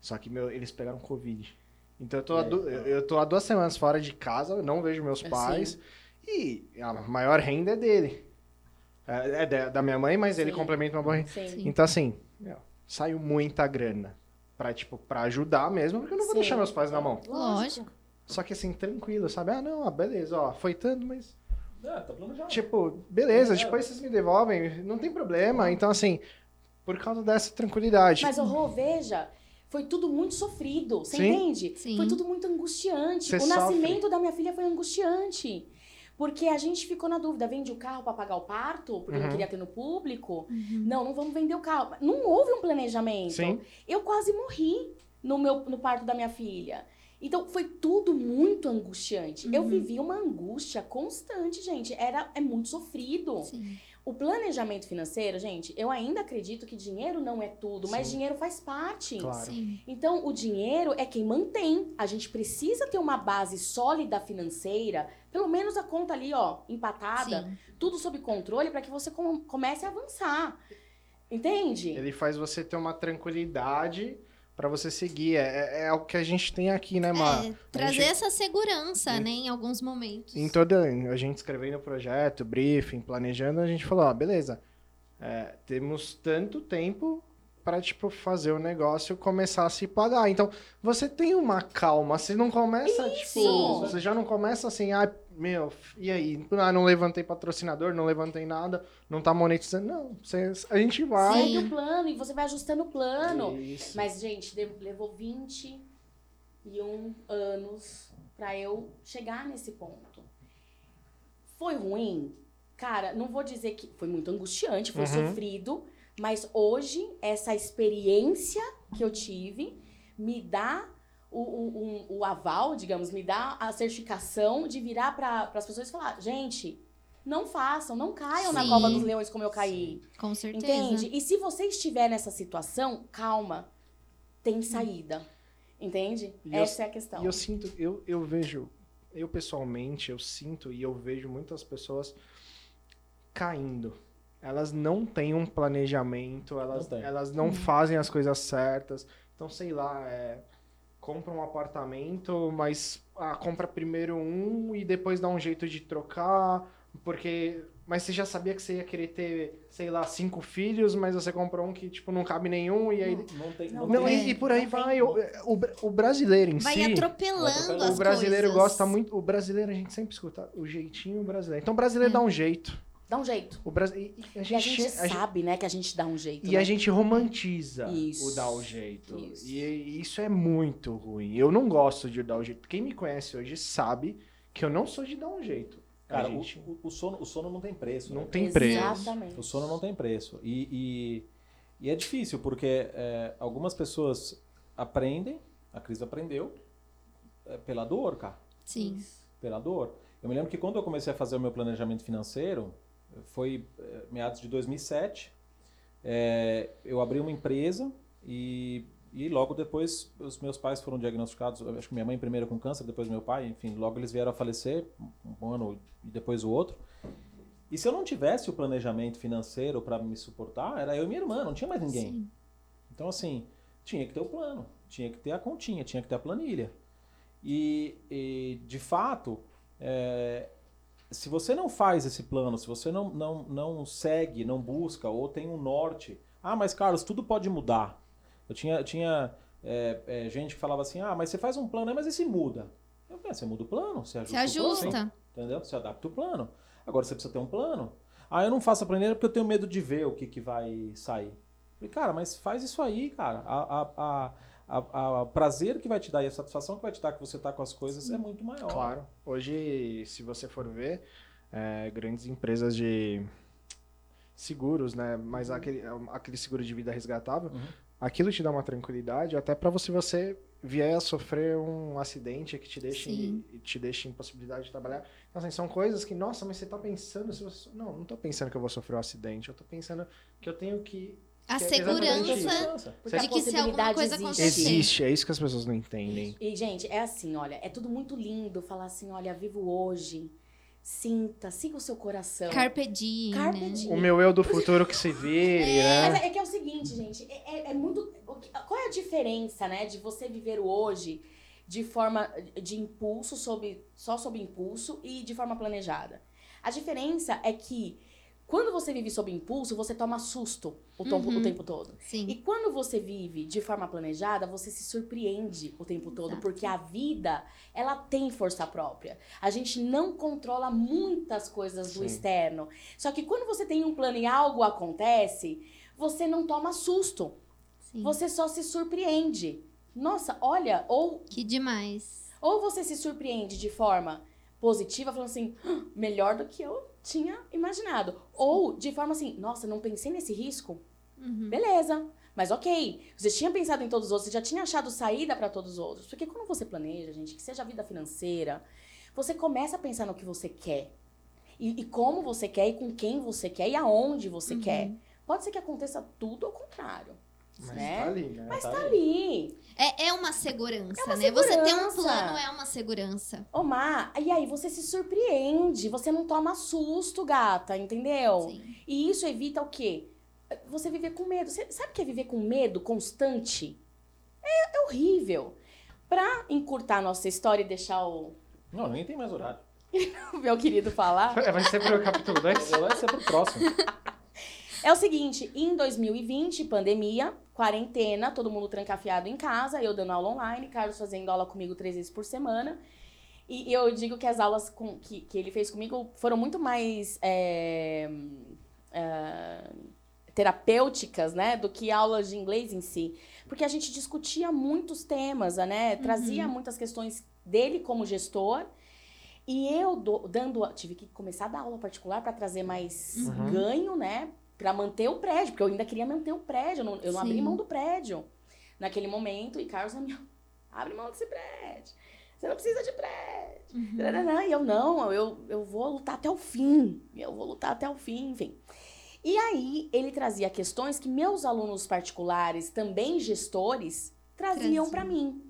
Speaker 1: só que meu, eles pegaram covid. Então eu tô, há
Speaker 4: É,
Speaker 1: du-
Speaker 4: então.
Speaker 1: eu tô há duas semanas fora de casa, eu não vejo meus
Speaker 3: Assim.
Speaker 1: pais. E a maior renda é dele. É, é da, minha mãe, mas ele
Speaker 3: Sim.
Speaker 1: complementa uma boa renda.
Speaker 3: Sim.
Speaker 2: Sim.
Speaker 1: Então, assim, meu, saiu muita grana. Pra, tipo, pra ajudar mesmo, porque eu não vou
Speaker 3: Sim.
Speaker 1: deixar meus pais na mão.
Speaker 2: Lógico.
Speaker 1: Só que assim, tranquilo, sabe? Ah, não, ah, beleza, ó, foi tanto, mas.
Speaker 4: Ah, tá planejado.
Speaker 1: Tipo, beleza,
Speaker 4: É.
Speaker 1: depois vocês me devolvem, não tem problema. Então, assim, por causa dessa tranquilidade.
Speaker 3: Mas, Rô, veja, foi tudo muito sofrido, você
Speaker 1: Sim.
Speaker 3: entende?
Speaker 2: Sim.
Speaker 3: Foi tudo muito angustiante.
Speaker 1: Você
Speaker 3: o
Speaker 1: sofre.
Speaker 3: nascimento da minha filha foi angustiante. Porque a gente ficou na dúvida, vende o carro pra pagar o parto, porque não
Speaker 1: Uhum.
Speaker 3: queria ter no público.
Speaker 2: Uhum.
Speaker 3: Não, não vamos vender o carro. Não houve um planejamento.
Speaker 1: Sim.
Speaker 3: Eu quase morri no, meu, no parto da minha filha. Então, foi tudo muito angustiante. Eu
Speaker 2: Uhum.
Speaker 3: vivi uma angústia constante, gente. Era, é muito sofrido.
Speaker 2: Sim.
Speaker 3: O planejamento financeiro, gente, eu ainda acredito que dinheiro não é tudo, mas
Speaker 1: Sim.
Speaker 3: dinheiro faz parte.
Speaker 1: Claro.
Speaker 2: Sim.
Speaker 3: Então, o dinheiro é quem mantém. A gente precisa ter uma base sólida financeira, pelo menos a conta ali, ó, empatada,
Speaker 2: Sim.
Speaker 3: tudo sob controle para que você com- comece a avançar. Entende?
Speaker 1: Ele faz você ter uma tranquilidade pra você seguir. É, é, é o que a gente tem aqui, né, Mar?
Speaker 2: É, trazer
Speaker 1: gente-
Speaker 2: essa segurança,
Speaker 1: Sim.
Speaker 2: né, em alguns momentos.
Speaker 1: Em toda. A gente escrevendo o projeto, briefing, planejando, a gente falou, ó, beleza. é, temos tanto tempo para tipo fazer o negócio começar a se pagar. Então, você tem uma calma, você não começa
Speaker 3: Isso!
Speaker 1: tipo, você já não começa assim, ah, meu, e aí? Ah, não levantei patrocinador, não levantei nada, não tá monetizando. Não, você, a gente vai.
Speaker 3: Segue o plano e você vai ajustando o plano.
Speaker 1: Isso.
Speaker 3: Mas, gente, levou 21 anos pra eu chegar nesse ponto. Foi ruim? Cara, não vou dizer que foi muito angustiante, foi
Speaker 1: Uhum.
Speaker 3: sofrido, mas hoje essa experiência que eu tive me dá o, o, o aval, digamos, me dá a certificação de virar para as pessoas e falar: gente, não façam, não caiam na
Speaker 2: Sim.
Speaker 3: cova dos leões como eu caí.
Speaker 2: Com certeza.
Speaker 3: Entende? E se você estiver nessa situação, calma. Tem saída. Entende?
Speaker 1: E eu-
Speaker 3: Essa é a questão.
Speaker 1: E eu sinto, eu, eu vejo, eu pessoalmente, eu sinto e eu vejo muitas pessoas caindo. Elas não têm um planejamento, elas
Speaker 4: Não
Speaker 1: elas não fazem as coisas certas. Então, sei lá, é, compra um apartamento, mas ah, compra primeiro um e depois dá um jeito de trocar, porque... Mas você já sabia que você ia querer ter, sei lá, cinco filhos, mas você comprou um que, tipo, não cabe nenhum, e aí...
Speaker 4: Não, não tem.
Speaker 3: Não
Speaker 1: Não,
Speaker 3: tem.
Speaker 1: e, e por aí vai. O, o, o brasileiro em
Speaker 2: Vai
Speaker 1: si...
Speaker 2: atropelando
Speaker 4: Vai
Speaker 2: as
Speaker 1: O brasileiro
Speaker 2: coisas.
Speaker 1: gosta muito. O brasileiro, a gente sempre escuta o jeitinho brasileiro. Então o brasileiro dá um jeito.
Speaker 3: Dá um jeito.
Speaker 1: O Brasi... e- e a
Speaker 3: E a
Speaker 1: gente,
Speaker 3: gente
Speaker 1: a gente-
Speaker 3: sabe, né, que a gente dá um jeito.
Speaker 1: e
Speaker 3: né?
Speaker 1: a gente romantiza
Speaker 3: Isso.
Speaker 1: o dar o jeito.
Speaker 3: Isso.
Speaker 1: E isso é muito ruim. Eu não gosto de dar o jeito. Quem me conhece hoje sabe que eu não sou de dar um jeito.
Speaker 4: Cara,
Speaker 1: gente
Speaker 4: o, o- o sono, o sono não tem preço.
Speaker 1: não
Speaker 4: né?
Speaker 1: tem preço.
Speaker 3: Exatamente.
Speaker 4: O sono não tem preço. E, e, e é difícil, porque é, algumas pessoas aprendem, a Cris aprendeu, é, pela dor, cara.
Speaker 2: Sim.
Speaker 4: Pela dor. Eu me lembro que quando eu comecei a fazer o meu planejamento financeiro, foi é, meados de 2007, é, eu abri uma empresa e, e logo depois os meus pais foram diagnosticados, acho que minha mãe primeiro com câncer, depois meu pai, enfim, logo eles vieram a falecer, um ano e depois o outro. E se eu não tivesse o planejamento financeiro para me suportar, era eu e minha irmã, não tinha mais ninguém.
Speaker 2: Sim.
Speaker 4: Então, assim, tinha que ter o plano, tinha que ter a continha, tinha que ter a planilha. E, e, de fato, é, se você não faz esse plano, se você não, não, não segue, não busca, ou tem um norte. Ah, mas Carlos, tudo pode mudar. Eu tinha, eu tinha é, é, gente que falava assim: ah, mas você faz um plano aí, mas esse muda. Eu falei, "Ah, você muda o plano, você ajusta.
Speaker 2: Se
Speaker 4: o plano."
Speaker 2: ajusta.
Speaker 4: Entendeu? Você adapta o plano. Agora você precisa ter um plano. Ah, eu não faço a planilha porque eu tenho medo de ver o que, que vai sair. Falei, cara, mas faz isso aí, cara. A, a, a, a, a prazer que vai te dar e a satisfação que vai te dar que você tá com as coisas é muito maior.
Speaker 1: Claro. Hoje, se você for ver, é, grandes empresas de seguros, né? Mas aquele, aquele seguro de vida resgatável,
Speaker 4: Uhum.
Speaker 1: aquilo te dá uma tranquilidade até para você você vier a sofrer um acidente que te deixe
Speaker 2: Sim.
Speaker 1: te deixe impossibilidade de trabalhar. Então, assim, são coisas que, nossa, mas você tá pensando se você não, não tô pensando que eu vou sofrer um acidente, eu tô pensando que eu tenho que
Speaker 2: A
Speaker 1: é
Speaker 2: segurança
Speaker 3: Porque
Speaker 2: de
Speaker 3: a
Speaker 2: que se alguma coisa
Speaker 3: existe.
Speaker 2: acontecer.
Speaker 1: existe, é isso que as pessoas não entendem.
Speaker 3: E, gente, é assim, olha, é tudo muito lindo falar assim, olha, vivo hoje, sinta, siga o seu coração.
Speaker 2: Carpe diem,
Speaker 3: Carpe
Speaker 2: né?
Speaker 3: diem.
Speaker 1: O meu eu do futuro que se vire,
Speaker 3: Mas
Speaker 1: né?
Speaker 3: é, é que é o seguinte, gente, é, é- é muito. Qual é a diferença, né, de você viver o hoje de forma de impulso, sob, só sob impulso e de forma planejada? A diferença é que quando você vive sob impulso, você toma susto o, tempo-
Speaker 2: Uhum.
Speaker 3: o tempo todo.
Speaker 2: Sim.
Speaker 3: E quando você vive de forma planejada, você se surpreende o tempo todo,
Speaker 2: Exato.
Speaker 3: porque a vida, ela tem força própria. A gente não controla muitas coisas do
Speaker 1: Sim.
Speaker 3: externo. Só que quando você tem um plano e algo acontece, você não toma susto.
Speaker 2: Sim.
Speaker 3: Você só se surpreende. Nossa, olha, ou
Speaker 2: Que demais.
Speaker 3: ou você se surpreende de forma positiva, falando assim, "Ah, melhor do que eu tinha imaginado. Ou de forma assim, nossa, não pensei nesse risco.
Speaker 2: Uhum.
Speaker 3: Beleza. Mas ok, você tinha pensado em todos os outros, você já tinha achado saída para todos os outros. Porque quando você planeja, gente, que seja a vida financeira, você começa a pensar no que você quer. E, e como você quer, e com quem você quer, e aonde você
Speaker 2: Uhum.
Speaker 3: quer. Pode ser que aconteça tudo ao contrário.
Speaker 1: Mas
Speaker 3: né?
Speaker 1: tá ali, né?
Speaker 3: Mas
Speaker 4: tá
Speaker 3: tá
Speaker 4: aí.
Speaker 3: ali.
Speaker 2: É, é uma segurança,
Speaker 3: É uma
Speaker 2: né? Você ter um
Speaker 3: segurança.
Speaker 2: plano é uma segurança.
Speaker 3: Omar, e aí você se surpreende, você não toma susto, gata, entendeu?
Speaker 2: Sim.
Speaker 3: E isso evita o quê? Você viver com medo. Você sabe o que é viver com medo constante? É, é horrível. Pra encurtar a nossa história e deixar o
Speaker 4: Não, nem tem mais horário. *laughs*
Speaker 3: meu querido falar,
Speaker 1: É, Vai ser pro capítulo 2? *laughs*
Speaker 4: Vai ser pro próximo.
Speaker 3: É o seguinte, em 2020, pandemia, quarentena, todo mundo trancafiado em casa, eu dando aula online, Carlos fazendo aula comigo três vezes por semana. E eu digo que as aulas com, que, que ele fez comigo foram muito mais é, é, terapêuticas, né, do que aulas de inglês em si. Porque a gente discutia muitos temas, né, trazia muitas questões dele como gestor. E eu do- dando, tive que começar a dar aula particular para trazer mais
Speaker 1: Uhum.
Speaker 3: ganho, né, para manter o prédio, porque eu ainda queria manter o prédio, eu não, eu não abri mão do prédio naquele momento. E Carlos, minha, *laughs* abre mão desse prédio. Você não precisa de prédio.
Speaker 2: Uhum.
Speaker 3: E eu, não, eu, eu vou lutar até o fim. Eu vou lutar até o fim, enfim. E aí, ele trazia questões que meus alunos particulares, também gestores, traziam
Speaker 2: Traziam.
Speaker 3: para mim.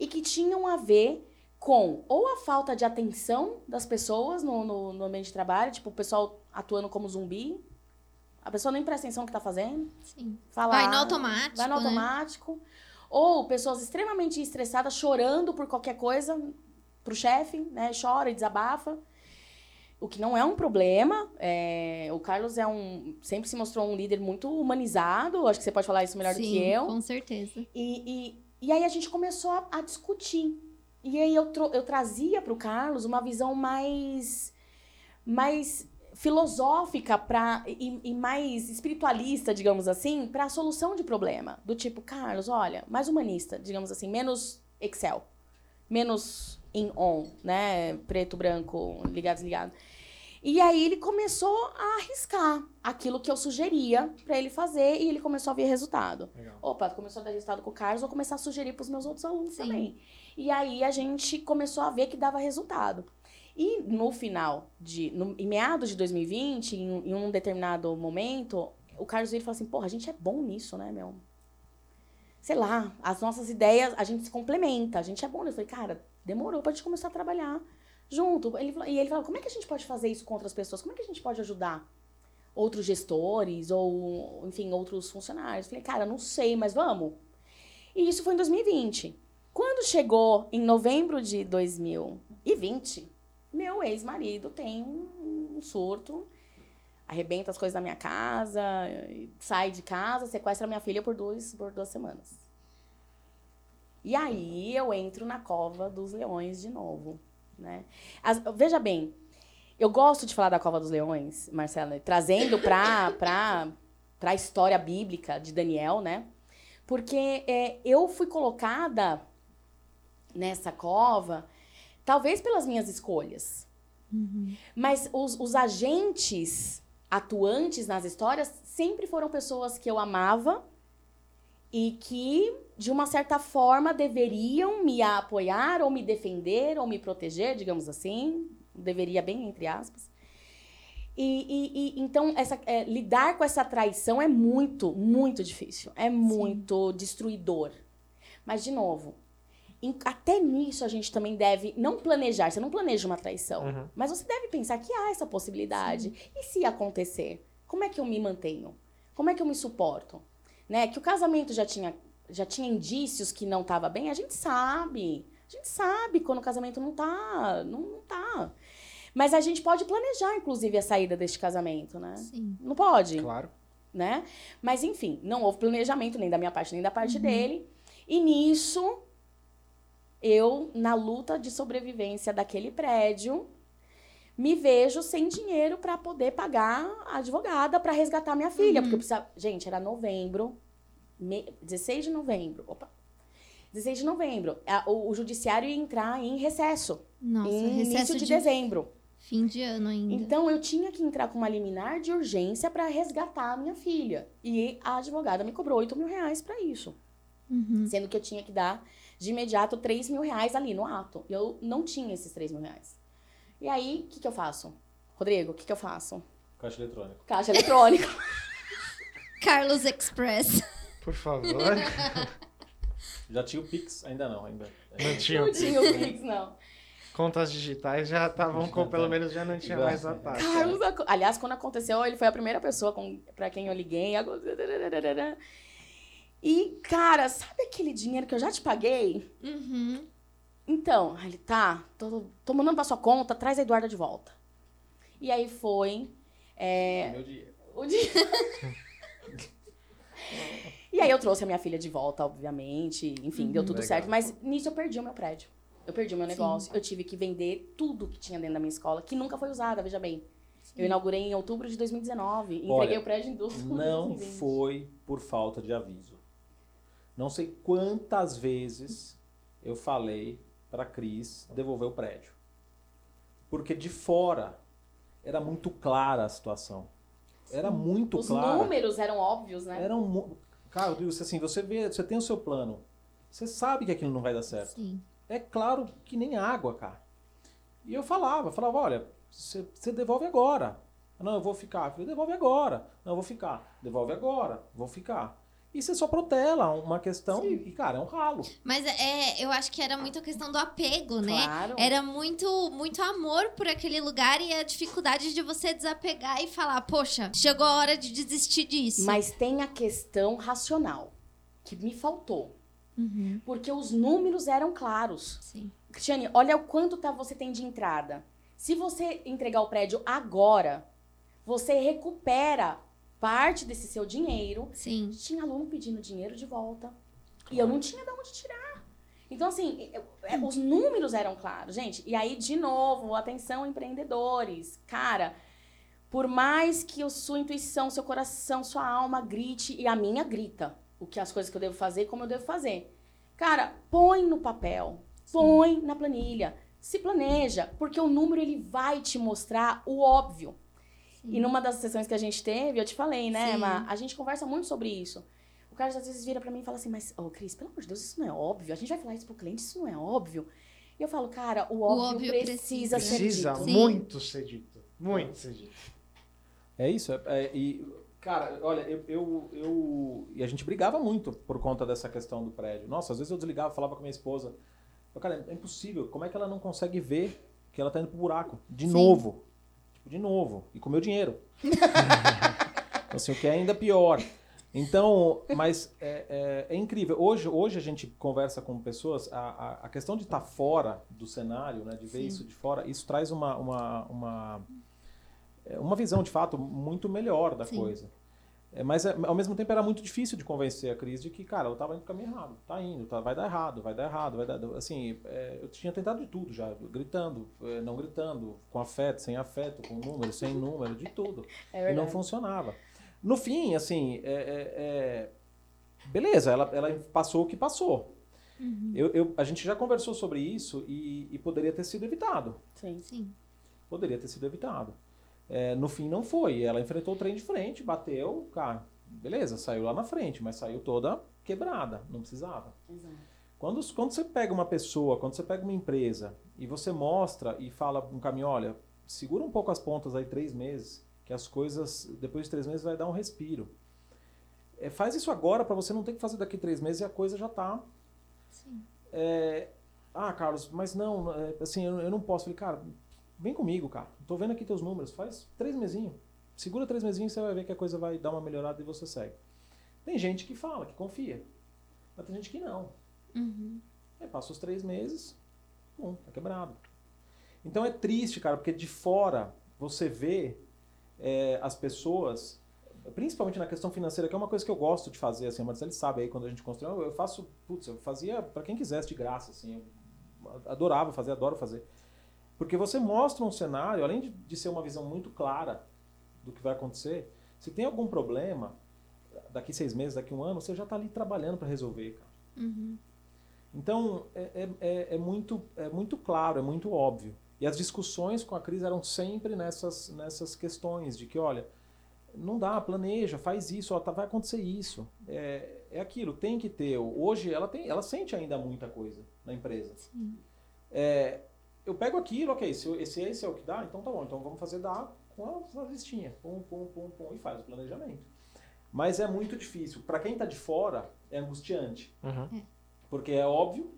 Speaker 3: E que tinham a ver com ou a falta de atenção das pessoas no, no, no ambiente de trabalho, tipo, o pessoal atuando como zumbi. A pessoa nem presta atenção no que tá fazendo.
Speaker 2: Sim.
Speaker 3: Fala,
Speaker 2: Vai no automático.
Speaker 3: Vai no
Speaker 2: né?
Speaker 3: automático. Ou pessoas extremamente estressadas, chorando por qualquer coisa pro chefe, né? Chora e desabafa. O que não é um problema. é, O Carlos é um. Sempre se mostrou um líder muito humanizado. Acho que você pode falar isso melhor do
Speaker 2: Sim,
Speaker 3: que eu.
Speaker 2: Com certeza.
Speaker 3: E, e, e aí a gente começou a, a discutir. E aí eu, eu trazia para o Carlos uma visão mais, mais filosófica pra, e, e mais espiritualista, digamos assim, para a solução de problema. Do tipo, Carlos, olha, mais humanista, digamos assim, menos Excel, menos in-on, né? Preto, branco, ligado, desligado. E aí ele começou a arriscar aquilo que eu sugeria para ele fazer e ele começou a ver resultado.
Speaker 1: Legal.
Speaker 3: Opa, começou a dar resultado com o Carlos, vou começar a sugerir para os meus outros alunos
Speaker 2: Sim.
Speaker 3: também. E aí a gente começou a ver que dava resultado. E no final de. No, em meados de 2020, em, em um determinado momento, o Carlos veio e falou assim: porra, a gente é bom nisso, né, meu? Sei lá, as nossas ideias, a gente se complementa, a gente é bom. Eu falei, cara, demorou pra gente começar a trabalhar junto. Ele, e ele falou: como é que a gente pode fazer isso com outras pessoas? Como é que a gente pode ajudar? Outros gestores ou, enfim, outros funcionários. Eu falei, cara, não sei, mas vamos. E isso foi em 2020. Quando chegou em novembro de 2020, meu ex-marido tem um, surto, arrebenta as coisas da minha casa, sai de casa, sequestra minha filha por, dois, por duas semanas. E aí eu entro na cova dos leões de novo, né? As- veja bem, eu gosto de falar da cova dos leões, Marcela, trazendo para pra, pra história bíblica de Daniel, né? Porque é, eu fui colocada nessa cova, talvez pelas minhas escolhas. Mas os, os agentes atuantes nas histórias sempre foram pessoas que eu amava e que, de uma certa forma, deveriam me apoiar ou me defender ou me proteger, digamos assim. Deveria bem, entre aspas. E, e- e, então, essa, é, lidar com essa traição é muito, muito difícil. É muito destruidor. Mas, de novo, até nisso a gente também deve não planejar. Você não planeja uma traição.
Speaker 1: Uhum.
Speaker 3: Mas você deve pensar que há essa possibilidade. E se acontecer? Como é que eu me mantenho? Como é que eu me suporto? Né? Que o casamento já tinha, já tinha indícios que não estava bem, a gente sabe. A gente sabe quando o casamento não tá, não, não tá. Mas a gente pode planejar, inclusive, a saída deste casamento, né?
Speaker 2: Sim.
Speaker 3: Não pode
Speaker 1: Claro.
Speaker 3: né? Mas enfim, não houve planejamento nem da minha parte nem da parte dele. E nisso, eu, na luta de sobrevivência daquele prédio, me vejo sem dinheiro para poder pagar a advogada para resgatar minha filha. Porque eu precisava. Gente, era novembro, me- 16 de novembro. Opa! 16 de novembro. A- o, o judiciário ia entrar em recesso.
Speaker 2: Nossa,
Speaker 3: em
Speaker 2: recesso
Speaker 3: início de,
Speaker 2: de
Speaker 3: dezembro.
Speaker 2: fim de ano ainda.
Speaker 3: Então eu tinha que entrar com uma liminar de urgência para resgatar a minha filha. E a advogada me cobrou 8 mil reais para isso.
Speaker 2: Uhum.
Speaker 3: Sendo que eu tinha que dar de imediato 3 mil reais ali no ato. E eu não tinha esses 3 mil reais. E aí, o que, que eu faço? Rodrigo, o que, que eu faço?
Speaker 4: Caixa eletrônico.
Speaker 3: Caixa eletrônica. *laughs*
Speaker 2: Carlos Express.
Speaker 1: Por favor.
Speaker 4: Já tinha o Pix? Ainda não, ainda.
Speaker 1: Não tinha.
Speaker 3: não tinha o Pix, não.
Speaker 1: Contas digitais já estavam com, pelo menos já não tinha mais a taxa.
Speaker 3: Carlos, aliás, quando aconteceu, ele foi a primeira pessoa com, pra quem eu liguei. E, cara, sabe aquele dinheiro que eu já te paguei?
Speaker 2: Uhum.
Speaker 3: Então, ele tá, tô, tô mandando pra sua conta, traz a Eduarda de volta. E aí foi. é,
Speaker 4: Meu dinheiro.
Speaker 3: O dia... *laughs* e aí eu trouxe a minha filha de volta, obviamente. Enfim, deu tudo
Speaker 1: Legal.
Speaker 3: certo. Mas nisso eu perdi o meu prédio. Eu perdi o meu
Speaker 2: Sim.
Speaker 3: negócio. Eu tive que vender tudo que tinha dentro da minha escola, que nunca foi usada, veja bem. Eu inaugurei em outubro de 2019. Entreguei
Speaker 4: Olha,
Speaker 3: o prédio em do-
Speaker 4: Não
Speaker 3: 2020.
Speaker 4: foi por falta de aviso. Não sei quantas vezes eu falei para Cris devolver o prédio. Porque de fora era muito clara a situação. Era muito
Speaker 3: Os
Speaker 4: clara.
Speaker 3: números eram óbvios, né?
Speaker 4: Era mu- cara, eu digo assim, você vê, você tem o seu plano. Você sabe que aquilo não vai dar certo.
Speaker 2: Sim.
Speaker 4: É claro que nem água, cara. E eu falava, falava, olha, você você devolve agora. Não, eu vou ficar. Eu falei, devolve agora. Não, eu vou ficar. Devolve agora. Vou ficar. E você só protela uma questão e, e, cara, é um ralo.
Speaker 2: Mas é, eu acho que era muito a questão do apego, né?
Speaker 3: Claro.
Speaker 2: Era muito, muito amor por aquele lugar e a dificuldade de você desapegar e falar, poxa, chegou a hora de desistir disso.
Speaker 3: Mas tem a questão racional, que me faltou.
Speaker 2: Uhum,
Speaker 3: Porque os números eram claros.
Speaker 2: sim.
Speaker 3: Cristiane, olha o quanto tá, você tem de entrada. Se você entregar o prédio agora, você recupera parte desse seu dinheiro.
Speaker 2: Sim.
Speaker 3: Tinha aluno pedindo dinheiro de volta. E eu não tinha de onde tirar. Então, assim, eu- é, os números eram claros, gente. E aí, de novo, atenção, empreendedores. Cara, por mais que a sua intuição, seu coração, sua alma grite, e a minha grita, o que as coisas que eu devo fazer, como eu devo fazer. Cara, põe no papel, põe na planilha, se planeja, porque o número ele vai te mostrar o óbvio. E numa das sessões que a gente teve, eu te falei, né,
Speaker 2: Sim.
Speaker 3: Ma? A gente conversa muito sobre isso. O cara às vezes vira pra mim e fala assim, mas, ô Cris, pelo amor de Deus, isso não é óbvio. A gente vai falar isso pro cliente, isso não é óbvio. E eu falo, cara, o óbvio,
Speaker 2: óbvio
Speaker 3: precisa,
Speaker 2: precisa.
Speaker 3: ser
Speaker 1: Precisa
Speaker 3: dito.
Speaker 2: Sim.
Speaker 1: muito ser dito. Muito ser dito.
Speaker 4: É isso. é- é- e, cara, olha, eu, eu, eu- E a gente brigava muito por conta dessa questão do prédio. Nossa, às vezes eu desligava, falava com a minha esposa. Eu, cara, é impossível. Como é que ela não consegue ver que ela tá indo pro buraco? De
Speaker 2: Sim.
Speaker 4: novo. De novo. E com o meu dinheiro. *laughs* assim, o que é ainda pior. Então, mas é, é- é incrível. Hoje, hoje a gente conversa com pessoas, a, a, a questão de estar fora do cenário, né, de ver
Speaker 2: Sim.
Speaker 4: isso de fora, isso traz uma, uma, uma, é, uma visão, de fato, muito melhor da
Speaker 2: Sim.
Speaker 4: coisa. É, mas, é, ao mesmo tempo, era muito difícil de convencer a Cris de que, cara, eu tava indo pro caminho errado. Tá indo, tá, vai dar errado, vai dar errado, vai dar... Assim, é, eu tinha tentado de tudo já, gritando, é, não gritando, com afeto, sem afeto, com número, sem número, de tudo.
Speaker 3: É
Speaker 4: E não funcionava. No fim, assim, é, é- é- beleza, ela, ela passou o que passou.
Speaker 2: Uhum.
Speaker 4: Eu, eu- a gente já conversou sobre isso e, e poderia ter sido evitado.
Speaker 3: Sim.
Speaker 2: Sim.
Speaker 4: Poderia ter sido evitado. É, no fim, não foi. Ela enfrentou o trem de frente, bateu, cara, beleza, saiu lá na frente, mas saiu toda quebrada, não precisava.
Speaker 3: Exato.
Speaker 4: Quando, quando você pega uma pessoa, quando você pega uma empresa e você mostra e fala um caminho, olha, segura um pouco as pontas aí três meses, que as coisas, depois de três meses, vai dar um respiro. É, faz isso agora para você não ter que fazer daqui três meses e a coisa já tá.
Speaker 2: Sim.
Speaker 4: É, ah, Carlos, mas não, é, assim, eu, eu não posso. Falei, cara, vem comigo, cara. Tô vendo aqui teus números, faz três mesinhos. Segura três mesinhos e você vai ver que a coisa vai dar uma melhorada e você segue. Tem gente que fala, que confia. Mas tem gente que não.
Speaker 2: Uhum.
Speaker 4: Aí passa os três meses, pum, tá quebrado. Então é triste, cara, porque de fora você vê é, as pessoas, principalmente na questão financeira, que é uma coisa que eu gosto de fazer, assim, a Marcelo sabe aí quando a gente construiu, eu faço, putz, eu fazia para quem quisesse de graça, assim, eu adorava fazer, adoro fazer. Porque você mostra um cenário, além de, de ser uma visão muito clara do que vai acontecer, se tem algum problema, daqui seis meses, daqui um ano, você já está ali trabalhando para resolver, cara.
Speaker 2: Uhum.
Speaker 4: Então, é, é- é, é muito, é muito claro, é muito óbvio. E as discussões com a Cris eram sempre nessas, nessas questões de que, olha, não dá, planeja, faz isso, ó, tá, vai acontecer isso. É, é aquilo, tem que ter. Hoje ela, tem, ela sente ainda muita coisa na empresa.
Speaker 2: Sim.
Speaker 4: É, eu pego aquilo, ok, se, esse, esse é o que dá, então tá bom, então vamos fazer dar com a, a listinha, pum, pum, pum, pum, e faz o planejamento. Mas é muito difícil. Para quem tá de fora, é angustiante.
Speaker 1: Uhum.
Speaker 4: Porque é óbvio,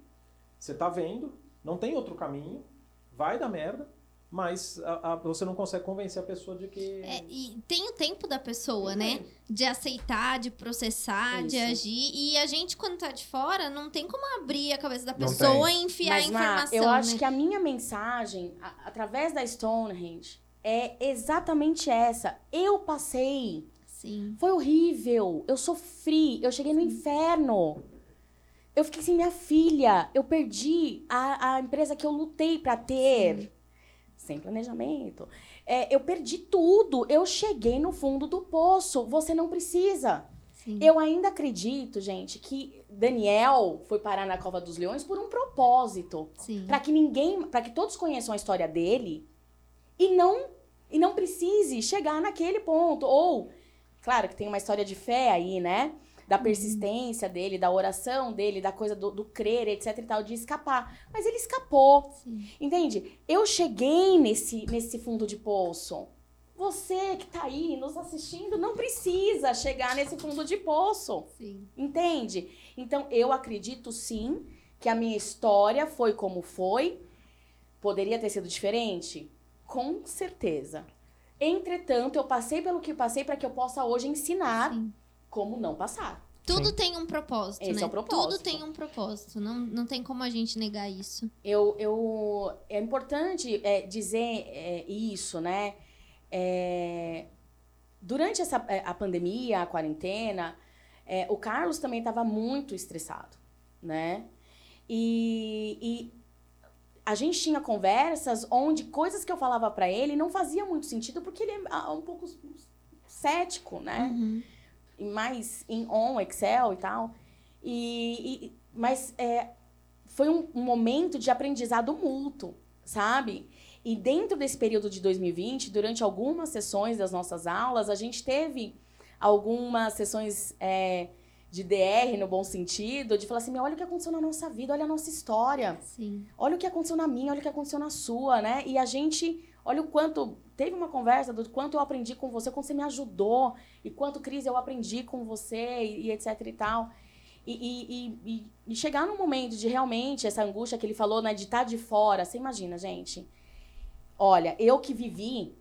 Speaker 4: você tá vendo, não tem outro caminho, vai dar merda, mas a- a- você não consegue convencer a pessoa de que.
Speaker 2: É, e tem o tempo da pessoa,
Speaker 4: Não
Speaker 2: né? De aceitar, de processar, de
Speaker 3: Isso.
Speaker 2: agir. E a gente, quando tá de fora, não tem como abrir a cabeça da pessoa e enfiar
Speaker 3: Mas,
Speaker 2: a
Speaker 3: Ma,
Speaker 2: informação.
Speaker 3: eu acho
Speaker 2: né?
Speaker 3: que a minha mensagem, a- através da Stonehenge, é exatamente essa. Eu passei.
Speaker 2: Sim.
Speaker 3: Foi horrível. Eu sofri. Eu cheguei no inferno. Eu fiquei sem minha filha. Eu perdi a, a empresa que eu lutei pra ter. Sem planejamento. É, eu perdi tudo. Eu cheguei no fundo do poço. Você não precisa.
Speaker 2: Sim.
Speaker 3: Eu ainda acredito, gente, que Daniel foi parar na Cova dos Leões por um propósito. Pra que ninguém, para que todos conheçam a história dele e não e não precise chegar naquele ponto ou claro que tem uma história de fé aí, né? Da persistência dele, da oração dele, da coisa do, do crer, etc e tal, de escapar. Mas ele escapou.
Speaker 2: Sim.
Speaker 3: Entende? Eu cheguei nesse, nesse fundo de poço. Você que tá aí nos assistindo não precisa chegar nesse fundo de poço.
Speaker 2: Sim.
Speaker 3: Entende? Então, eu acredito sim que a minha história foi como foi. Poderia ter sido diferente? Com certeza. Entretanto, eu passei pelo que passei para que eu possa hoje ensinar
Speaker 2: Sim.
Speaker 3: Como não passar.
Speaker 2: Tudo
Speaker 1: Sim.
Speaker 2: tem um propósito,
Speaker 3: Esse
Speaker 2: né?
Speaker 3: é o propósito.
Speaker 2: Tudo tem um propósito. Não, não tem como a gente negar isso.
Speaker 3: Eu, eu, é importante é, dizer é, isso, né? É, durante essa, é, a pandemia, a quarentena, é, o Carlos também estava muito estressado, né? E, e a gente tinha conversas onde coisas que eu falava para ele não fazia muito sentido porque ele é ah, um pouco cético, né?
Speaker 2: Uhum.
Speaker 3: Mais em on, Excel e tal. E, e- mas é, foi um, momento de aprendizado mútuo, sabe? E dentro desse período de 2020, durante algumas sessões das nossas aulas, a gente teve algumas sessões é, de DR, no bom sentido, de falar assim, "Meu, olha o que aconteceu na nossa vida, olha a nossa história.
Speaker 2: Sim.
Speaker 3: Olha o que aconteceu na minha, olha o que aconteceu na sua, né? E a gente, olha o quanto. Teve uma conversa do quanto eu aprendi com você, quanto você me ajudou, e quanto, Cris, eu aprendi com você, e, e etc e tal. E, e, e, chegar num momento de realmente essa angústia que ele falou, né, de estar de fora, você imagina, gente. Olha, eu que vivi,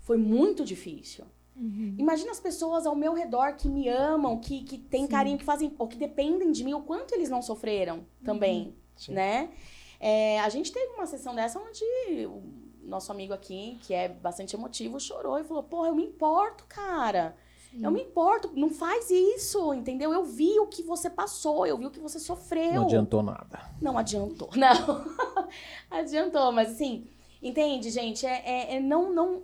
Speaker 3: foi muito difícil.
Speaker 2: Uhum.
Speaker 3: Imagina as pessoas ao meu redor que me amam, que, que têm
Speaker 2: Sim.
Speaker 3: carinho, que fazem, ou que dependem de mim, o quanto eles não sofreram também
Speaker 1: Sim.
Speaker 3: né? É, a gente teve uma sessão dessa onde nosso amigo aqui, que é bastante emotivo, chorou e falou: Porra, eu me importo, cara.
Speaker 2: Sim.
Speaker 3: Eu me importo, não faz isso, entendeu? Eu vi o que você passou, eu vi o que você sofreu.
Speaker 4: Não adiantou nada.
Speaker 3: Não adiantou, *laughs* não. adiantou, mas assim, entende, gente? É, é- é não, não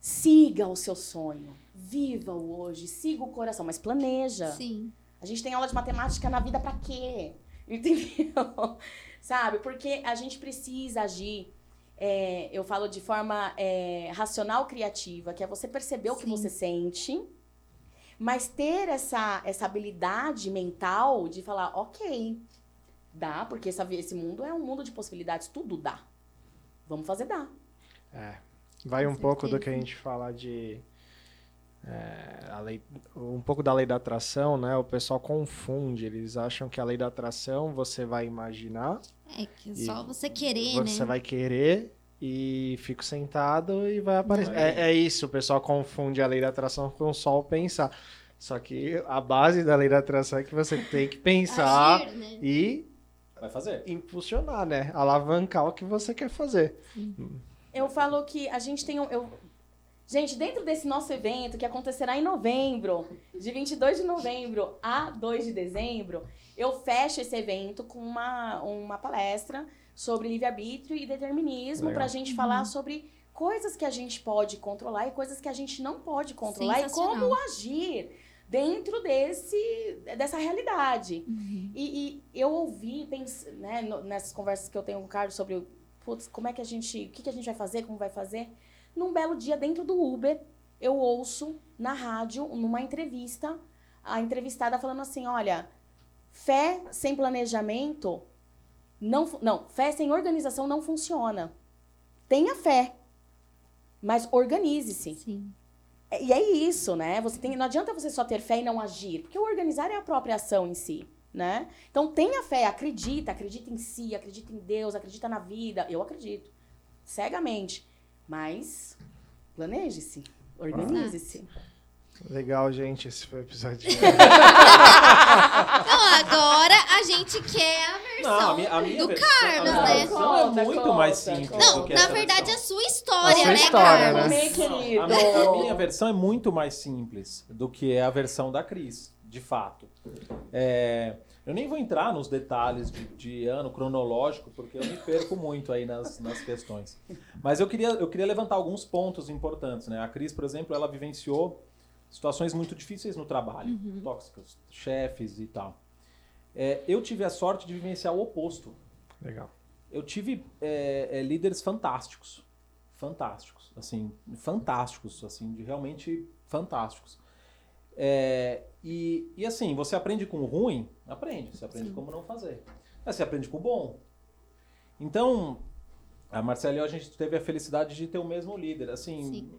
Speaker 3: siga o seu sonho. Viva o hoje, siga o coração, mas planeja.
Speaker 2: Sim.
Speaker 3: A gente tem aula de matemática na vida pra quê? Entendeu? *laughs* Sabe? Porque a gente precisa agir. É, eu falo de forma é, racional criativa, que é você perceber o que você sente, mas ter essa, essa habilidade mental de falar, ok, dá, porque essa, esse mundo é um mundo de possibilidades, tudo dá. Vamos fazer dar.
Speaker 1: É. Vai
Speaker 2: Com
Speaker 1: um pouco do que a gente fala de. É, a lei, um pouco da lei da atração, né? O pessoal confunde. Eles acham que a lei da atração você vai imaginar,
Speaker 2: É que só você querer,
Speaker 1: você
Speaker 2: né?
Speaker 1: vai querer e fico sentado e vai aparecer. É, é isso, o pessoal confunde a lei da atração com só o pensar. Só que a base da lei da atração é que você tem que pensar
Speaker 2: Agir, né?
Speaker 1: e
Speaker 4: Vai fazer.
Speaker 1: impulsionar, né? Alavancar o que você quer fazer.
Speaker 3: Eu falo que a gente tem um. Eu... Gente, dentro desse nosso evento, que acontecerá em novembro, de 22 de novembro a 2 de dezembro, eu fecho esse evento com uma, uma palestra sobre livre-arbítrio e determinismo, para a gente falar sobre coisas que a gente pode controlar e coisas que a gente não pode controlar e como agir dentro desse, dessa realidade.
Speaker 2: Uhum.
Speaker 3: E, e eu ouvi, pens- né, no- nessas conversas que eu tenho com o Carlos sobre putz, como é que a gente. O que, que a gente vai fazer, como vai fazer. Num belo dia, dentro do Uber, eu ouço na rádio, numa entrevista, a entrevistada falando assim: olha, fé sem planejamento não. Não, fé sem organização não funciona. Tenha fé, mas organize-se.
Speaker 2: Sim.
Speaker 3: É- E é isso, né? Você tem, não adianta você só ter fé e não agir, porque o organizar é a própria ação em si, né? Então tenha fé, acredita, acredita em si, acredita em Deus, acredita na vida. Eu acredito, cegamente. Mas planeje-se, organize-se.
Speaker 1: Legal, gente, esse foi o episódio. *laughs*
Speaker 2: Não, agora a gente quer a versão
Speaker 4: Não, a minha, a minha
Speaker 2: do
Speaker 4: versão,
Speaker 2: Carlos,
Speaker 4: a minha
Speaker 2: né?
Speaker 4: versão é
Speaker 3: Conta,
Speaker 4: muito
Speaker 3: conta,
Speaker 4: mais simples.
Speaker 3: conta.
Speaker 2: Não,
Speaker 4: do que
Speaker 2: na
Speaker 4: essa
Speaker 2: verdade é a
Speaker 4: versão.
Speaker 2: sua história,
Speaker 1: A sua
Speaker 2: né,
Speaker 1: história,
Speaker 2: Carlos?
Speaker 1: né?
Speaker 3: Querido.
Speaker 4: A minha, a minha versão é muito mais simples do que a versão da Cris, de fato. É, eu nem vou entrar nos detalhes de, de ano cronológico, porque eu me perco muito aí nas, nas questões. Mas eu queria, eu queria levantar alguns pontos importantes. Né? A Cris, por exemplo, ela vivenciou situações muito difíceis no trabalho, tóxicas, chefes e tal. É, eu tive a sorte de vivenciar o oposto
Speaker 1: Legal.
Speaker 4: eu tive é, é, líderes fantásticos, fantásticos, assim, fantásticos, assim, de realmente fantásticos. É, e, e assim, você aprende com o ruim, aprende, você aprende como não fazer. Mas você aprende com o bom. Então, a Marcela e eu, a gente teve a felicidade de ter o mesmo líder, assim,
Speaker 2: Sim.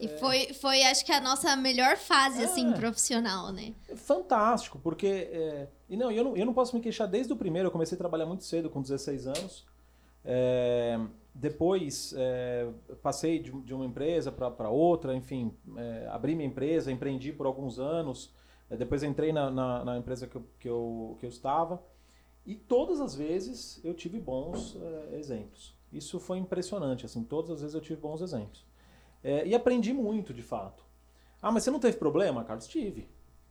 Speaker 2: E foi, foi, acho que a nossa melhor fase, assim,
Speaker 4: É.
Speaker 2: profissional, né?
Speaker 4: fantástico, porque. é, e não, eu não, eu não posso me queixar desde o primeiro, eu comecei a trabalhar muito cedo, com 16 anos. Depois é, passei de, de uma empresa para outra, enfim, é, abri minha empresa, empreendi por alguns anos. É, depois entrei na, na, na empresa que eu, que, eu, que eu estava. E todas as vezes eu tive bons é, exemplos. Isso foi impressionante, assim, todas as vezes eu tive bons exemplos. É, e aprendi muito, de fato. Ah, mas você não teve problema, Carlos? Tive.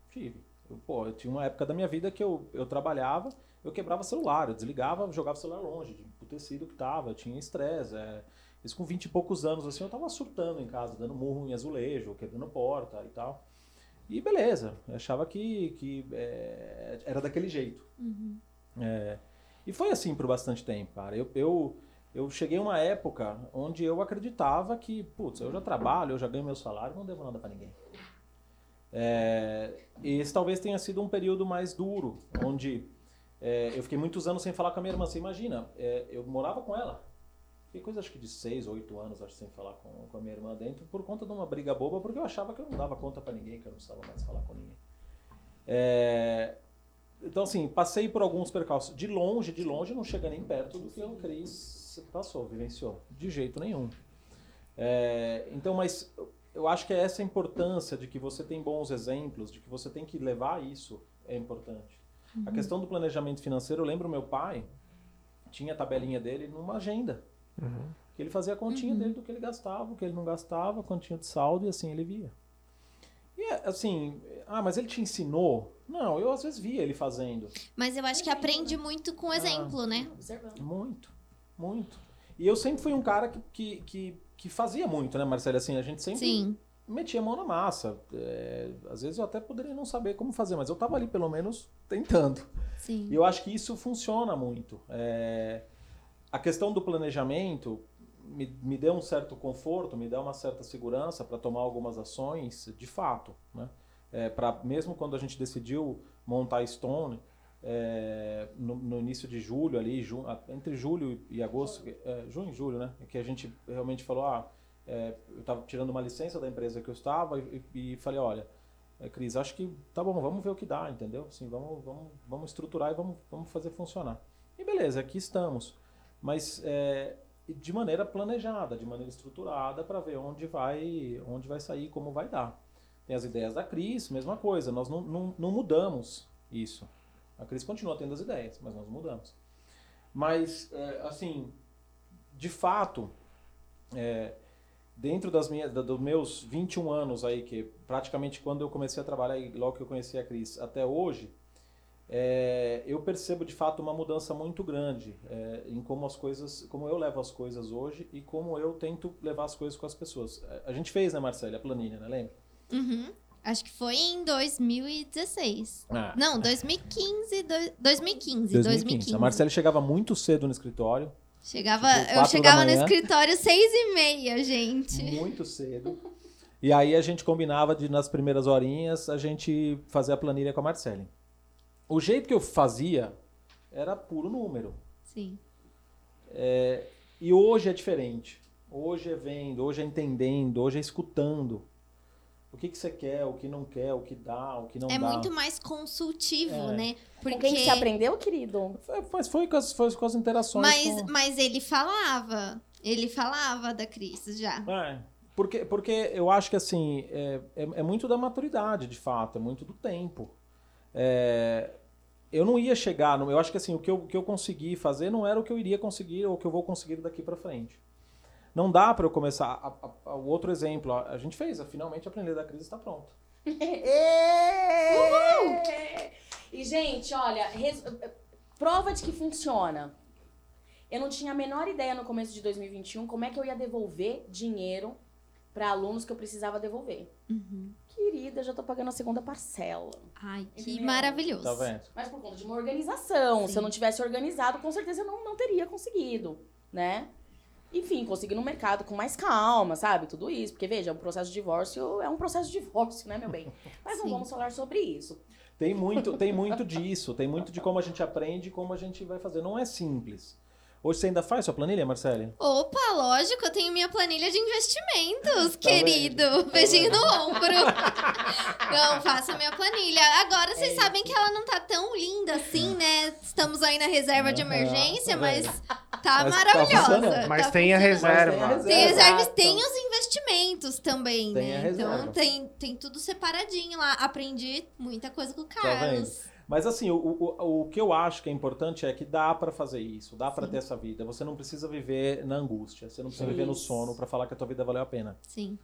Speaker 4: Tive. Eu, pô, eu tinha uma época da minha vida que eu, eu trabalhava, eu quebrava celular, eu desligava, jogava o celular longe, do tecido que tava, eu tinha estresse. É, isso com 20 e poucos anos, assim, eu tava surtando em casa, dando murro em azulejo, quebrando porta e tal. E beleza, achava que, que é, era daquele jeito. É, e foi assim por bastante tempo, cara. Eu, eu, eu cheguei a uma época onde eu acreditava que, putz, eu já trabalho, eu já ganho meu salário, não devo nada pra ninguém. É, e esse talvez tenha sido um período mais duro, onde é, eu fiquei muitos anos sem falar com a minha irmã. Você imagina, é, eu morava com ela. Fiquei coisa acho que de seis, oito anos acho, sem falar com, com a minha irmã dentro, por conta de uma briga boba, porque eu achava que eu não dava conta pra ninguém, que eu não precisava mais falar com ninguém. É, então, assim, passei por alguns percalços. De longe, de longe, não chega nem perto do que o Cris passou, vivenciou. De jeito nenhum. É, então, mas eu acho que é essa importância de que você tem bons exemplos, de que você tem que levar isso, é importante. A questão do planejamento financeiro, eu lembro meu pai, tinha a tabelinha dele numa agenda. Que ele fazia a continha dele do que ele gastava, o que ele não gastava, a continha de saldo, e assim ele via. E é, assim, ah, mas ele te ensinou? Não, eu às vezes via ele fazendo.
Speaker 2: Mas eu acho que aprende muito com exemplo, né?
Speaker 3: Observando.
Speaker 4: Muito, muito. E eu sempre fui um cara que, que, que, que fazia muito, né, Marcelo? Assim, a gente sempre
Speaker 2: Sim.
Speaker 4: Metia a mão na massa. É, às vezes eu até poderia não saber como fazer, mas eu tava ali pelo menos tentando.
Speaker 2: Sim.
Speaker 4: E eu acho que isso funciona muito. É, a questão do planejamento me, me deu um certo conforto, me dá uma certa segurança para tomar algumas ações de fato. Né? É, pra, mesmo quando a gente decidiu montar a Stone, é, no, no início de julho, ali, ju, entre julho e agosto, é, junho e julho, né? Que a gente realmente falou, ah, é, eu estava tirando uma licença da empresa que eu estava e, e falei, olha, é, Cris, acho que tá bom, vamos ver o que dá, entendeu? Assim, vamos, vamos, vamos estruturar e vamos, vamos fazer funcionar. E beleza, aqui estamos. Mas é, de maneira planejada, de maneira estruturada, para ver onde vai, onde vai sair, como vai dar. Tem as ideias da Cris, mesma coisa, nós não, não, não mudamos isso. A Cris continua tendo as ideias, mas nós mudamos. Mas, é, assim, de fato, é, dentro das minhas, dos meus 21 anos aí, que praticamente quando eu comecei a trabalhar, e logo que eu conheci a Cris, até hoje, é, eu percebo de fato uma mudança muito grande é, em como as coisas, como eu levo as coisas hoje e como eu tento levar as coisas com as pessoas. A- A gente fez, né, Marcela, a planilha, né? Lembra?
Speaker 2: Uhum. Acho que foi em 2016.
Speaker 4: Ah,
Speaker 2: Não, 2015, dois- 2015,
Speaker 4: 2015.
Speaker 2: 2015.
Speaker 4: A Marcela chegava muito cedo no escritório,
Speaker 2: Chegava,
Speaker 4: Tipo,
Speaker 2: eu chegava no escritório seis e meia, gente.
Speaker 4: muito cedo. E aí a gente combinava de nas primeiras horinhas a gente fazer a planilha com a Marcele. O jeito que eu fazia era puro número.
Speaker 2: Sim.
Speaker 4: E hoje é diferente. Hoje é vendo, hoje é entendendo, hoje é escutando. O que, que você quer, o que não quer, o que dá, o que não
Speaker 2: é
Speaker 4: dá.
Speaker 2: muito mais consultivo,
Speaker 4: É.
Speaker 2: né?
Speaker 3: Com
Speaker 2: Porque
Speaker 3: quem que você aprendeu, querido?
Speaker 4: Foi- Mas foi com as, foi com as interações.
Speaker 2: mas,
Speaker 4: com...
Speaker 2: mas ele falava, ele falava da Cris já.
Speaker 4: É, Porque, porque eu acho que assim, é, é, é muito da maturidade, de fato, é muito do tempo. É, eu não ia chegar, no, eu acho que assim, o que eu, o que eu consegui fazer não era o que eu iria conseguir ou o que eu vou conseguir daqui para frente. Não dá para eu começar. A, a, a, o outro exemplo, a, a gente fez, a, finalmente a Aprender da Crise está pronta. *laughs*
Speaker 3: e, gente, olha, res- prova de que funciona. Eu não tinha a menor ideia no começo de 2021 como é que eu ia devolver dinheiro para alunos que eu precisava devolver. Querida, já tô pagando a segunda parcela.
Speaker 2: Ai, que
Speaker 3: Entendeu?
Speaker 2: maravilhoso.
Speaker 4: Tá vendo?
Speaker 3: Mas por conta de uma organização.
Speaker 2: Sim.
Speaker 3: Se eu não tivesse organizado, com certeza eu não, não teria conseguido, né? Enfim, consegui no mercado com mais calma, sabe? Tudo isso. Porque, veja, um processo de divórcio é um processo de *laughs* divórcio, né, meu bem? Mas não
Speaker 2: Sim.
Speaker 3: vamos falar sobre isso.
Speaker 4: Tem muito, tem muito disso, tem muito de como a gente aprende e como a gente vai fazer. Não é simples. Hoje você ainda faz sua planilha, Marcele?
Speaker 2: Opa, lógico, eu tenho minha planilha de investimentos,
Speaker 4: Tá
Speaker 2: querido.
Speaker 4: vendo? Tá
Speaker 2: Beijinho no ombro. não, faça minha planilha. Agora
Speaker 4: É
Speaker 2: vocês sabem que ela não tá tão linda assim, né? Estamos aí na reserva de
Speaker 4: Aham,
Speaker 2: emergência,
Speaker 4: tá
Speaker 2: mas
Speaker 4: vendo?
Speaker 2: Tá
Speaker 4: Mas tá
Speaker 2: maravilhosa.
Speaker 4: funcionando.
Speaker 1: Mas
Speaker 2: Tá
Speaker 1: tem a reserva.
Speaker 2: Tem reservas,
Speaker 3: Exato.
Speaker 2: tem os investimentos também,
Speaker 4: Tem
Speaker 2: né? Então tem, tem tudo separadinho lá. Aprendi muita coisa com o
Speaker 4: Tá?
Speaker 2: Carlos.
Speaker 4: Mas assim, o, o, o que eu acho que é importante é que dá pra fazer isso, dá pra ter essa vida. Você não precisa viver na angústia, você não precisa viver no sono pra falar que a tua vida valeu a pena.
Speaker 2: Sim.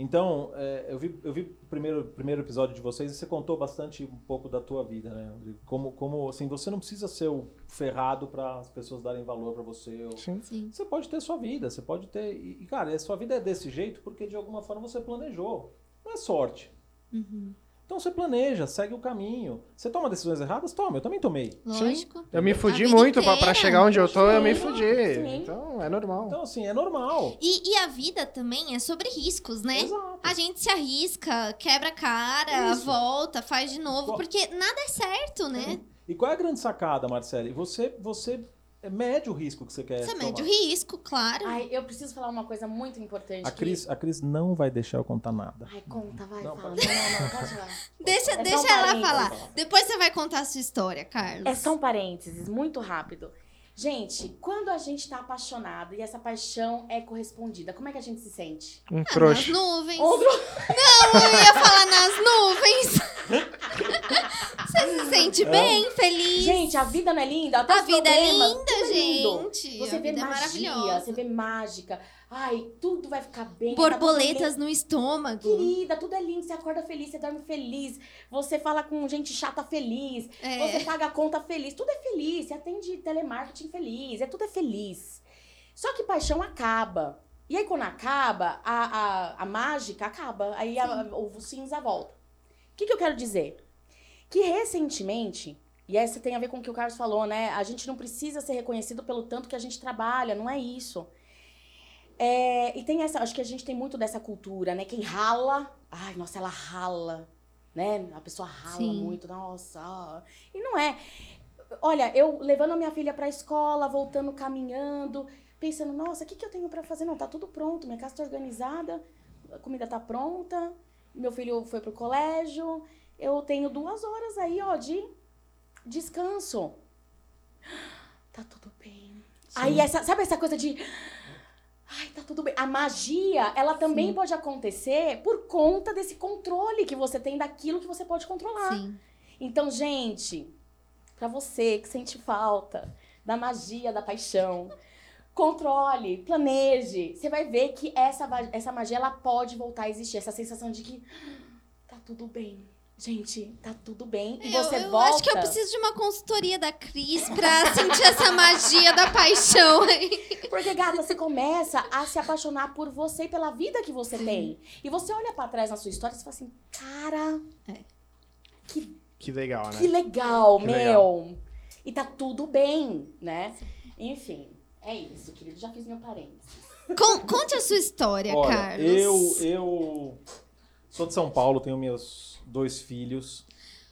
Speaker 4: Então, é, eu vi, eu vi o primeiro, primeiro episódio de vocês e você contou bastante um pouco da tua vida, né? De Como, como assim, você não precisa ser o ferrado para as pessoas darem valor pra você. ou-
Speaker 1: Sim.
Speaker 2: Sim.
Speaker 4: Você pode ter sua vida, você pode ter. E, e, cara, a sua vida é desse jeito porque de alguma forma você planejou. Não é sorte.
Speaker 2: Uhum.
Speaker 4: Então você planeja, segue o caminho. Você toma decisões erradas? Toma, eu também tomei.
Speaker 2: Lógico.
Speaker 1: Eu me fudi muito
Speaker 2: inteira.
Speaker 1: chegar onde eu tô, eu me
Speaker 3: Sim,
Speaker 1: fudi.
Speaker 3: sim.
Speaker 1: Então é normal.
Speaker 4: Então, assim, é normal.
Speaker 2: E, e a vida também é sobre riscos, né?
Speaker 4: Exato.
Speaker 2: A gente se arrisca, quebra a cara,
Speaker 4: Isso.
Speaker 2: volta, faz de novo,
Speaker 4: Qual-
Speaker 2: porque nada é certo, né?
Speaker 4: E qual é a grande sacada, Marcele? Você, você mede o risco que você quer
Speaker 2: Você
Speaker 4: tomar.
Speaker 2: mede o risco, claro.
Speaker 3: Ai, eu preciso falar uma coisa muito importante.
Speaker 4: A
Speaker 3: que-
Speaker 4: Cris, a Cris não vai deixar eu contar nada.
Speaker 3: Ai, conta, vai,
Speaker 4: Não,
Speaker 3: fala.
Speaker 4: pode-
Speaker 3: Não, não, não, pode falar. *laughs*
Speaker 2: deixa
Speaker 3: É
Speaker 2: deixa ela
Speaker 3: parênteses.
Speaker 2: falar. Depois você vai contar a sua história, Carlos.
Speaker 3: É só um parênteses, muito rápido. Gente, quando a gente tá apaixonado e essa paixão é correspondida, como é que a gente se sente?
Speaker 1: Um
Speaker 2: Ah, nas
Speaker 1: trouxa.
Speaker 2: nuvens.
Speaker 3: Outro...
Speaker 2: Eu ia falar nas nuvens. *laughs* Você se sente bem, feliz?
Speaker 3: Gente, a vida não é linda? Até
Speaker 2: A vida é linda,
Speaker 3: é lindo.
Speaker 2: gente.
Speaker 3: Você
Speaker 2: a
Speaker 3: vê
Speaker 2: é
Speaker 3: magia,
Speaker 2: maravilhosa.
Speaker 3: você vê mágica. Ai, tudo vai ficar bem. tá
Speaker 2: Borboletas
Speaker 3: lindo.
Speaker 2: no estômago.
Speaker 3: Querida, tudo é lindo. Você acorda feliz, você dorme feliz. Você fala com gente chata feliz.
Speaker 2: É.
Speaker 3: Você paga a conta feliz. Tudo é feliz. Você atende telemarketing feliz. É tudo é feliz. Só que paixão acaba. E aí, quando acaba, a, a, a mágica acaba. Aí a- o cinza volta. O que, que eu quero dizer? Que recentemente, e essa tem a ver com o que o Carlos falou, né? A gente não precisa ser reconhecido pelo tanto que a gente trabalha, não é isso. É, e tem essa, acho que a gente tem muito dessa cultura, né? Quem rala, ai, nossa, ela rala, né? A pessoa rala
Speaker 2: Sim.
Speaker 3: muito, nossa. E não é. Olha, eu levando a minha filha pra escola, voltando caminhando, pensando, nossa, o que, que eu tenho pra fazer? Não, tá tudo pronto, minha casa tá organizada, a comida tá pronta, meu filho foi pro colégio, eu tenho duas horas aí, ó, de descanso. *gasps* Tá tudo bem. Aí, essa, sabe essa coisa de. Ai, tá tudo bem. A magia, ela também
Speaker 2: Sim.
Speaker 3: pode acontecer por conta desse controle que você tem daquilo que você pode controlar.
Speaker 2: Sim.
Speaker 3: Então, gente, pra você que sente falta da magia da paixão, controle, planeje. Você vai ver que essa, essa magia ela pode voltar a existir. Essa sensação de que tá tudo bem. Gente, tá tudo bem. E
Speaker 2: Eu,
Speaker 3: você
Speaker 2: eu
Speaker 3: volta.
Speaker 2: acho que eu preciso de uma consultoria da Cris pra *laughs* sentir essa magia da paixão aí.
Speaker 3: Porque, gata, você começa a se apaixonar por você e pela vida que você tem. E você olha pra trás na sua história e fala assim, cara,
Speaker 2: É.
Speaker 3: que,
Speaker 1: Que legal,
Speaker 3: que
Speaker 1: né?
Speaker 3: legal,
Speaker 1: Que
Speaker 3: meu.
Speaker 1: legal.
Speaker 3: E tá tudo bem, né? Enfim, é isso, querido. Já fiz meu parênteses.
Speaker 2: Con- conte a sua história,
Speaker 4: Olha,
Speaker 2: Carlos.
Speaker 4: eu, eu sou de São Paulo, tenho meus dois filhos.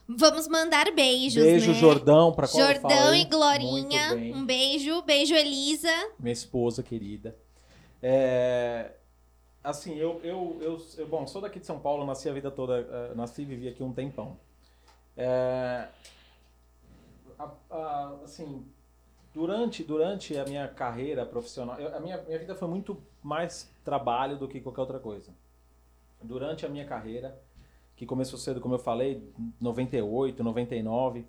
Speaker 2: Vamos mandar beijos,
Speaker 4: Beijo,
Speaker 2: né?
Speaker 4: Jordão, pra qual
Speaker 2: Jordão e Glorinha, um beijo. Beijo, Elisa.
Speaker 4: minha esposa querida. É, assim, eu, eu, eu, eu- bom, sou daqui de São Paulo, nasci a vida toda, eh, nasci e vivi aqui um tempão. É, a- a- assim, durante, durante a minha carreira profissional, eu- a minha, minha vida foi muito mais trabalho do que qualquer outra coisa. Durante a minha carreira, que começou cedo, como eu falei, 98, 99,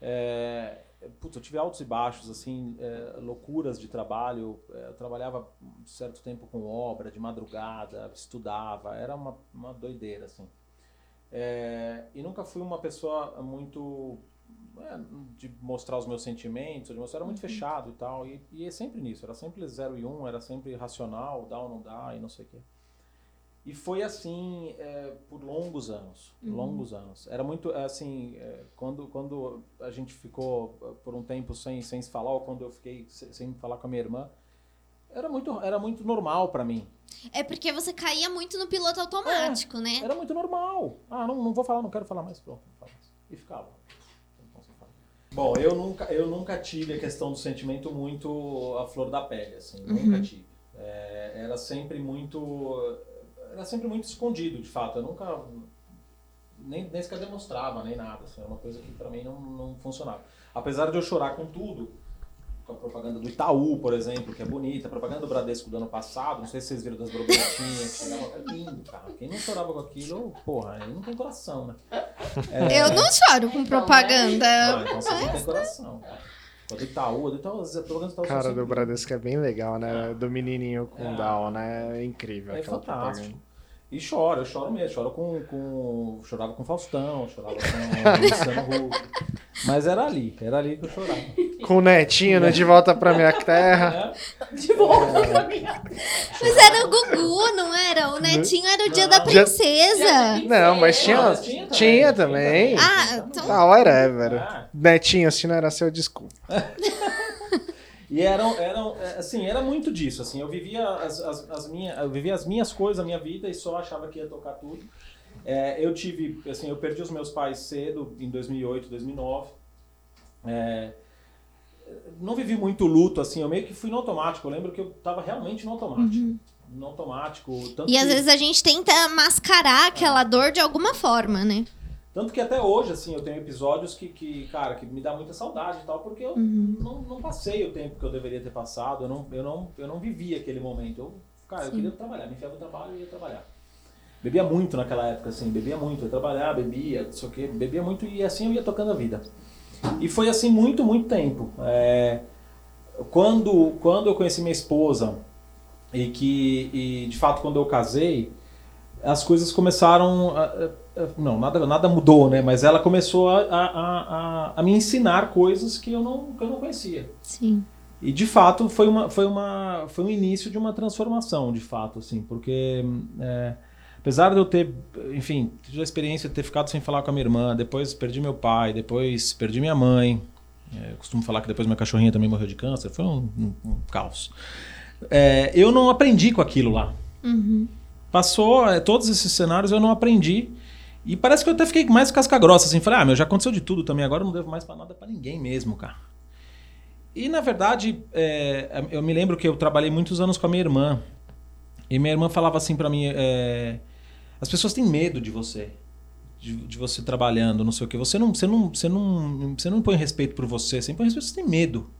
Speaker 4: é, putz, eu tive altos e baixos, assim, é, loucuras de trabalho. É, eu trabalhava um certo tempo com obra, de madrugada, estudava, era uma, uma doideira, assim. É, e nunca fui uma pessoa muito de mostrar os meus sentimentos, de mostrar, era muito fechado e tal. E, e é sempre nisso, era sempre 0 e 1, um, era sempre racional, dá ou não dá e não sei o quê. E foi assim é, por longos anos, longos anos. Era muito é, assim, é, quando, quando a gente ficou é, por um tempo sem, sem se falar, ou quando eu fiquei se- sem falar com a minha irmã, era muito, era muito normal para mim.
Speaker 2: É porque você caía muito no piloto automático, né?
Speaker 4: Era muito normal. Ah, não, não vou falar, não quero falar mais, pronto. não falo mais. E ficava. Bom, eu nunca, eu nunca tive a questão do sentimento muito à flor da pele, assim, nunca tive. É, era sempre muito, era sempre muito escondido, de fato. Eu nunca nem, nem sequer demonstrava, nem nada. Assim, era uma coisa que pra mim não, não funcionava. Apesar de eu chorar com tudo, com a propaganda do Itaú, por exemplo, que é bonita, a propaganda do Bradesco do ano passado, não sei se vocês viram das borboletinhas, que chegava, é lindo, cara. Quem não chorava com aquilo, porra, aí não tem coração, né?
Speaker 2: Eu não choro com
Speaker 3: Então,
Speaker 2: propaganda.
Speaker 4: Ah, então vocês não têm coração. A do Itaú, do Itaú, propagandas do Itaú são
Speaker 1: Cara, do Bradesco é bem legal, né? Do menininho com
Speaker 4: É.
Speaker 1: Down, né? É incrível
Speaker 4: É fantástico.
Speaker 1: propaganda.
Speaker 4: E choro, eu choro mesmo. Choro com. com chorava com Faustão, chorava com *laughs* Luciano Huck. Mas era ali, era ali que eu chorava.
Speaker 1: Com o netinho no De Volta Pra Minha *laughs* Terra.
Speaker 4: É,
Speaker 3: De volta pra minha.
Speaker 2: Mas era o Gugu, não era? O netinho era o dia da
Speaker 4: Não.
Speaker 2: princesa.
Speaker 1: Não, mas tinha,
Speaker 4: Não, mas tinha também,
Speaker 1: tinha
Speaker 4: tinha
Speaker 1: também.
Speaker 4: também.
Speaker 2: Ah, então.
Speaker 1: Ah, whatever.
Speaker 4: Ah.
Speaker 1: Netinho, se não era seu, desculpa. *laughs*
Speaker 4: E eram, eram, é, assim, era muito disso, assim, eu vivia as, as, as minhas, eu vivia as minhas coisas, a minha vida e só achava que ia tocar tudo. É, eu tive, assim, eu perdi os meus pais cedo, em 2008, 2009. É, não vivi muito luto, assim, eu meio que fui no automático, eu lembro que eu tava realmente no automático. No automático,
Speaker 2: E às
Speaker 4: que-
Speaker 2: vezes a gente tenta mascarar aquela dor de alguma forma, né?
Speaker 4: Tanto que até hoje, assim, eu tenho episódios que, que cara, que me dá muita saudade e tal, porque eu não, não passei o tempo que eu deveria ter passado, eu não, eu não, eu não vivi aquele momento. Eu, cara, eu queria trabalhar, me enfiava no trabalho e ia trabalhar. Bebia muito naquela época, assim, bebia muito, ia trabalhar, bebia, não sei o quê, bebia muito e assim eu ia tocando a vida. E foi assim muito, muito tempo. É, quando, quando eu conheci minha esposa e que, e de fato, quando eu casei, as coisas começaram. A- não, nada, nada mudou, né? Mas ela começou a, a, a, a- me ensinar coisas que eu não, que eu não conhecia.
Speaker 2: Sim.
Speaker 4: E de fato foi uma foi uma foi um início de uma transformação, de fato, assim, porque é, apesar de eu ter, enfim, tive a experiência de ter ficado sem falar com a minha irmã, depois perdi meu pai, depois perdi minha mãe. é, eu costumo falar que depois minha cachorrinha também morreu de câncer, foi um, um- um caos. É, eu não aprendi com aquilo lá.
Speaker 2: Uhum.
Speaker 4: Passou é, todos esses cenários, eu não aprendi. E parece que eu até fiquei mais casca grossa, assim. Falei, ah, meu, já aconteceu de tudo também, agora eu não devo mais pra nada pra ninguém mesmo, cara. E, na verdade, é, eu me lembro que eu trabalhei muitos anos com a minha irmã. E minha irmã falava assim pra mim, é, as pessoas têm medo de você. De, de você trabalhando, não sei o que. Você não, você, não, você, não, você não impõe respeito por você, você impõe respeito, você tem medo.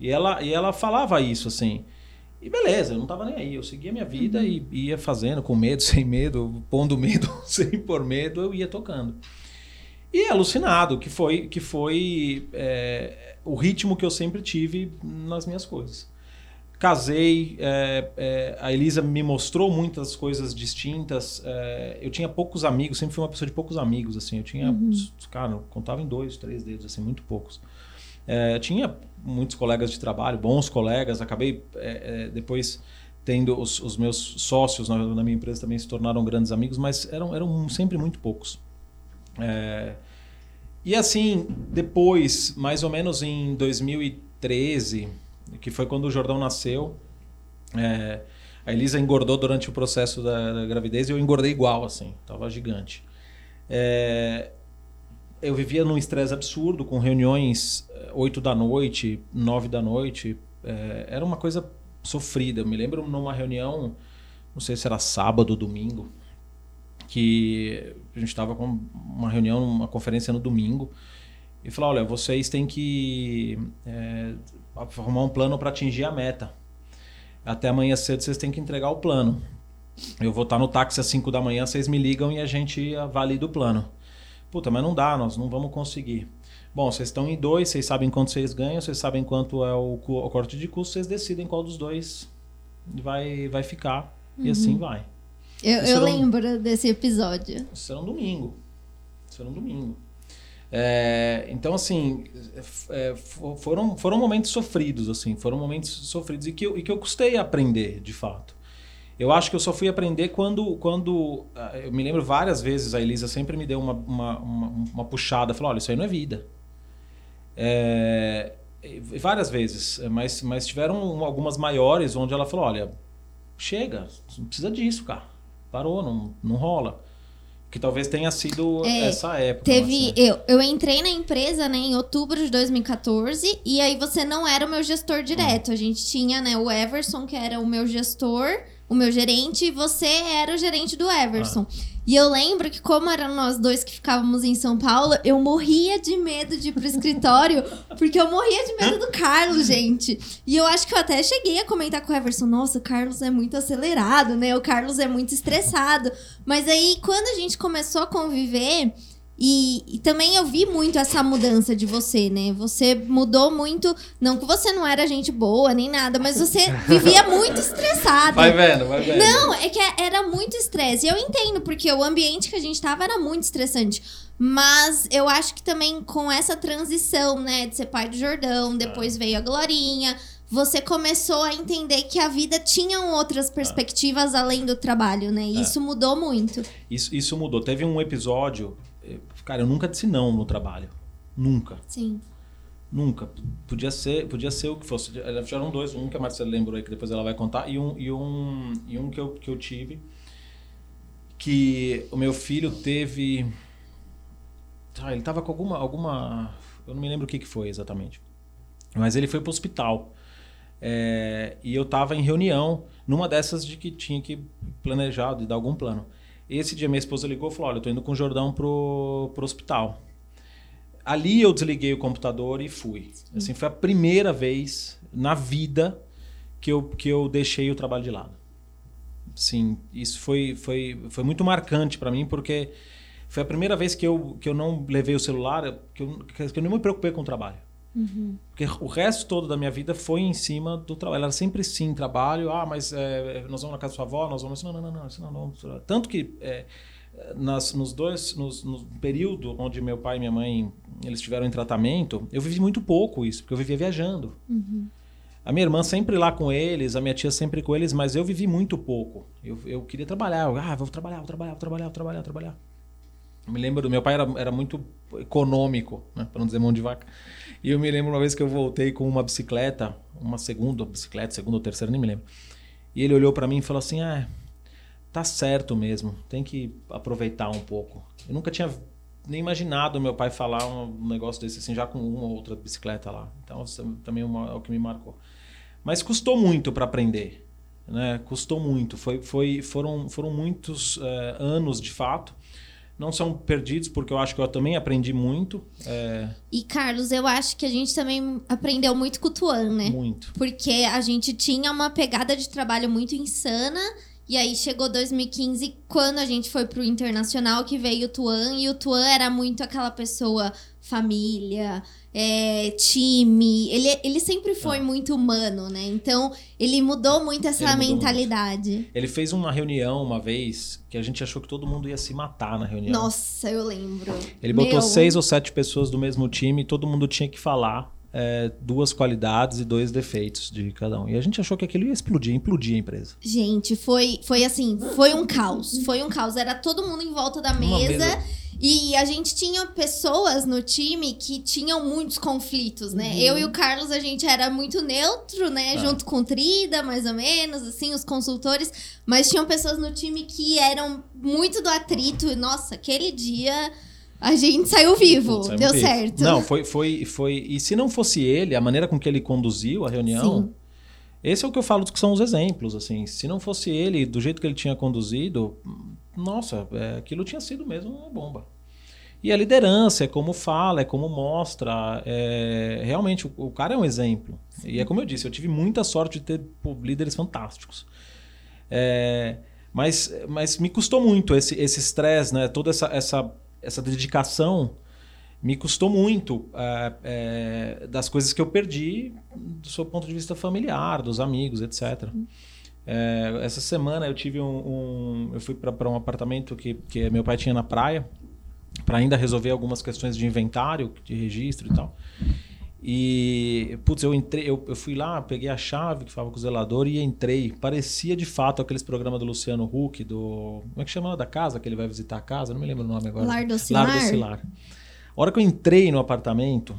Speaker 4: E ela, e ela falava isso, assim. E beleza, eu não tava nem aí. Eu seguia minha vida e ia fazendo, com medo, *laughs* sem medo, pondo medo, *laughs* sem pôr medo, eu ia tocando. E alucinado, que foi, que foi é, o ritmo que eu sempre tive nas minhas coisas. Casei, é, é, a Elisa me mostrou muitas coisas distintas. é, eu tinha poucos amigos, sempre fui uma pessoa de poucos amigos, assim. Eu tinha, cara, eu contava em dois, três dedos, assim, muito poucos. É, tinha muitos colegas de trabalho, bons colegas. Acabei é, é, depois tendo os, os meus sócios na, na minha empresa também se tornaram grandes amigos, mas eram, eram sempre muito poucos. É, e assim, depois, mais ou menos em 2013, que foi quando o Jordão nasceu, é, a Elisa engordou durante o processo da, da gravidez e eu engordei igual, assim, tava gigante. É, eu vivia num estresse absurdo, com reuniões eh, 8 da noite, 9 da noite. É, era uma coisa sofrida. Eu me lembro numa reunião, não sei se era sábado ou domingo, que a gente estava com uma reunião, uma conferência no domingo, e falou: olha, vocês têm que é, arrumar um plano para atingir a meta. Até amanhã cedo vocês têm que entregar o plano. Eu vou estar no táxi às 5 da manhã, vocês me ligam e a gente valida o plano. Puta, mas não dá, nós não vamos conseguir. Bom, vocês estão em dois, vocês sabem quanto vocês ganham, vocês sabem quanto é o, o corte de custo, vocês decidem qual dos dois vai, vai ficar. Uhum. E assim vai.
Speaker 2: Eu, eu lembro um, desse episódio.
Speaker 4: Isso era um domingo. Isso era um domingo. É, então, assim, é, foram, foram momentos sofridos, assim, foram momentos sofridos e que, eu, e que eu custei aprender, de fato. Eu acho que eu só fui aprender quando, quando ah, eu me lembro várias vezes, a Elisa sempre me deu uma, uma, uma, uma puxada, falou, olha, isso aí não é vida. É, várias vezes, mas, mas tiveram algumas maiores onde ela falou, olha, chega, não precisa disso, cara, parou, não, não rola. Que talvez tenha sido é, essa época.
Speaker 2: Teve. Eu, eu entrei na empresa né, em outubro de 2014, e aí você não era o meu gestor direto. Hum. A gente tinha né, o Everson, que era o meu gestor, o meu gerente, e você era o gerente do Everson. Ah. E eu lembro que, como eram nós dois que ficávamos em São Paulo, eu morria de medo de ir pro escritório, *laughs* porque eu morria de medo do Carlos, gente. E eu acho que eu até cheguei a comentar com o Everson: nossa, o Carlos é muito acelerado, né? O Carlos é muito estressado. Mas aí, quando a gente começou a conviver, e, e, também eu vi muito essa mudança de você, né? Você mudou muito. Não que você não era gente boa nem nada, mas você *laughs* vivia muito estressado.
Speaker 4: Vai vendo, vai vendo.
Speaker 2: Não, é que era muito estresse. E eu entendo, porque o ambiente que a gente tava era muito estressante. Mas eu acho que também com essa transição, né, de ser pai do Jordão, depois veio a Glorinha, você começou a entender que a vida tinha outras perspectivas além do trabalho, né? E é. isso mudou muito.
Speaker 4: Isso, isso mudou. Teve um episódio Cara, eu nunca disse não no trabalho. Nunca.
Speaker 2: Sim.
Speaker 4: Nunca. Podia ser, podia ser o que fosse. Já eram dois, um que a Marcela lembrou aí, que depois ela vai contar, e um, e um, e um que, eu, que eu tive, que o meu filho teve. Ah, ele tava com alguma, alguma. Eu não me lembro o que, que foi exatamente. Mas ele foi pro hospital. É, e eu tava em reunião, numa dessas de que tinha que planejar, de dar algum plano. Esse dia minha esposa ligou e falou: Olha, eu tô indo com o Jordão pro, pro hospital. Ali eu desliguei o computador e fui. Sim. Assim, foi a primeira vez na vida que eu, que eu deixei o trabalho de lado. Sim, isso foi, foi, foi muito marcante para mim, porque foi a primeira vez que eu, que eu não levei o celular, que eu, que eu não me preocupei com o trabalho. Uhum. Porque o resto todo da minha vida foi em cima do trabalho. Era sempre sim trabalho. Ah, mas é, nós vamos na casa da sua avó, nós vamos. Não, não, não, não. não, não. Tanto que é, nas, nos dois, nos, no período onde meu pai e minha mãe eles estiveram em tratamento, eu vivi muito pouco isso, porque eu vivia viajando. Uhum. A minha irmã sempre lá com eles, a minha tia sempre com eles, mas eu vivi muito pouco. Eu, eu queria trabalhar. Eu, ah, vou trabalhar, vou trabalhar, vou trabalhar, vou trabalhar, vou trabalhar. Me lembro do meu pai era, era muito econômico, né, para não dizer mão de vaca. E eu me lembro uma vez que eu voltei com uma bicicleta, uma segunda bicicleta, segunda ou terceira, nem me lembro. E ele olhou para mim e falou assim: "Ah, tá certo mesmo, tem que aproveitar um pouco". Eu nunca tinha nem imaginado meu pai falar um negócio desse assim, já com uma ou outra bicicleta lá. Então, isso também é, é o que me marcou. Mas custou muito para aprender, né? Custou muito. Foi, foi, foram, foram muitos é, anos de fato não são perdidos, porque eu acho que eu também aprendi muito. É...
Speaker 2: E, Carlos, eu acho que a gente também aprendeu muito com o Tuan, né?
Speaker 4: Muito.
Speaker 2: Porque a gente tinha uma pegada de trabalho muito insana. E aí chegou 2015, quando a gente foi pro internacional, que veio o Tuan. E o Tuan era muito aquela pessoa família, é, time. Ele, ele sempre foi ah. muito humano, né? Então, ele mudou muito essa ele mentalidade. Muito.
Speaker 4: Ele fez uma reunião uma vez que a gente achou que todo mundo ia se matar na reunião.
Speaker 2: Nossa, eu lembro.
Speaker 4: Ele botou Meu... seis ou sete pessoas do mesmo time e todo mundo tinha que falar é, duas qualidades e dois defeitos de cada um. E a gente achou que aquilo ia explodir, implodir a empresa.
Speaker 2: Gente, foi, foi assim, foi um caos. Foi um caos. Era todo mundo em volta da mesa. mesa e a gente tinha pessoas no time que tinham muitos conflitos, né? Uhum. Eu e o Carlos, a gente era muito neutro, né? Ah. Junto com o Trida, mais ou menos, assim, os consultores. Mas tinham pessoas no time que eram muito do atrito. E, nossa, aquele dia a gente saiu vivo, deu vivo. certo.
Speaker 4: Não, foi, foi, foi. E se não fosse ele, a maneira com que ele conduziu a reunião. Sim. Esse é o que eu falo que são os exemplos, assim. Se não fosse ele, do jeito que ele tinha conduzido, nossa, é, aquilo tinha sido mesmo uma bomba. E a liderança é como fala, é como mostra. É... Realmente, o, o, cara é um exemplo. Sim. E é como eu disse, eu tive muita sorte de ter pô, líderes fantásticos. É... Mas, mas me custou muito esse estresse, né? toda essa, essa, essa dedicação me custou muito é, é, das coisas que eu perdi do seu ponto de vista familiar, dos amigos, etc. É, essa semana eu tive um, um eu fui para um apartamento que, que meu pai tinha na praia para ainda resolver algumas questões de inventário, de registro e tal. E, putz, eu entrei, eu, eu fui lá, peguei a chave que falava com o zelador e entrei. Parecia de fato aqueles programas do Luciano Huck, do. Como é que chama da casa que ele vai visitar a casa? Não me lembro o nome agora.
Speaker 2: Lar do Cilar. Lar do Cilar.
Speaker 4: A hora que eu entrei no apartamento,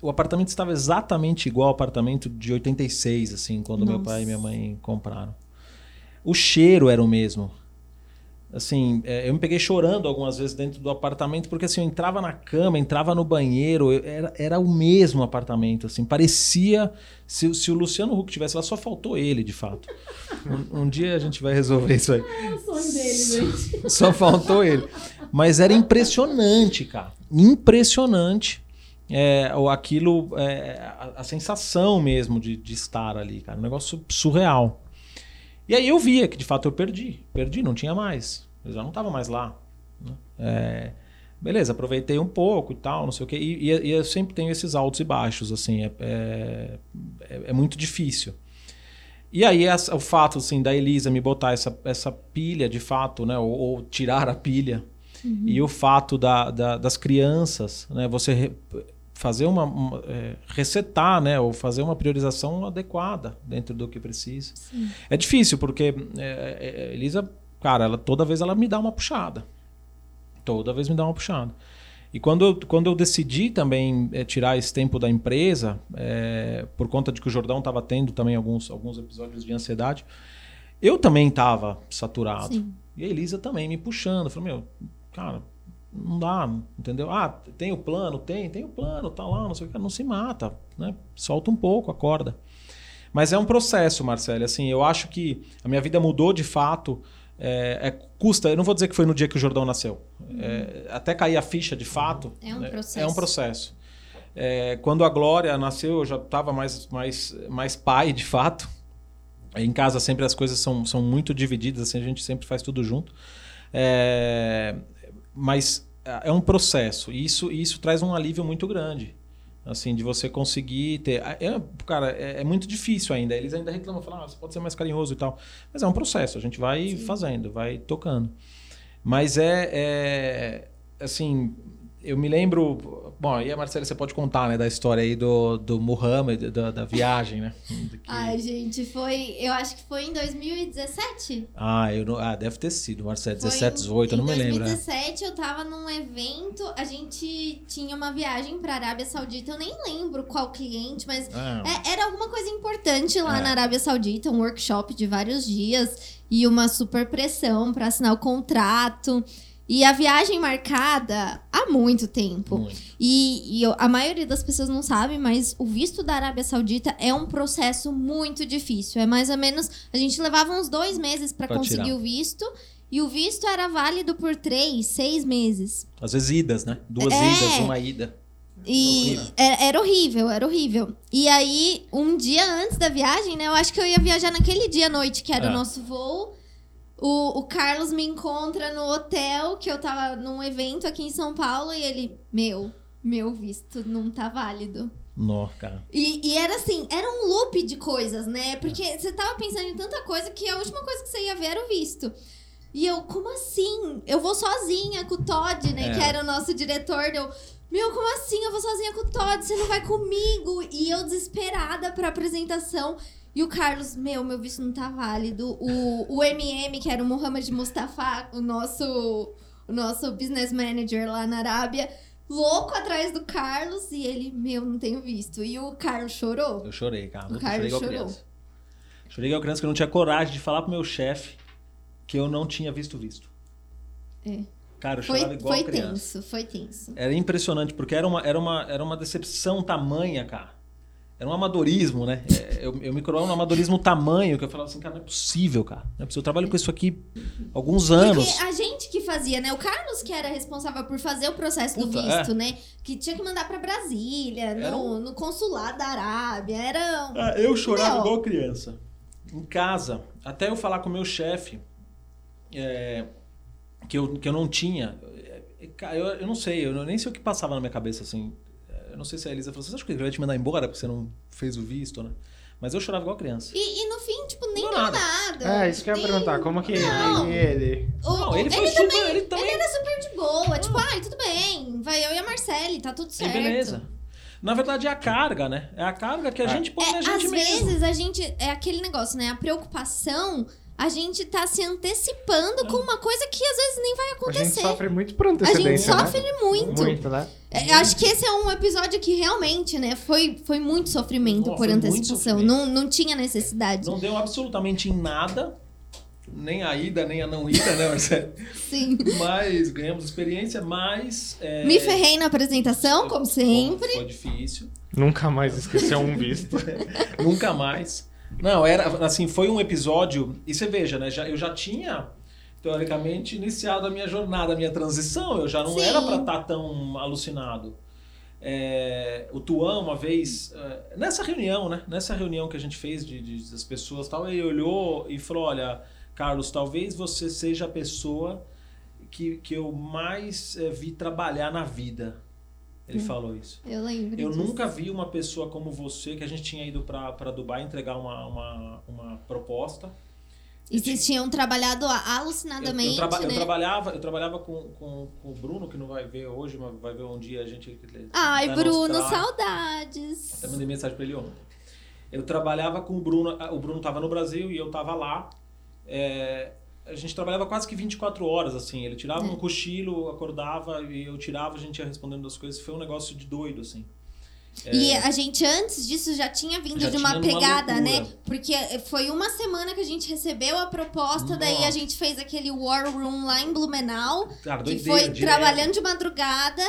Speaker 4: o apartamento estava exatamente igual ao apartamento de 86, assim, quando Nossa. meu pai e minha mãe compraram. O cheiro era o mesmo. Assim, é, eu me peguei chorando algumas vezes dentro do apartamento, porque assim, eu entrava na cama, entrava no banheiro, eu, era, era o mesmo apartamento, assim, parecia. Se, se o Luciano Huck tivesse lá, só faltou ele, de fato. Um, um dia a gente vai resolver isso aí. *laughs*
Speaker 3: É o sonho dele, gente. *laughs*
Speaker 4: Só faltou ele. Mas era impressionante, cara. Impressionante. É, aquilo, é, a, a, sensação mesmo de, de estar ali, cara. Um negócio surreal. E aí eu via que de fato eu perdi. Perdi, não tinha mais. Eu já não estava mais lá. Né? É, beleza, aproveitei um pouco e tal, não sei o quê. E, e, e eu sempre tenho esses altos e baixos, assim. É, é, é, é muito difícil. E aí essa, o fato assim, da Elisa me botar essa, essa pilha de fato, né? Ou, ou tirar a pilha Uhum. E o fato da, da, das crianças, né, você fazer uma, uma é, resetar, né, ou fazer uma priorização adequada dentro do que precisa. Sim. É difícil porque é, é, Elisa, cara, ela toda vez ela me dá uma puxada, toda vez me dá uma puxada. E quando eu, quando eu decidi também é, tirar esse tempo da empresa, é, por conta de que o Jordão estava tendo também alguns, alguns episódios de ansiedade, eu também estava saturado. Sim. E a Elisa também me puxando. Eu falei, meu, cara, não dá, entendeu? Ah, tem o plano? Tem, tem o plano, tá lá, não sei o que, não se mata, né? Solta um pouco a corda. Mas é um processo, Marcelo. Assim, eu acho que a minha vida mudou de fato. É, é, custa, eu não vou dizer que foi no dia que o Jordão nasceu. É, até cair a ficha de fato.
Speaker 2: É um
Speaker 4: né?
Speaker 2: processo.
Speaker 4: É um processo. É, quando a Glória nasceu, eu já estava mais, mais, mais pai, de fato. Em casa sempre as coisas são, são muito divididas, assim, a gente sempre faz tudo junto. É, mas é, é um processo e isso, isso traz um alívio muito grande. Assim, de você conseguir ter. É, cara, é, é, muito difícil ainda. Eles ainda reclamam, falam, ah, você pode ser mais carinhoso e tal. Mas é um processo, a gente vai Sim. fazendo, vai tocando. Mas é, é assim, eu me lembro. Bom, e a Marcela, você pode contar, né, da história aí do, do Muhammad, da, da viagem, né?
Speaker 2: Que... Ai, gente, foi. Eu acho que foi em 2017.
Speaker 4: Ah, eu não, ah deve ter sido, Marcela, 17, 18, eu não me lembro.
Speaker 2: Em 2017 eu tava num evento, a gente tinha uma viagem pra Arábia Saudita, eu nem lembro qual cliente, mas ah. é, era alguma coisa importante lá é. na Arábia Saudita, um workshop de vários dias e uma super pressão para assinar o contrato. E a viagem marcada há muito tempo. Muito. E, e eu, a maioria das pessoas não sabe, mas o visto da Arábia Saudita é um processo muito difícil. É mais ou menos. A gente levava uns dois meses para conseguir tirar. o visto. E o visto era válido por três, seis meses.
Speaker 4: Às vezes idas, né? Duas é. idas, uma ida.
Speaker 2: E horrível. Era, era, horrível, era horrível. E aí, um dia antes da viagem, né? Eu acho que eu ia viajar naquele dia à noite, que era é. o nosso voo. O, o Carlos me encontra no hotel, que eu tava num evento aqui em São Paulo, e ele, meu, meu visto não tá válido.
Speaker 4: Nossa, cara.
Speaker 2: E, e, era assim, era um loop de coisas, né? Porque é. você tava pensando em tanta coisa que a última coisa que você ia ver era o visto. E eu, como assim? Eu vou sozinha com o Todd, né? É. Que era o nosso diretor. Eu, meu, como assim? Eu vou sozinha com o Todd, você não vai comigo? E eu desesperada pra apresentação. E o Carlos, meu, meu visto não tá válido. O, o MM, que era o Mohamed Mustafa, o nosso, o nosso business manager lá na Arábia, louco atrás do Carlos. E ele, meu, não tenho visto. E o Carlos chorou.
Speaker 4: Eu chorei, cara.
Speaker 2: O Carlos chorei
Speaker 4: chorou. Chorei igual criança que eu não tinha coragem de falar pro meu chefe que eu não tinha visto visto.
Speaker 2: É.
Speaker 4: Cara, eu foi, chorava igual
Speaker 2: foi
Speaker 4: criança.
Speaker 2: Foi tenso, foi tenso.
Speaker 4: Era impressionante, porque era uma, era, uma, era uma decepção tamanha, cara era um amadorismo, né? É, eu, eu me coloquei um amadorismo tamanho que eu falava assim, cara, não é possível, cara. Não é possível. Eu trabalho com isso aqui há alguns anos.
Speaker 2: Porque a gente que fazia, né? O Carlos que era responsável por fazer o processo do
Speaker 4: Puta,
Speaker 2: visto, né? Que tinha que mandar pra Brasília, no, no consulado da Arábia. Era.
Speaker 4: Ah, eu chorava
Speaker 2: Meu.
Speaker 4: igual criança. Em casa. Até eu falar com o meu chefe, é, que, eu, que eu não tinha. é, Eu, eu não sei, eu nem sei o que passava na minha cabeça, assim. Eu não sei se a Elisa falou, você acha que ele vai te mandar embora porque você não fez o visto, né? Mas eu chorava igual criança.
Speaker 2: E, e no fim, tipo, nem deu
Speaker 4: nada.
Speaker 2: nada.
Speaker 1: É, isso que eu ia
Speaker 2: Nem-
Speaker 1: perguntar. Como que
Speaker 2: Não.
Speaker 1: ele.
Speaker 2: O-
Speaker 4: Não, ele foi
Speaker 2: ele
Speaker 4: super.
Speaker 2: também-
Speaker 4: ele também.
Speaker 2: Ele era super de boa. Tipo, ai, tudo bem. Vai eu e a Marcele, tá tudo
Speaker 4: E
Speaker 2: certo.
Speaker 4: beleza. Na verdade, é a carga, né? É a carga que a
Speaker 1: É.
Speaker 4: gente põe
Speaker 2: É,
Speaker 4: na gente
Speaker 2: às
Speaker 4: mesmo.
Speaker 2: vezes a gente. É aquele negócio, né? A preocupação, a gente tá se antecipando com uma coisa que às vezes nem vai
Speaker 1: A gente
Speaker 2: acontecer.
Speaker 1: sofre muito por
Speaker 2: A
Speaker 1: antecedência,
Speaker 2: gente sofre
Speaker 1: né?
Speaker 2: muito.
Speaker 1: Muito, né?
Speaker 2: É, acho que esse é um episódio que realmente, né, foi, foi muito sofrimento por
Speaker 4: foi
Speaker 2: antecipação.
Speaker 4: sofrimento.
Speaker 2: Não, não tinha necessidade.
Speaker 4: Não deu absolutamente em nada. Nem a ida, nem a não ida, né, Marcelo?
Speaker 2: Sim.
Speaker 4: Mas ganhamos experiência, mas. é,
Speaker 2: Me ferrei na apresentação, como sempre.
Speaker 4: Foi difícil.
Speaker 1: Nunca mais esqueceu um visto. *laughs*
Speaker 4: Nunca mais. Não, era assim, foi um episódio. E você veja, né? Já, eu já tinha, teoricamente, iniciado a minha jornada, a minha transição. Eu já não
Speaker 2: Sim.
Speaker 4: era pra estar tão alucinado. É, o Tuan, uma vez, é, nessa reunião, né? Nessa reunião que a gente fez de, de- das pessoas tal, ele olhou e falou: Olha, Carlos, talvez você seja a pessoa que, que eu mais é, vi trabalhar na vida. Ele falou isso.
Speaker 2: Eu lembro.
Speaker 4: Eu
Speaker 2: disso.
Speaker 4: nunca vi uma pessoa como você, que a gente tinha ido para Dubai entregar uma, uma, uma proposta.
Speaker 2: E vocês tinham trabalhado a-
Speaker 4: Eu,
Speaker 2: alucinadamente,
Speaker 4: eu, traba- eu
Speaker 2: né?
Speaker 4: trabalhava, eu trabalhava com, com, com o Bruno, que não vai ver hoje, mas vai ver um dia a gente.
Speaker 2: Ai,
Speaker 4: tá
Speaker 2: Bruno, saudades.
Speaker 4: Até mandei mensagem para ele ontem. Eu trabalhava com o Bruno, o Bruno estava no Brasil e eu estava lá. É, a gente trabalhava quase que 24 horas, assim. Ele tirava
Speaker 2: É.
Speaker 4: um cochilo, acordava e eu tirava, a gente ia respondendo as coisas. Foi um negócio de doido, assim.
Speaker 2: E a gente, antes disso, já tinha vindo
Speaker 4: Já
Speaker 2: de uma pegada, né? Porque foi uma semana que a gente recebeu a proposta, daí a
Speaker 4: Nossa.
Speaker 2: gente fez aquele War Room lá em Blumenau,
Speaker 4: Cara,
Speaker 2: que foi
Speaker 4: direto.
Speaker 2: trabalhando de madrugada.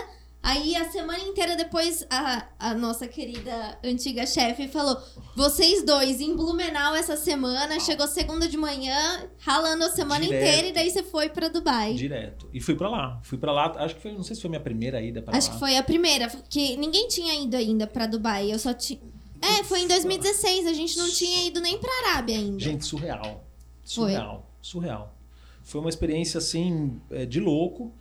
Speaker 2: Aí a semana inteira depois a, a nossa querida antiga chefe falou: vocês dois em Blumenau essa semana, chegou segunda de manhã, ralando a semana
Speaker 4: Direto.
Speaker 2: inteira e daí você foi pra Dubai.
Speaker 4: Direto. E fui pra lá. Fui pra lá, acho que foi, não sei se foi minha primeira ida
Speaker 2: Acho
Speaker 4: lá.
Speaker 2: que foi a primeira, que ninguém tinha ido ainda pra Dubai. Eu só tinha. É, foi em 2016, a gente não tinha ido nem pra Arábia ainda.
Speaker 4: Gente, surreal.
Speaker 2: Foi.
Speaker 4: Surreal. Surreal. Foi uma experiência, assim, é, de louco.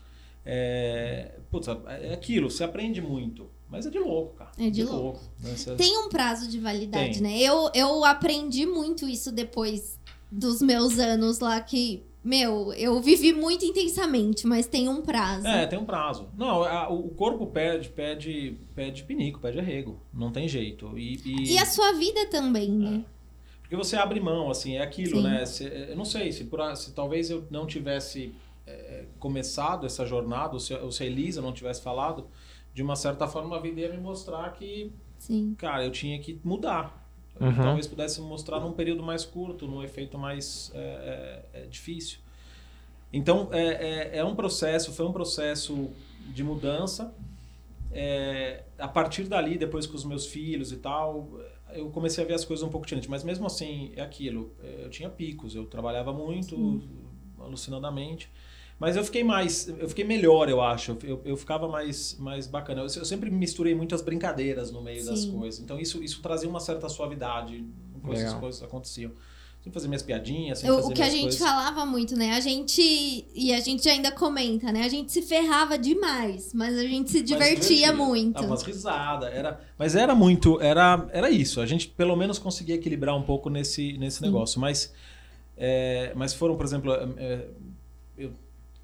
Speaker 4: É, putz, é aquilo, você aprende muito. Mas é de louco, cara.
Speaker 2: É de louco.
Speaker 4: né? Você-
Speaker 2: Tem um prazo de validade,
Speaker 4: Tem.
Speaker 2: né? Eu, eu aprendi muito isso depois dos meus anos lá que. Meu, eu vivi muito intensamente, mas tem um prazo.
Speaker 4: É, tem um prazo. Não, a- o corpo pede, pede, pede pinico, pede arrego. Não tem jeito. E, e-
Speaker 2: E a sua vida também, né?
Speaker 4: Porque você abre mão, assim, é aquilo,
Speaker 2: Sim.
Speaker 4: né? Se- eu não sei, se, por, se talvez eu não tivesse é, começado essa jornada, ou se, ou se a Elisa não tivesse falado, de uma certa forma a vida ia me mostrar que,
Speaker 2: Sim.
Speaker 4: cara, eu tinha que mudar.
Speaker 1: Uhum.
Speaker 4: Talvez pudesse mostrar num período mais curto, num efeito mais é, é, é, difícil. Então, é, é, é um processo, foi um processo de mudança. É, a partir dali, depois com os meus filhos e tal, eu comecei a ver as coisas um pouco diferente. Mas mesmo assim, é aquilo. Eu tinha picos, eu trabalhava muito, alucinadamente. Mas eu fiquei mais, eu fiquei melhor, eu acho. Eu, eu ficava mais, mais bacana. Eu, eu sempre misturei muitas brincadeiras no meio das
Speaker 2: Sim.
Speaker 4: coisas. Então isso, isso trazia uma certa suavidade quando essas coisas aconteciam. Sempre fazer minhas piadinhas, sempre
Speaker 2: O,
Speaker 4: fazer
Speaker 2: o que a gente
Speaker 4: coisas.
Speaker 2: falava muito, né? A gente. E a gente ainda comenta, né? A gente se ferrava demais, mas a gente se
Speaker 4: Mas
Speaker 2: divertia muito.
Speaker 4: Dava umas risadas. Era, mas era muito. Era, era isso. A gente pelo menos conseguia equilibrar um pouco nesse, nesse negócio. Mas, é, mas foram, por exemplo, é, eu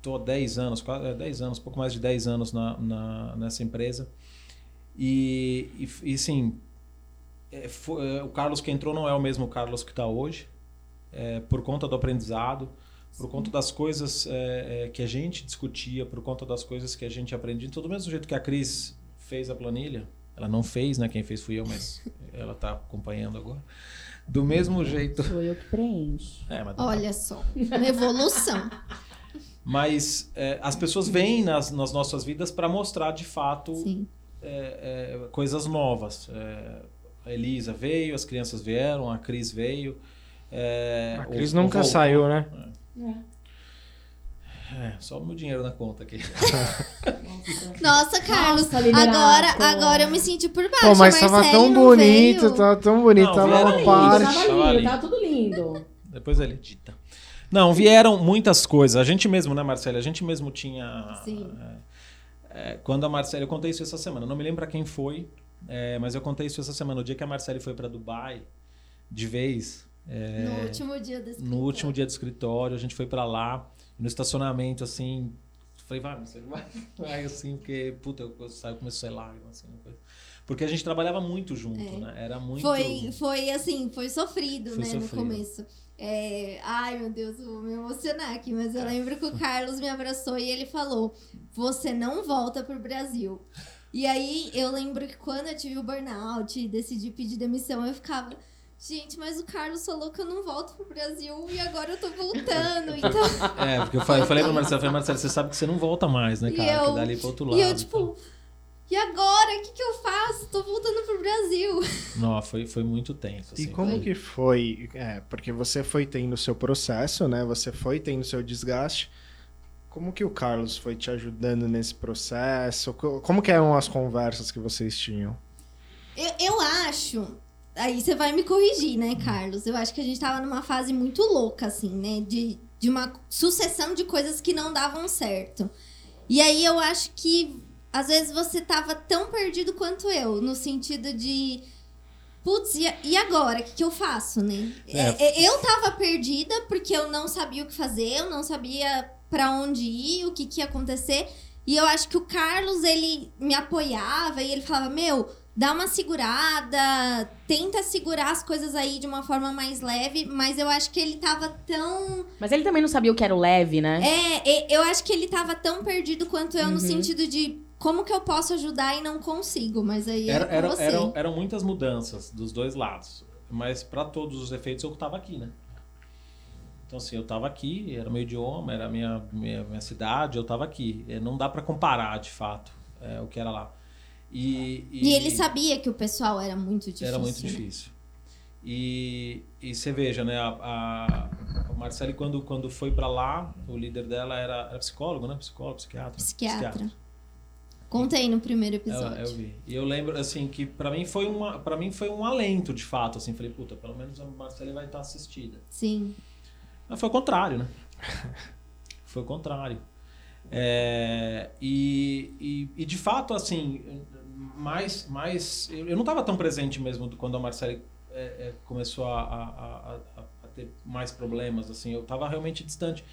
Speaker 4: estou há 10 anos, quase, é, 10 anos, pouco mais de 10 anos na, na- nessa empresa. E, e, e assim, é, fo- é, o Carlos que entrou não é o mesmo Carlos que está hoje, é, por conta do aprendizado, por conta das coisas é, é, que a gente discutia, por conta das coisas que a gente aprendia. Então, do mesmo jeito que a Cris fez a planilha, ela não fez, né? Quem fez fui eu, mas *laughs* ela está acompanhando agora. Do mesmo jeito.
Speaker 3: Sou eu que preencho.
Speaker 4: É, mas,
Speaker 2: Olha só, uma evolução.
Speaker 4: Mas é, as pessoas vêm nas, nas nossas vidas para mostrar de fato
Speaker 2: Sim.
Speaker 4: é, é, coisas novas. É, a Elisa veio, as crianças vieram, a Cris veio. é,
Speaker 1: A
Speaker 4: o-
Speaker 1: Cris
Speaker 4: o
Speaker 1: nunca
Speaker 4: vovô-
Speaker 1: saiu, né?
Speaker 4: É, só o meu dinheiro na conta aqui. *laughs*
Speaker 2: Nossa, Carlos,
Speaker 3: Nossa,
Speaker 2: agora, agora eu me senti por baixo.
Speaker 1: Pô, mas tava tão bonito,
Speaker 2: veio.
Speaker 1: tava tão bonito,
Speaker 4: Não,
Speaker 1: tava
Speaker 4: lindo,
Speaker 1: parte.
Speaker 3: Tava lindo. tava tudo lindo.
Speaker 4: Depois ele edita. Não, vieram muitas coisas. A gente mesmo, né, Marcelo? A gente mesmo tinha.
Speaker 2: Sim.
Speaker 4: é, é, quando a Marcela. Eu contei isso essa semana. Não me lembro pra quem foi, é, mas eu contei isso essa semana. O dia que a Marcele foi pra Dubai, de vez. é,
Speaker 2: No último dia desse
Speaker 4: no último dia do escritório, a gente foi pra lá. No estacionamento, assim. Falei, vai, Marcelo, vai. *laughs* Vai, assim, porque, puta, eu, eu saio, começou a ser lágrima, assim, uma coisa. Porque a gente trabalhava muito junto,
Speaker 2: É.
Speaker 4: né? Era muito.
Speaker 2: Foi, foi assim, foi sofrido,
Speaker 4: Foi
Speaker 2: né, no
Speaker 4: sofrido.
Speaker 2: começo. É, ai, meu Deus, eu vou me emocionar aqui, mas eu lembro que o Carlos me abraçou e ele falou: Você não volta pro Brasil. E aí eu lembro que quando eu tive o burnout e decidi pedir demissão, eu ficava. Gente, mas o Carlos falou que eu não volto pro Brasil e agora eu tô voltando. *laughs* Então,
Speaker 4: É, porque eu falei, eu falei pra Marcelo, eu falei, Marcelo, você sabe que você não volta mais, né,
Speaker 2: E
Speaker 4: cara?
Speaker 2: eu-
Speaker 4: que dali pro outro lado.
Speaker 2: e eu,
Speaker 4: e
Speaker 2: tipo, e agora? O que, que eu faço? Tô voltando pro Brasil. *laughs*
Speaker 4: Não, foi, foi muito tenso.
Speaker 1: E
Speaker 4: assim,
Speaker 1: como
Speaker 4: foi-
Speaker 1: que foi? É, porque você foi tendo o seu processo, né? Você foi tendo o seu desgaste. Como que o Carlos foi te ajudando nesse processo? Co- Como que eram as conversas que vocês tinham?
Speaker 2: Eu, eu acho. Aí você vai me corrigir, né, Carlos? Eu acho que a gente tava numa fase muito louca, assim, né? De, de uma sucessão de coisas que não davam certo. E aí eu acho que às vezes você tava tão perdido quanto eu, no sentido de. Putz, e, e agora? O que, que eu faço, né?
Speaker 4: É.
Speaker 2: É, é, Eu tava perdida porque eu não sabia o que fazer, eu não sabia pra onde ir, o que, que ia acontecer. E eu acho que o Carlos, ele me apoiava e ele falava: Meu, dá uma segurada, tenta segurar as coisas aí de uma forma mais leve, mas eu acho que ele tava tão.
Speaker 3: Mas ele também não sabia o que era o leve, né?
Speaker 2: É, e- eu acho que ele tava tão perdido quanto eu, no
Speaker 3: Uhum.
Speaker 2: sentido de como que eu posso ajudar e não consigo, mas aí
Speaker 4: Era,
Speaker 2: é
Speaker 4: era-
Speaker 2: você.
Speaker 4: eram, eram muitas mudanças dos dois lados. Mas pra todos os efeitos eu tava aqui, né? Então, assim, eu tava aqui, era meu idioma, era a minha, minha, minha cidade, eu tava aqui. É, Não dá pra comparar, de fato, é, o que era lá. E,
Speaker 2: E ele sabia que o pessoal era muito difícil.
Speaker 4: Era muito difícil. E, e você veja, né? A, a, Marcele, quando, quando foi pra lá, o líder dela era, era psicólogo, né? Psicólogo, psiquiatra.
Speaker 2: Psiquiatra. Contei no primeiro episódio.
Speaker 4: Eu, eu vi. E eu lembro, assim, que pra mim foi uma, para mim foi um alento, de fato, assim. Falei, puta, pelo menos a Marcele vai estar assistida.
Speaker 2: Sim.
Speaker 4: Mas foi o contrário, né? *laughs* foi o contrário. É, e, e, e, de fato, assim, mais, mais eu não estava tão presente mesmo do- quando a Marcele é, é, começou a, a, a- a- a ter mais problemas, assim, eu estava realmente distante.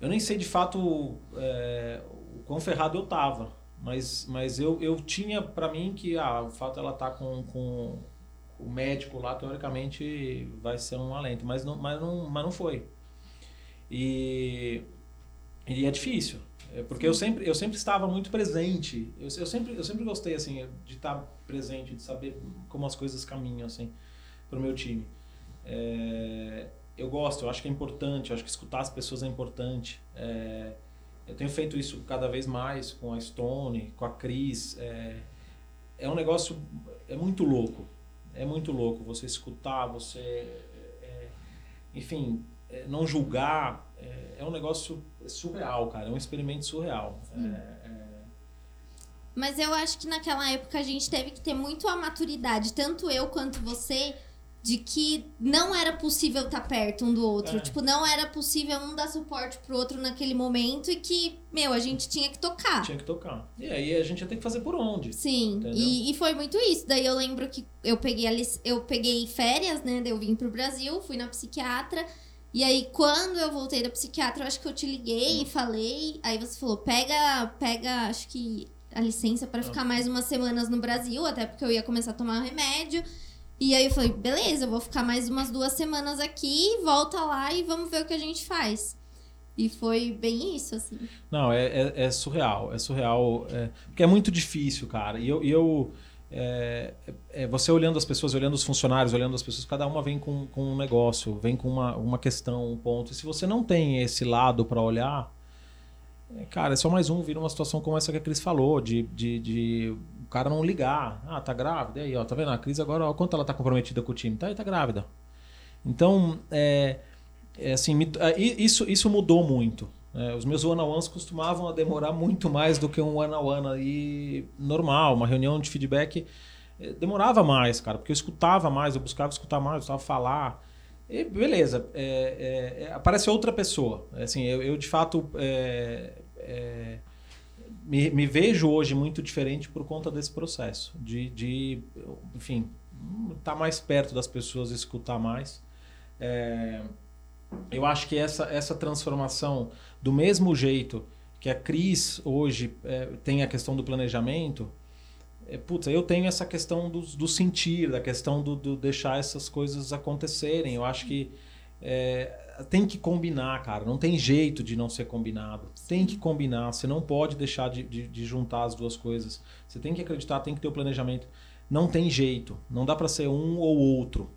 Speaker 4: Eu nem sei de fato é, o quão ferrado eu estava, mas, mas eu, eu tinha para mim que ah, o fato dela estar com, com o médico lá, teoricamente, vai ser um alento, mas não, mas não, mas não foi. E, e é difícil, é porque eu sempre, eu sempre estava muito presente. Eu, eu, sempre, eu sempre gostei assim de estar presente, de saber como as coisas caminham assim para o meu time. É, eu gosto, eu acho que é importante, eu acho que escutar as pessoas é importante. É, eu tenho feito isso cada vez mais com a Stone, com a Cris. É, é um negócio, é muito louco. É muito louco você escutar, você, é, enfim, é, não julgar. É, é um negócio surreal, cara. É um experimento surreal. É, é,
Speaker 2: Mas eu acho que naquela época a gente teve que ter muito a maturidade, tanto eu quanto você, de que não era possível estar perto um do outro.
Speaker 4: É.
Speaker 2: Tipo, não era possível um dar suporte pro outro naquele momento e que, meu, a gente tinha que tocar.
Speaker 4: tinha que tocar. E aí a gente ia ter que fazer por onde.
Speaker 2: Sim, e, e foi muito isso. Daí eu lembro que eu peguei, a lic- eu peguei férias, né? Daí eu vim pro Brasil, fui na psiquiatra. E aí, quando eu voltei da psiquiatra, eu acho que eu te liguei e falei. Aí você falou: pega, pega, acho que a licença pra ficar mais umas semanas no Brasil, até porque eu ia começar a tomar remédio. E aí eu falei: beleza, eu vou ficar mais umas duas semanas aqui, volta lá e vamos ver o que a gente faz. E foi bem isso, assim.
Speaker 4: Não, é, é, é surreal. É surreal. É, porque é muito difícil, cara. E eu. E eu é, é, você olhando as pessoas, olhando os funcionários, olhando as pessoas, cada uma vem com, com um negócio, vem com uma, uma questão, um ponto. E se você não tem esse lado para olhar, é, cara, é só mais um, vira uma situação como essa que a Cris falou, de, de, de cara não ligar. Ah, tá grávida? E aí, ó, tá vendo? A Cris agora, ó, quanto ela tá comprometida com o time? Tá, aí tá grávida. Então, é, é assim, me- é, isso, isso mudou muito. né? os meus one-on-ones costumavam demorar muito mais do que um one-on-one aí normal, uma reunião de feedback eh, demorava mais, cara, porque eu escutava mais, eu buscava escutar mais, eu buscava falar. E beleza, é, é, é, aparece outra pessoa. Assim, eu, eu, de fato é, é, me, me vejo hoje muito diferente por conta desse processo de, de enfim, estar mais perto das pessoas, escutar mais. É, eu acho que essa, essa transformação, do mesmo jeito que a Cris hoje é, tem a questão do planejamento, é, putz, eu tenho essa questão do, do sentir, da questão do, do deixar essas coisas acontecerem. Eu acho que é, tem que combinar, cara. Não tem jeito de não ser combinado. Tem que combinar. Você não pode deixar de, de, de juntar as duas coisas. Você tem que acreditar, tem que ter o planejamento. Não tem jeito. Não dá para ser um ou outro.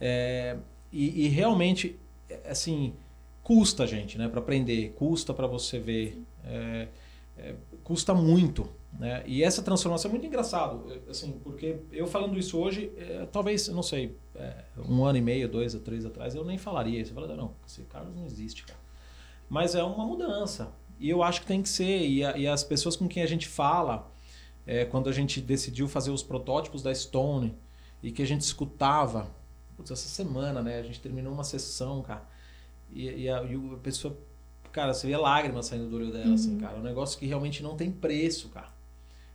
Speaker 4: É, e, e realmente, é, assim, custa, gente, né, para aprender. Custa para você ver. É, é, custa muito. Né? E essa transformação é muito engraçado, assim, porque eu falando isso hoje, é, talvez, não sei, é, um ano e meio, dois ou três atrás, eu nem falaria isso. Eu falaria, não, esse Carlos não existe, cara. Mas é uma mudança. E eu acho que tem que ser. E, a, e as pessoas com quem a gente fala, é, quando a gente decidiu fazer os protótipos da Stone e que a gente escutava, putz, essa semana, né? A gente terminou uma sessão, cara, e, e, a, e a pessoa, cara, você vê lágrimas saindo do olho dela, uhum. assim, cara. É um negócio que realmente não tem preço, cara.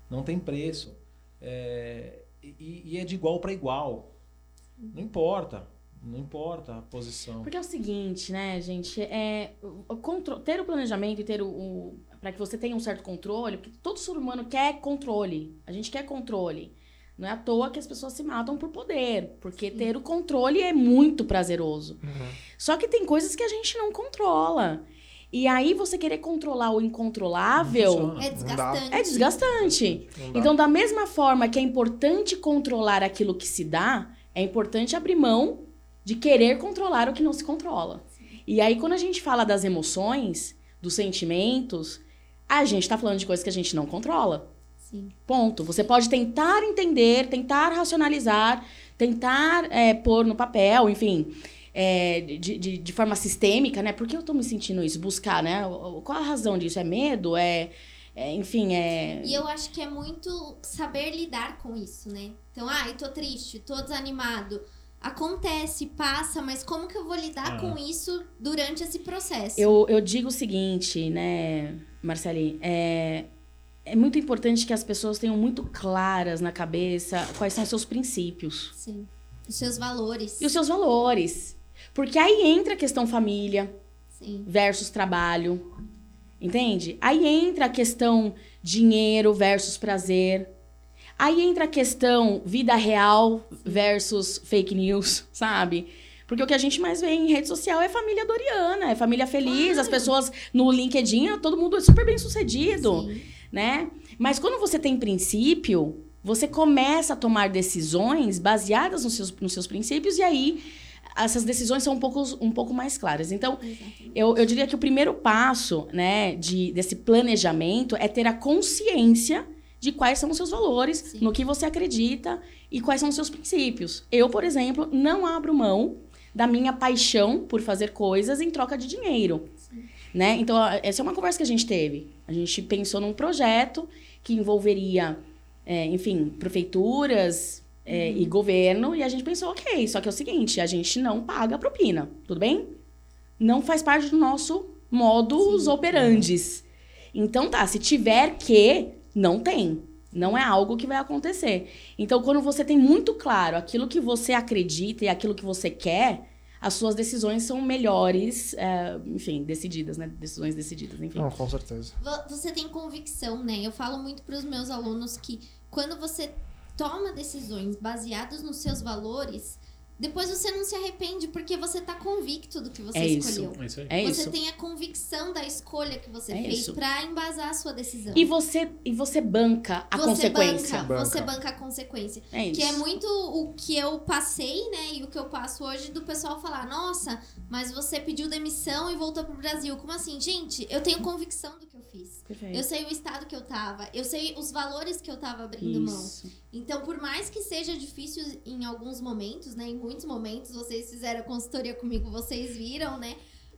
Speaker 4: Não tem preço. É, e, e, é de igual para igual. Não importa. Não importa a posição.
Speaker 3: Porque é o seguinte, né, gente? É, o, ter o planejamento e ter o. o para que você tenha um certo controle, porque todo ser humano quer controle. A gente quer controle. Não é à toa que as pessoas se matam por poder, porque Sim. ter o controle é muito prazeroso. Uhum. Só que tem coisas que a gente não controla. E aí você querer controlar o incontrolável
Speaker 2: é desgastante.
Speaker 3: É desgastante. Então, da mesma forma que é importante controlar aquilo que se dá, é importante abrir mão de querer controlar o que não se controla. E aí, quando a gente fala das emoções, dos sentimentos, a gente está falando de coisas que a gente não controla.
Speaker 2: Sim.
Speaker 3: Ponto. Você pode tentar entender, tentar racionalizar, tentar é, pôr no papel, enfim é, de, de, de, forma sistêmica, né? Por que eu tô me sentindo isso? Buscar, né? Qual a razão disso? É medo? É, é, enfim, é...
Speaker 2: E eu acho que é muito saber lidar com isso, né? Então, ah, eu tô triste, tô desanimado. Acontece, passa, mas como que eu vou lidar ah. com isso durante esse processo?
Speaker 3: Eu, eu digo o seguinte, né, Marceli? É, é muito importante que as pessoas tenham muito claras na cabeça quais são os seus princípios.
Speaker 2: Sim. Os seus valores.
Speaker 3: E os seus valores. Porque aí entra a questão família
Speaker 2: Sim.
Speaker 3: versus trabalho. Entende? Aí entra a questão dinheiro versus prazer. Aí entra a questão vida real versus fake news, *laughs* sabe? Porque o que a gente mais vê em rede social é família doriana, é família feliz, as pessoas no LinkedIn, todo mundo é super bem sucedido,
Speaker 2: Sim.
Speaker 3: né? Mas quando você tem princípio, você começa a tomar decisões baseadas nos seus, nos seus princípios e aí essas decisões são um pouco, um pouco mais claras. Então, eu, eu diria que o primeiro passo né, de, desse planejamento é ter a consciência de quais são os seus valores,
Speaker 2: Sim.
Speaker 3: no que você acredita e quais são os seus princípios. Eu, por exemplo, não abro mão da minha paixão por fazer coisas em troca de dinheiro. Né? Então, essa é uma conversa que a gente teve. A gente pensou num projeto que envolveria, é, enfim, prefeituras, é, uhum. e governo, e a gente pensou, ok, só que é o seguinte, a gente não paga propina, tudo bem? Não faz parte do nosso modus Sim. operandis. Então tá, se tiver que, não tem. Não é algo que vai acontecer. Então, quando você tem muito claro aquilo que você acredita e aquilo que você quer, as suas decisões são melhores, é, enfim, decididas, né? Decisões decididas, enfim.
Speaker 1: Não, com certeza.
Speaker 2: Você tem convicção, né? Eu falo muito para os meus alunos que quando você toma decisões baseadas nos seus valores, depois você não se arrepende porque você tá convicto do que você
Speaker 3: é
Speaker 2: escolheu.
Speaker 3: Isso.
Speaker 4: É isso.
Speaker 3: É
Speaker 2: você
Speaker 3: isso.
Speaker 2: tem a convicção da escolha que você
Speaker 3: É
Speaker 2: fez pra embasar a sua decisão.
Speaker 3: E você, e você banca a
Speaker 2: você
Speaker 3: consequência.
Speaker 2: Banca,
Speaker 1: Banca.
Speaker 2: Você banca a consequência.
Speaker 3: É isso.
Speaker 2: Que é muito o que eu passei, né? E o que eu passo hoje do pessoal falar: nossa, mas você pediu demissão e voltou pro Brasil. Como assim? Gente, eu tenho convicção do que fiz.
Speaker 3: Perfeito.
Speaker 2: Eu sei o estado que eu tava, eu sei os valores que eu tava abrindo mão.
Speaker 3: Isso.
Speaker 2: Então, por mais que seja difícil em alguns momentos, né? Em muitos momentos, vocês fizeram consultoria comigo, vocês viram, né?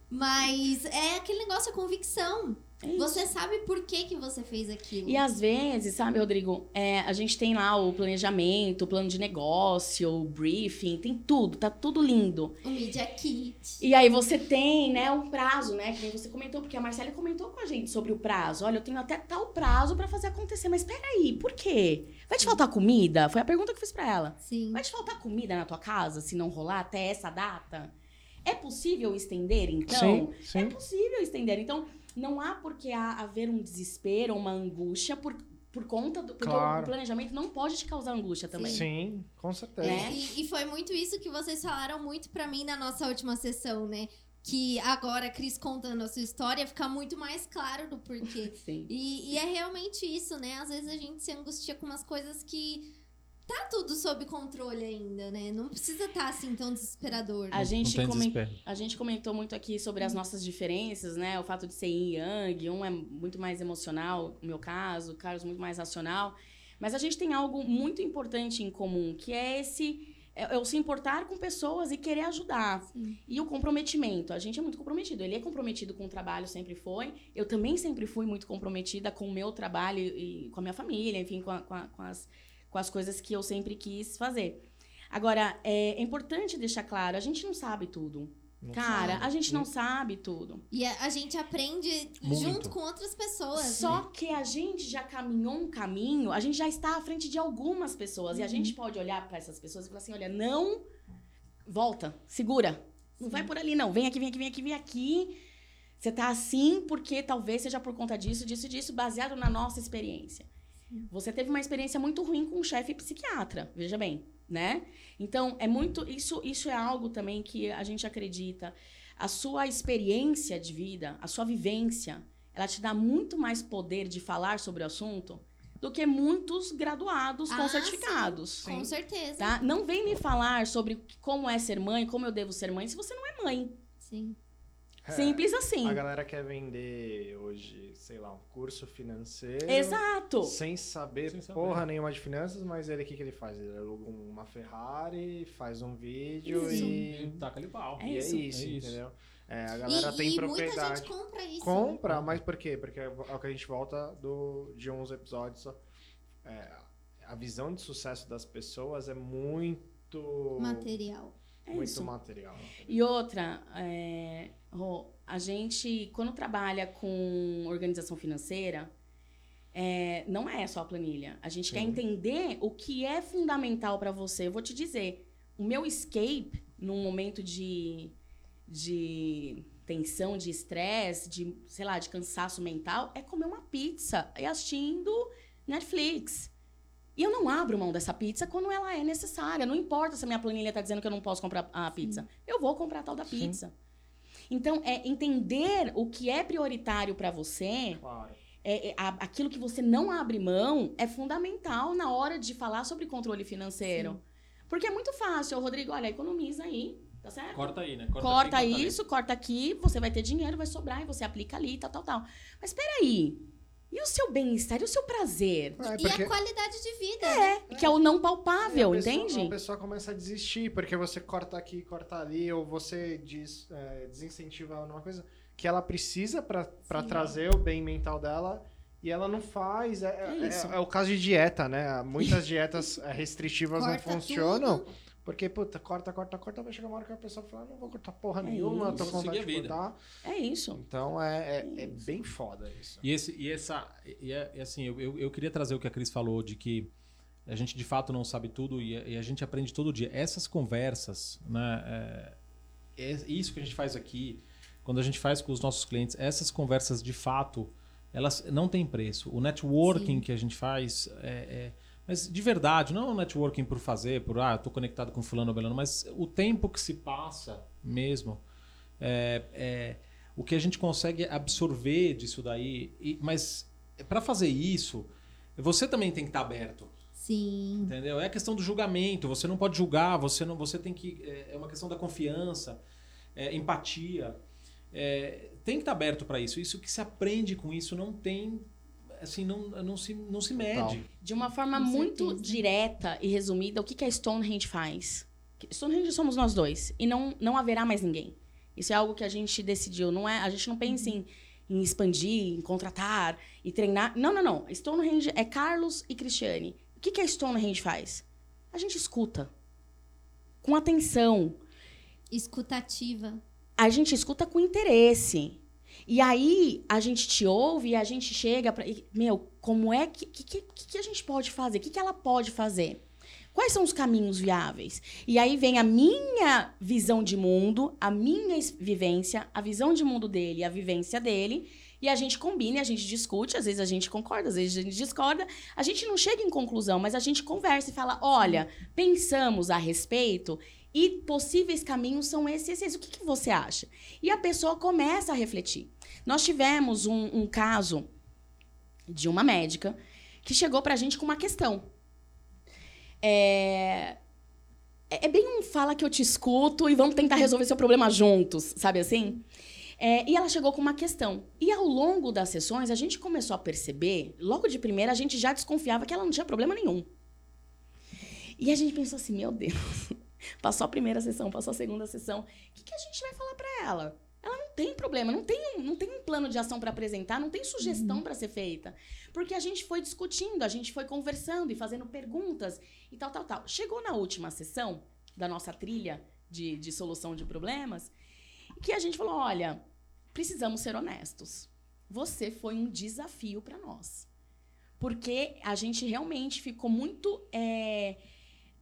Speaker 2: Mas é aquele negócio, a convicção.
Speaker 3: É.
Speaker 2: Você sabe por que, que você fez aquilo.
Speaker 3: E às vezes, sabe, Rodrigo, é, a gente tem lá o planejamento, o plano de negócio, o briefing, tem tudo, tá tudo lindo.
Speaker 2: O Media Kit.
Speaker 3: E aí você tem, né, um prazo, né, que nem você comentou, porque a Marcela comentou com a gente sobre o prazo. Olha, eu tenho até tal prazo pra fazer acontecer, mas peraí, por quê? Vai te faltar comida? Foi a pergunta que eu fiz pra ela.
Speaker 2: Sim.
Speaker 3: Vai te faltar comida na tua casa se não rolar até essa data? É possível estender, então?
Speaker 1: sim,
Speaker 3: É
Speaker 1: sim.
Speaker 3: possível estender. Então, não há por que há- haver um desespero, uma angústia por, por conta do. Porque
Speaker 1: Claro.
Speaker 3: o planejamento não pode te causar angústia também.
Speaker 1: Sim, com certeza.
Speaker 3: Né?
Speaker 2: E, e foi muito isso que vocês falaram muito pra mim na nossa última sessão, né? Que agora, Cris contando a sua história, fica muito mais claro do porquê. *laughs*
Speaker 3: Sim.
Speaker 2: E, e é realmente isso, né? Às vezes a gente se angustia com umas coisas que tá tudo sob controle ainda, né? Não precisa estar assim tão desesperador.
Speaker 3: A gente,
Speaker 5: não tem
Speaker 3: comen-
Speaker 5: desespero.
Speaker 3: a gente comentou muito aqui sobre as nossas diferenças, né? O fato de ser yin e yang, um é muito mais emocional, no meu caso, o Carlos muito mais racional. Mas a gente tem algo muito importante em comum, que é esse é é o se importar com pessoas e querer ajudar.
Speaker 2: Sim.
Speaker 3: E o comprometimento. A gente é muito comprometido. Ele é comprometido com o trabalho, sempre foi. Eu também sempre fui muito comprometida com o meu trabalho e com a minha família, enfim, com, a- com a- com as, com as coisas que eu sempre quis fazer. Agora, é, é importante deixar claro, a gente não sabe tudo.
Speaker 1: Não
Speaker 3: Cara,
Speaker 1: sabe.
Speaker 3: a gente não sabe tudo.
Speaker 2: E a, a gente aprende
Speaker 5: Muito.
Speaker 2: junto com outras pessoas.
Speaker 3: Só
Speaker 2: né?
Speaker 3: que a gente já caminhou um caminho, a gente já está à frente de algumas pessoas. E a gente pode olhar para essas pessoas e falar assim: olha, não. Volta, segura. Não vai por ali, não. Vem aqui, vem aqui, vem aqui, vem aqui. Você tá assim porque talvez seja por conta disso, disso e disso, baseado na nossa experiência. Você teve uma experiência muito ruim com um chefe psiquiatra, veja bem, né? Então, é muito. Isso, isso é algo também que a gente acredita. A sua experiência de vida, a sua vivência, ela te dá muito mais poder de falar sobre o assunto do que muitos graduados com
Speaker 2: Ah,
Speaker 3: certificados.
Speaker 2: Com certeza.
Speaker 3: Tá? Não vem me falar sobre como é ser mãe, como eu devo ser mãe, se você não é mãe.
Speaker 2: Sim.
Speaker 1: É,
Speaker 3: Simples assim.
Speaker 1: A galera quer vender hoje, sei lá, um curso financeiro.
Speaker 3: Exato.
Speaker 1: Sem saber,
Speaker 5: Sem saber.
Speaker 1: porra nenhuma de finanças, mas ele o que, que ele faz? Ele aluga uma Ferrari, faz um vídeo
Speaker 3: Isso.
Speaker 1: e.
Speaker 5: E taca ali pau.
Speaker 3: É
Speaker 1: e
Speaker 3: isso.
Speaker 1: é isso,
Speaker 5: É isso.
Speaker 1: entendeu? É, a galera
Speaker 2: e
Speaker 1: tem
Speaker 2: e
Speaker 1: propriedade.
Speaker 2: muita gente compra isso.
Speaker 1: Compra, mas por quê? Porque é o que a gente volta do, de uns episódios. é, a visão de sucesso das pessoas é muito.
Speaker 2: Material.
Speaker 3: É
Speaker 1: muito
Speaker 3: isso.
Speaker 1: material.
Speaker 3: E outra, é, Rô, a gente, quando trabalha com organização financeira, é, não é só a planilha. A gente quer
Speaker 1: Sim.
Speaker 3: entender o que é fundamental para você. Eu vou te dizer, o meu escape num momento de, de tensão, de estresse, de, sei lá, de cansaço mental, é comer uma pizza e assistindo Netflix. E eu não abro mão dessa pizza quando ela é necessária. Não importa se a minha planilha está dizendo que eu não posso comprar a pizza. Eu vou comprar a tal da
Speaker 1: Sim.
Speaker 3: pizza. Então, é entender o que é prioritário para você,
Speaker 1: Claro.
Speaker 3: é, é, aquilo que você não abre mão, é fundamental na hora de falar sobre controle financeiro. Porque é muito fácil, Rodrigo, olha, economiza aí, tá certo?
Speaker 5: Corta aí, né?
Speaker 3: corta,
Speaker 5: aqui, ali.
Speaker 3: isso, corta aqui, você vai ter dinheiro, vai sobrar e você aplica ali, tal, tal, tal. Mas peraí, e o seu bem-estar, e o seu prazer?
Speaker 1: É,
Speaker 2: E
Speaker 1: porque-
Speaker 2: a qualidade de vida.
Speaker 3: É, que é o não
Speaker 1: É,
Speaker 3: palpável,
Speaker 1: a pessoa-
Speaker 3: entende?
Speaker 1: A pessoa começa a desistir, porque você corta aqui, corta ali, ou você diz, é, desincentiva ela numa coisa que ela precisa
Speaker 3: Sim.
Speaker 1: trazer o bem mental dela e ela não faz. É,
Speaker 3: É
Speaker 1: é-
Speaker 3: isso.
Speaker 1: é o caso de dieta, né? Muitas dietas é, restritivas não funcionam.
Speaker 2: tudo.
Speaker 1: Porque, puta, corta, corta, corta, vai chegar uma hora que a pessoa fala, não vou cortar porra
Speaker 3: É
Speaker 1: nenhuma, tô
Speaker 3: isso.
Speaker 1: com vontade de cortar.
Speaker 3: É isso.
Speaker 1: Então é, é, é
Speaker 3: Isso.
Speaker 1: bem foda isso.
Speaker 5: E, esse, e essa. E, é- e assim, eu, eu, eu queria trazer o que a Cris falou, de que a gente de fato não sabe tudo e, a- e a gente aprende todo dia. Essas conversas, né? É, é isso que a gente faz aqui, quando a gente faz com os nossos clientes, essas conversas de fato, elas não têm preço. O networking
Speaker 2: Sim.
Speaker 5: que a gente faz é. Mas de verdade, não é networking por fazer, por ah, tô conectado com fulano ou belano, mas o tempo que se passa mesmo, é, é, o que a gente consegue absorver disso daí. e- mas para fazer isso, você também tem que estar aberto,
Speaker 2: Sim.
Speaker 5: entendeu? É a questão do julgamento. Você não pode julgar. Você não, você tem que é, é uma questão da confiança, é, empatia. é, tem que estar aberto para isso. Isso que se aprende com isso não tem. Assim, não, não, se, não se mede.
Speaker 3: De uma forma
Speaker 2: Com
Speaker 3: muito
Speaker 2: certeza.
Speaker 3: direta e resumida, o que, que a Stonehenge faz? Stonehenge somos nós dois. E não, não haverá mais ninguém. Isso é algo que a gente decidiu. Não é, a gente não pensa em, em expandir, em contratar e treinar. Não, não, não. Stonehenge é Carlos e Cristiane. O que, que a Stonehenge faz? A gente escuta. Com atenção.
Speaker 2: Escutativa.
Speaker 3: A gente escuta com interesse. E aí a gente te ouve e a gente chega para, meu, como é que que, que que a gente pode fazer? O que, que ela pode fazer? Quais são os caminhos viáveis? E aí vem a minha visão de mundo, a minha vivência, a visão de mundo dele, a vivência dele, e a gente combina, a gente discute, às vezes a gente concorda, às vezes a gente discorda. A gente não chega em conclusão, mas a gente conversa e fala: olha, pensamos a respeito e possíveis caminhos são esses, esses. O que, que você acha? E a pessoa começa a refletir. Nós tivemos um, um caso de uma médica que chegou pra gente com uma questão. É, é é bem um fala que eu te escuto e vamos tentar resolver seu problema juntos, sabe assim? É, e ela chegou com uma questão. E ao longo das sessões, a gente começou a perceber, logo de primeira, a gente já desconfiava que ela não tinha problema nenhum. E a gente pensou assim: meu Deus, passou a primeira sessão, passou a segunda sessão, o que, que a gente vai falar pra ela? Ela não tem problema, não tem um, não tem um plano de ação para apresentar, não tem sugestão para ser feita. Porque a gente foi discutindo, a gente foi conversando e fazendo perguntas e tal, tal, tal. Chegou na última sessão da nossa trilha de, de solução de problemas, que a gente falou: olha, precisamos ser honestos. Você foi um desafio para nós. Porque a gente realmente ficou muito é,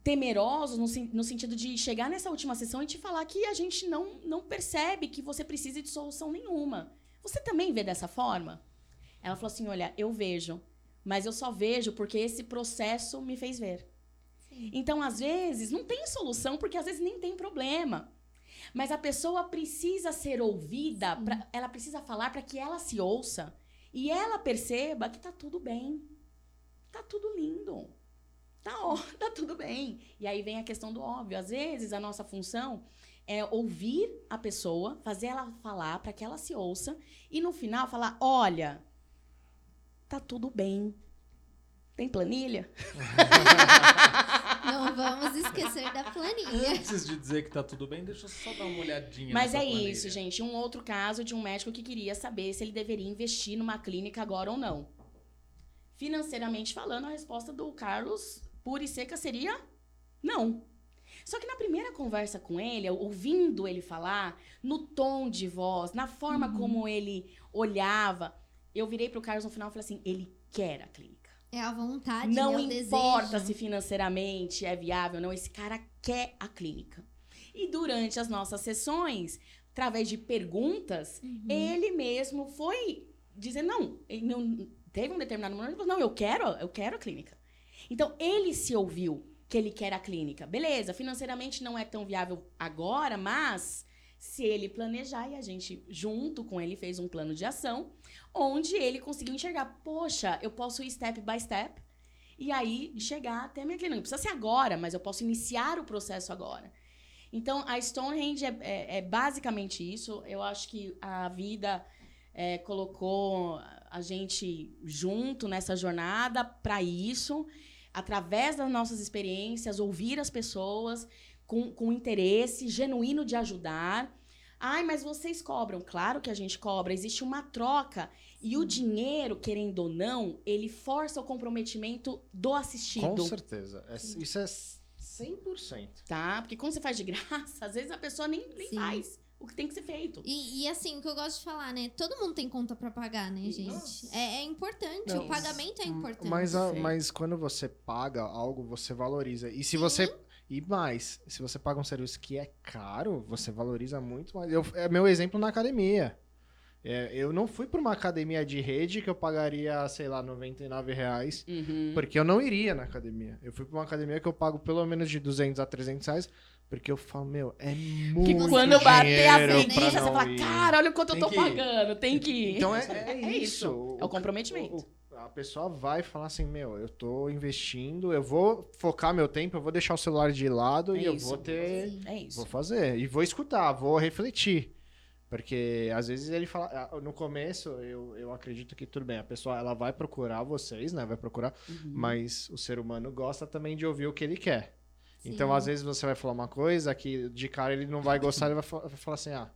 Speaker 3: temerosos no, no sentido de chegar nessa última sessão e te falar que a gente não, não percebe que você precisa de solução nenhuma. Você também vê dessa forma? Ela falou assim: olha, eu vejo, mas eu só vejo porque esse processo me fez ver. Então, às vezes, não tem solução, porque às vezes nem tem problema. Mas a pessoa precisa ser ouvida, pra- ela precisa falar para que ela se ouça e ela perceba que tá tudo bem. Tá tudo lindo. Tá, ó, *laughs* tá tudo bem. E aí vem a questão do óbvio. Às vezes a nossa função é ouvir a pessoa, fazer ela falar para que ela se ouça e no final falar: olha, tá tudo bem. Tem planilha? *laughs*
Speaker 2: Não vamos esquecer da planilha.
Speaker 5: Antes de dizer que tá tudo bem, deixa eu só dar uma olhadinha.
Speaker 3: Mas
Speaker 5: nessa
Speaker 3: é
Speaker 5: planilha.
Speaker 3: isso, gente. Um outro caso de um médico que queria saber se ele deveria investir numa clínica agora ou não. Financeiramente falando, a resposta do Carlos, pura e seca, seria não. Só que na primeira conversa com ele, ouvindo ele falar, no tom de voz, na forma como ele olhava, eu virei pro Carlos no final e falei assim: ele quer a clínica.
Speaker 2: É a vontade,
Speaker 3: Não
Speaker 2: é o
Speaker 3: importa se financeiramente é viável ou não, esse cara quer a clínica. E durante as nossas sessões, através de perguntas,
Speaker 2: Uhum.
Speaker 3: ele mesmo foi dizer não, ele não teve um determinado momento, ele falou, não, eu quero, eu quero a clínica. Então ele se ouviu que ele quer a clínica. Beleza, financeiramente não é tão viável agora, mas se ele planejar e a gente junto com ele fez um plano de ação, onde ele conseguiu enxergar, poxa, eu posso ir step by step e aí chegar até a minha clínica. Não precisa ser agora, mas eu posso iniciar o processo agora. Então, a Stonehenge é, é- é basicamente isso. Eu acho que a vida é, colocou a gente junto nessa jornada para isso, através das nossas experiências, ouvir as pessoas com, com interesse genuíno de ajudar. Ai, mas vocês cobram. Claro que a gente cobra. Existe uma troca. E o dinheiro, querendo ou não, ele força o comprometimento do assistido.
Speaker 1: Com certeza. É- isso é 100%.
Speaker 3: Tá? Porque quando você faz de graça, *laughs* às vezes a pessoa nem, nem
Speaker 2: Sim.
Speaker 3: faz o que tem que ser feito.
Speaker 2: E, e assim, o que eu gosto de falar, né? Todo mundo tem conta pra pagar, né, gente? É, é importante,
Speaker 1: Não,
Speaker 2: o pagamento é importante.
Speaker 1: Mas, a-
Speaker 3: Sim.
Speaker 1: mas quando você paga algo, você valoriza. E se você. E mais, se você paga um serviço que é caro, você valoriza muito mais. Eu, é meu exemplo na academia. É, eu não fui para uma academia de rede que eu pagaria, sei lá, 99 reais,
Speaker 3: Uhum.
Speaker 1: porque eu não iria na academia. Eu fui para uma academia que eu pago pelo menos de 200 a 300 reais, porque eu falo, meu, é
Speaker 3: Que
Speaker 1: muito
Speaker 3: quando bater a preguiça, você fala,
Speaker 1: ir.
Speaker 3: cara, olha o quanto
Speaker 5: Tem
Speaker 3: eu tô
Speaker 5: que
Speaker 3: pagando, tem que ir.
Speaker 1: Então é, *laughs* é
Speaker 3: É
Speaker 1: isso.
Speaker 3: É o comprometimento.
Speaker 1: o- a pessoa vai falar assim, meu, eu tô investindo, eu vou focar meu tempo, eu vou deixar o celular de lado
Speaker 3: É
Speaker 1: e eu
Speaker 3: isso.
Speaker 1: vou ter...
Speaker 3: É isso.
Speaker 1: Vou fazer. E vou escutar, vou refletir. Porque às vezes ele fala. No começo, eu, eu acredito que tudo bem, a pessoa ela vai procurar vocês, né? Vai procurar,
Speaker 3: Uhum.
Speaker 1: mas o ser humano gosta também de ouvir o que ele quer.
Speaker 2: Sim.
Speaker 1: Então, às vezes, você vai falar uma coisa que de cara ele não vai gostar, ele vai fa- vai falar assim, ah,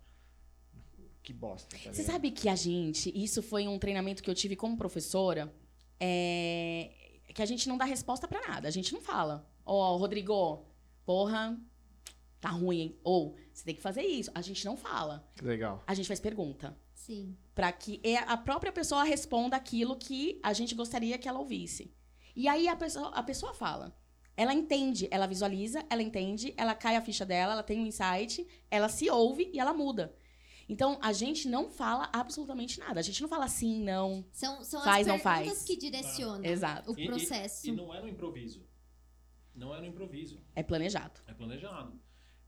Speaker 1: que bosta. Tá
Speaker 3: Você sabe que a gente, isso foi um treinamento que eu tive como professora, é, que a gente não dá resposta pra nada, a gente não fala. Ó, Rodrigo, porra, tá ruim, hein? Ou, você tem que fazer isso. A gente não fala,
Speaker 1: Legal.
Speaker 3: a gente faz pergunta.
Speaker 2: Sim.
Speaker 3: Pra que é a própria pessoa responda aquilo que a gente gostaria que ela ouvisse. E aí a pessoa, a pessoa fala. Ela entende, ela visualiza, ela entende, ela cai a ficha dela, ela tem um insight, ela se ouve e ela muda. Então, a gente não fala absolutamente nada. A gente não fala sim, não.
Speaker 2: São, são
Speaker 3: Faz,
Speaker 2: as
Speaker 3: não
Speaker 2: perguntas
Speaker 3: faz.
Speaker 2: que direcionam
Speaker 3: Exato.
Speaker 2: o
Speaker 4: E- e-
Speaker 2: processo.
Speaker 4: E, não é no improviso. Não é no improviso.
Speaker 3: É planejado.
Speaker 4: É planejado.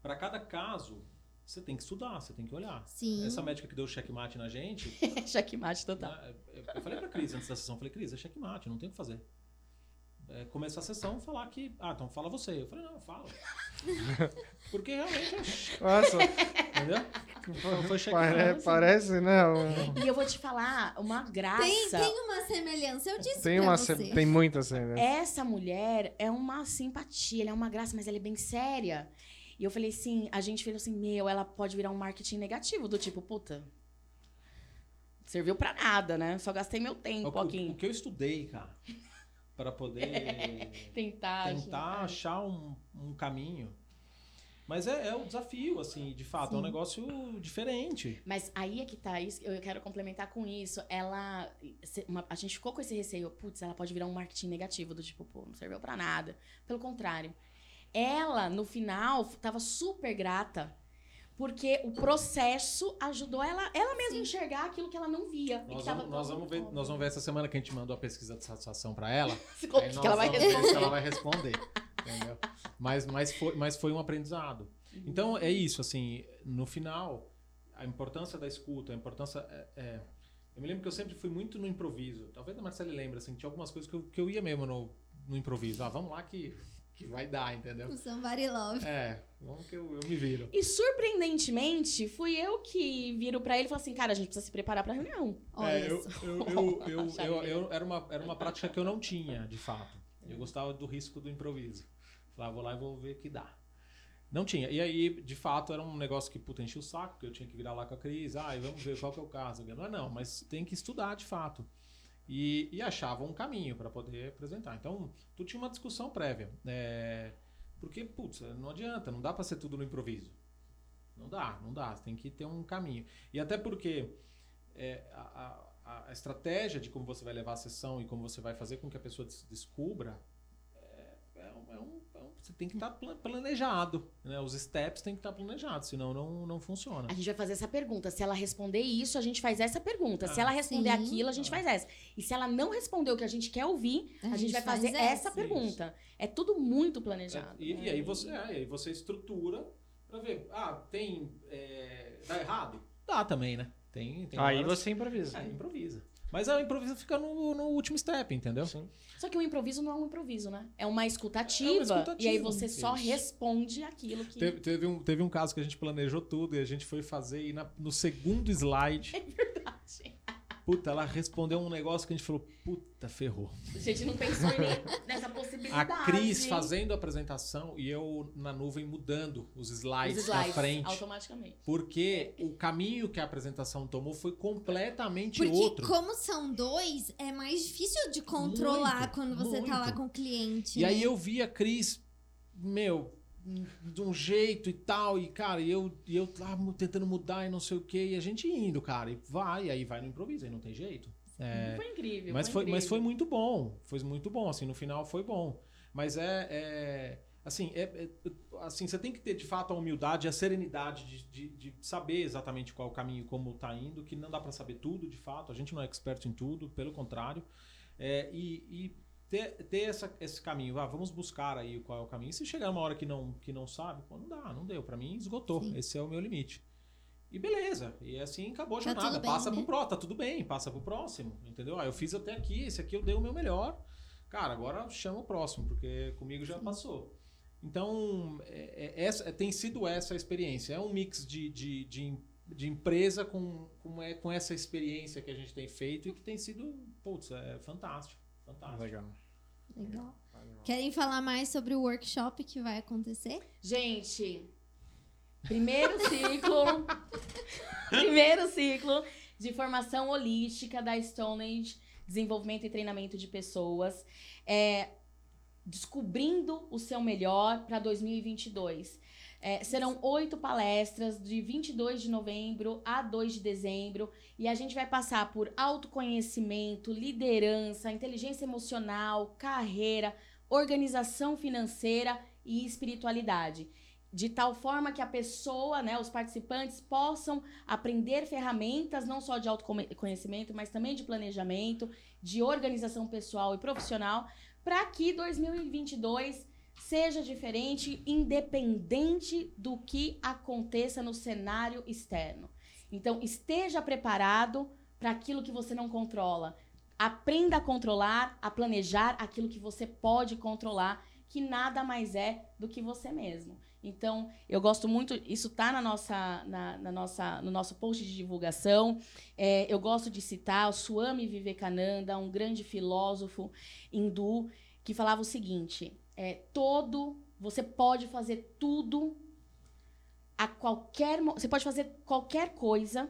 Speaker 4: Para cada caso, você tem que estudar, você tem que olhar.
Speaker 2: Sim.
Speaker 4: Essa médica que deu o checkmate na gente, *laughs*
Speaker 3: Checkmate total.
Speaker 4: né, eu falei pra Cris antes da sessão, eu falei, Cris, é checkmate, não tem o que fazer. É, começar a sessão falar que. Ah, então fala você. Eu falei, não, fala. *laughs* Porque realmente. é-
Speaker 1: Nossa,
Speaker 4: Entendeu? Então foi checkmate.
Speaker 1: pare- parece, né?
Speaker 3: E eu vou te falar uma graça.
Speaker 2: Tem, tem uma semelhança, eu disse
Speaker 1: Tem,
Speaker 2: pra
Speaker 1: uma,
Speaker 2: você.
Speaker 1: tem muita cena.
Speaker 3: Essa mulher é uma simpatia, ela é uma graça, mas ela é bem séria. E eu falei assim, a gente fez assim, meu, ela pode virar um marketing negativo, do tipo, puta. Serviu pra nada, né? Só gastei meu tempo
Speaker 4: o,
Speaker 3: aqui.
Speaker 4: o que eu estudei, cara, para poder *laughs*
Speaker 3: Tentar.
Speaker 4: tentar achar um, um caminho. Mas é, é o desafio, assim, de fato, é um
Speaker 3: Sim.
Speaker 4: negócio diferente.
Speaker 3: Mas aí é que tá, isso, eu quero complementar com isso. Ela. uma- a gente ficou com esse receio, putz, ela pode virar um marketing negativo, do tipo, pô, não serviu pra nada. Pelo contrário. Ela, no final, tava super grata. Porque o processo ajudou ela, ela mesma a enxergar aquilo que ela não via. e que
Speaker 4: Nós
Speaker 3: tava
Speaker 4: vamos, nós, vamos ver, nós vamos ver essa semana que a gente mandou a pesquisa de satisfação para ela. *laughs*
Speaker 3: Que, que ela vai
Speaker 4: vamos ver se
Speaker 3: responder?
Speaker 4: ela vai responder. entendeu? Mas, mas, foi, mas foi um aprendizado. Então é isso, assim, no final, a importância da escuta, a importância. É, é- eu me lembro que eu sempre fui muito no improviso. Talvez a Marcela lembre, assim, tinha algumas coisas que eu, que eu ia mesmo no, no improviso. Ah, vamos lá que, que vai dar, entendeu?
Speaker 2: O Somebody Love.
Speaker 4: É, vamos que eu, eu me viro.
Speaker 3: E surpreendentemente, fui eu que viro pra ele e falei assim, cara, a gente precisa se preparar pra reunião.
Speaker 2: Olha
Speaker 4: É, eu,
Speaker 2: só.
Speaker 4: eu, eu, *laughs* eu, era, uma, era uma prática que eu não tinha, de fato. Eu gostava do risco do improviso. Falava, vou lá e vou ver o que dá. Não tinha. E aí, de fato, era um negócio que, puta, enchia o saco, que eu tinha que virar lá com a Cris. Ah, e vamos ver qual que é o caso. Não é não, mas tem que estudar, de fato. E, e achava um caminho para poder apresentar. Então, tu tinha uma discussão prévia. É, porque, putz, não adianta, não dá para ser tudo no improviso. Não dá, não dá. Tem que ter um caminho. E até porque é, a, a- a estratégia de como você vai levar a sessão e como você vai fazer com que a pessoa des- descubra é, é um- é um- você tem que estar planejado. Né? Os steps têm que estar planejados, senão não, não funciona.
Speaker 3: A gente vai fazer essa pergunta. Se ela responder isso, a gente faz essa pergunta. Se
Speaker 4: Ah.
Speaker 3: ela responder
Speaker 2: Sim.
Speaker 3: aquilo, a gente faz essa. E se ela não responder o que a gente quer ouvir, a, gente, vai
Speaker 2: faz
Speaker 3: fazer
Speaker 2: essa.
Speaker 3: essa pergunta. É tudo muito planejado.
Speaker 4: E,
Speaker 3: né?
Speaker 4: e aí você, é, aí você estrutura para ver. Ah, tem. É, dá errado? Dá também, né? Tem, tem
Speaker 1: Aí
Speaker 4: horas-
Speaker 1: você improvisa.
Speaker 4: É, improvisa. Mas a improviso fica no, no último step, entendeu?
Speaker 1: Sim.
Speaker 3: Só que o improviso não é um improviso, né? É uma escutativa.
Speaker 4: É uma escutativa,
Speaker 3: E aí você só responde aquilo que.
Speaker 4: Teve, teve um, teve um caso que a gente planejou tudo e a gente foi fazer e na- no segundo slide, *laughs* puta, ela respondeu um negócio que a gente falou, puta, ferrou.
Speaker 3: A gente não pensou nem *laughs* nessa
Speaker 4: A
Speaker 3: possibilidade.
Speaker 4: Cris fazendo a apresentação e eu na nuvem mudando os
Speaker 3: os
Speaker 4: slides,
Speaker 3: slides
Speaker 4: na frente.
Speaker 3: automaticamente.
Speaker 4: Porque o caminho que a apresentação tomou foi completamente
Speaker 2: Porque
Speaker 4: outro.
Speaker 2: como são dois, é mais difícil de controlar
Speaker 4: Muito,
Speaker 2: quando você tá lá
Speaker 4: muito.
Speaker 2: com o cliente.
Speaker 4: E aí
Speaker 2: né?
Speaker 4: eu vi a Cris, meu, de um jeito e tal, e cara, e eu, e eu lá tentando mudar e não sei o que, e a gente indo, cara, e vai, e aí vai no improviso, aí não tem jeito. É,
Speaker 3: Foi incrível.
Speaker 4: mas, foi, mas
Speaker 3: incrível.
Speaker 4: foi muito bom, foi muito bom, assim, no final foi bom. Mas é, é, assim, é, é- assim, você tem que ter de fato a humildade e a serenidade de, de, de saber exatamente qual o caminho, como tá indo, que não dá para saber tudo, de fato, a gente não é expert em tudo, pelo contrário, é, e, e ter, ter essa, esse caminho, ah, vamos buscar aí qual é o caminho. E se chegar uma hora que não, que não sabe, pô, não dá, não deu, para mim esgotou,
Speaker 2: Sim.
Speaker 4: esse é o meu limite. E beleza, e assim acabou a
Speaker 2: Tá
Speaker 4: jornada,
Speaker 2: tudo bem,
Speaker 4: passa
Speaker 2: né?
Speaker 4: pro próximo, tá tudo bem, passa pro próximo, entendeu? Ah, eu fiz até aqui, esse aqui eu dei o meu melhor, cara, agora chama o próximo, porque comigo já passou. Então, é- é- essa, tem sido essa a experiência. É um mix de, de, de
Speaker 5: de empresa com, com, é, com essa experiência que a gente tem feito e que tem sido, putz, é fantástico. Fantástico.
Speaker 1: Legal.
Speaker 2: Legal. Querem falar mais sobre o workshop que vai acontecer?
Speaker 3: Gente, primeiro ciclo. *laughs* primeiro ciclo de formação holística da Stonehenge, desenvolvimento e treinamento de pessoas. É, descobrindo o seu melhor para 2022. É, serão oito palestras de 22 de novembro a 2 de dezembro e a gente vai passar por autoconhecimento, liderança, inteligência emocional, carreira, organização financeira e espiritualidade. De tal forma que a pessoa, né, os participantes possam aprender ferramentas não só de autoconhecimento, mas também de planejamento, de organização pessoal e profissional, para que 2022 seja diferente, independente do que aconteça no cenário externo. Então, esteja preparado para aquilo que você não controla. Aprenda a controlar, a planejar aquilo que você pode controlar, que nada mais é do que você mesmo. Então, eu gosto muito, isso está na nossa, na, na, nossa, no nosso post de divulgação. É, eu gosto de citar o Swami Vivekananda, um grande filósofo hindu, que falava o seguinte: é, todo. Você pode fazer tudo a qualquer. Você pode fazer qualquer coisa.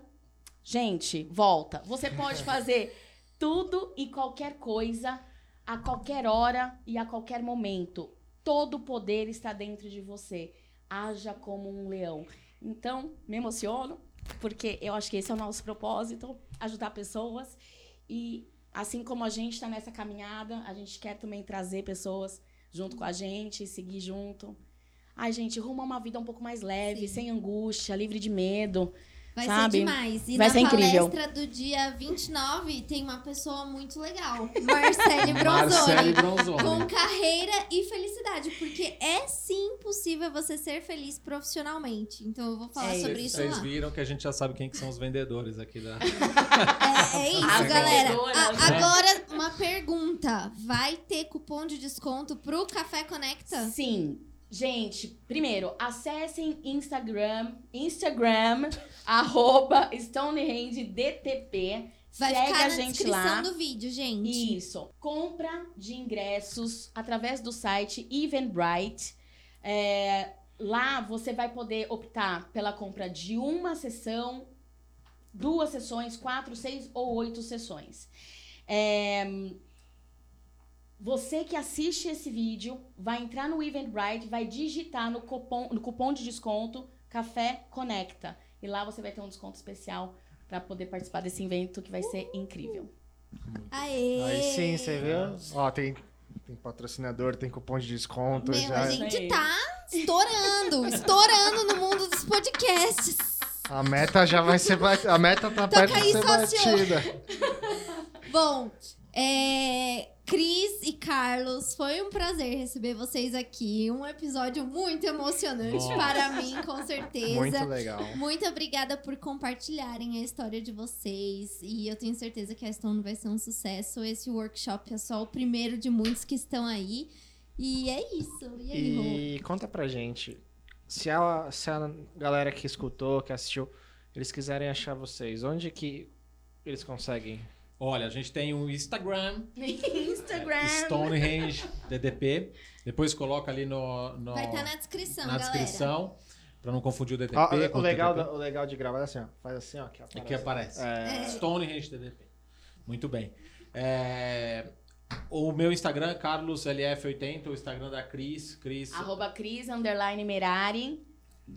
Speaker 3: Gente, volta. Você pode fazer tudo e qualquer coisa a qualquer hora e a qualquer momento. Todo o poder está dentro de você. Haja como um leão. Então, me emociono, porque eu acho que esse é o nosso propósito ajudar pessoas. E assim como a gente está nessa caminhada, a gente quer também trazer pessoas junto com a gente, seguir junto. Ai, gente, rumo a uma vida um pouco mais leve, Sim. sem angústia, livre de medo.
Speaker 2: Vai
Speaker 3: sabe?
Speaker 2: ser demais. E
Speaker 3: Vai
Speaker 2: na
Speaker 3: ser incrível.
Speaker 2: palestra do dia 29 tem uma pessoa muito legal. Marcele
Speaker 4: Marcele
Speaker 2: Bronzoni.
Speaker 4: Bronzoni.
Speaker 2: Com carreira e felicidade. Porque é sim possível você ser feliz profissionalmente. Então eu vou falar
Speaker 3: É
Speaker 2: sobre
Speaker 3: isso.
Speaker 2: isso
Speaker 5: Vocês
Speaker 2: lá.
Speaker 5: viram que a gente já sabe quem que são os vendedores aqui da.
Speaker 2: É, é isso,
Speaker 3: As
Speaker 2: galera. A-
Speaker 3: né?
Speaker 2: agora, uma pergunta. Vai ter cupom de desconto pro Café Conecta?
Speaker 3: Sim. Gente, primeiro, acessem Instagram, Instagram, *laughs* arroba StonehandDTP.
Speaker 2: Vai
Speaker 3: Segue
Speaker 2: ficar
Speaker 3: a gente lá.
Speaker 2: do vídeo, gente.
Speaker 3: Isso. Compra de ingressos através do site Eventbrite. É, lá você vai poder optar pela compra de uma sessão, duas sessões, quatro, seis ou oito sessões. É, você que assiste esse vídeo vai entrar no Eventbrite, vai digitar no cupom, no cupom de desconto Café Conecta. E lá você vai ter um desconto especial para poder participar desse evento que vai ser incrível.
Speaker 2: Aê!
Speaker 1: Aí sim, você viu? Ó, tem, tem patrocinador, tem cupom de desconto.
Speaker 2: Meu,
Speaker 1: já.
Speaker 2: a gente tá estourando, estourando no mundo dos podcasts.
Speaker 1: A meta já vai ser batida. A meta tá perto de
Speaker 2: aí,
Speaker 1: ser
Speaker 2: sócio.
Speaker 1: batida.
Speaker 2: Bom, é, Cris e Carlos, foi um prazer receber vocês aqui. Um episódio muito emocionante
Speaker 5: Nossa.
Speaker 2: para mim, com certeza.
Speaker 1: Muito legal.
Speaker 2: Muito obrigada por compartilharem a história de vocês. E eu tenho certeza que a Stone vai ser um sucesso. Esse workshop é só o primeiro de muitos que estão aí. E é isso. E aí, Rô?
Speaker 1: E conta pra gente, se a, se a galera que escutou, que assistiu, eles quiserem achar vocês, onde que eles conseguem?
Speaker 5: Olha, a gente tem o Instagram, *laughs*
Speaker 3: Instagram.
Speaker 5: Stonehenge DDP. Depois coloca ali no, no-
Speaker 2: Vai estar na descrição,
Speaker 5: na
Speaker 2: galera.
Speaker 5: descrição, pra não confundir o DDP com
Speaker 1: o, legal,
Speaker 5: TTP.
Speaker 1: da- o legal de gravar é assim, ó. Faz assim, ó. Que
Speaker 5: É
Speaker 1: aparece.
Speaker 5: que aparece.
Speaker 1: É,
Speaker 5: Stonehenge DDP. Muito bem. É, O meu Instagram é carloslf80, o Instagram da Cris. Cris.
Speaker 3: Arroba Cris, underline Merari.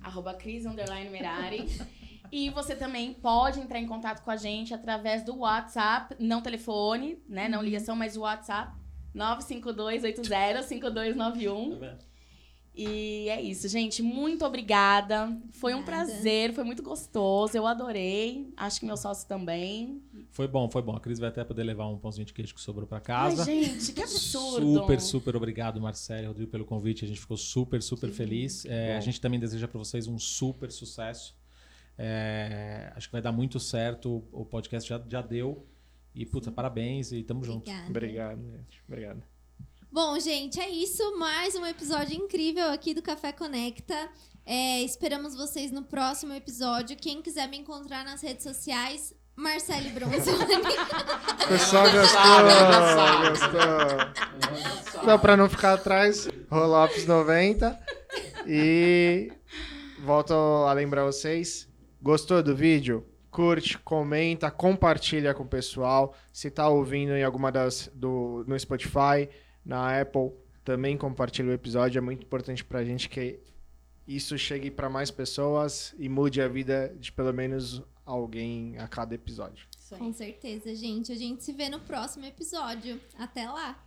Speaker 3: Arroba Cris, underline Merari. *laughs* E você também pode entrar em contato com a gente através do WhatsApp, não telefone, né? Não ligação, mas o WhatsApp. 952805291.
Speaker 5: Tá?
Speaker 3: E é isso, gente. Muito obrigada. Foi um
Speaker 2: Nada.
Speaker 3: prazer, foi muito gostoso. Eu adorei. Acho que meu sócio também.
Speaker 5: Foi bom, foi bom. A Cris vai até poder levar um pãozinho de queijo que sobrou pra casa.
Speaker 3: Ai, gente, que absurdo.
Speaker 5: Super, super obrigado, Marcelo e Rodrigo, pelo convite. A gente ficou super, super feliz. É, a gente também deseja para vocês um super sucesso. É, acho que vai dar muito certo. O podcast já, já deu. E, puta, parabéns e tamo junto.
Speaker 2: Obrigada.
Speaker 1: Obrigado, gente. Obrigado.
Speaker 2: Bom, gente, é isso. Mais um episódio incrível aqui do Café Conecta. É, esperamos vocês no próximo episódio. Quem quiser me encontrar nas redes sociais, Marcele Bronzoni. *laughs*
Speaker 1: O pessoal gostou, gostou. Então, pra não ficar atrás, Rolopes 90. E volto a lembrar vocês, gostou do vídeo? Curte, comenta, compartilha com o pessoal. Se tá ouvindo em alguma das do no Spotify, na Apple, também compartilha o episódio. É muito importante pra gente que isso chegue para mais pessoas e mude a vida de pelo menos alguém a cada episódio.
Speaker 2: Com certeza, gente. A gente se vê no próximo episódio. Até lá!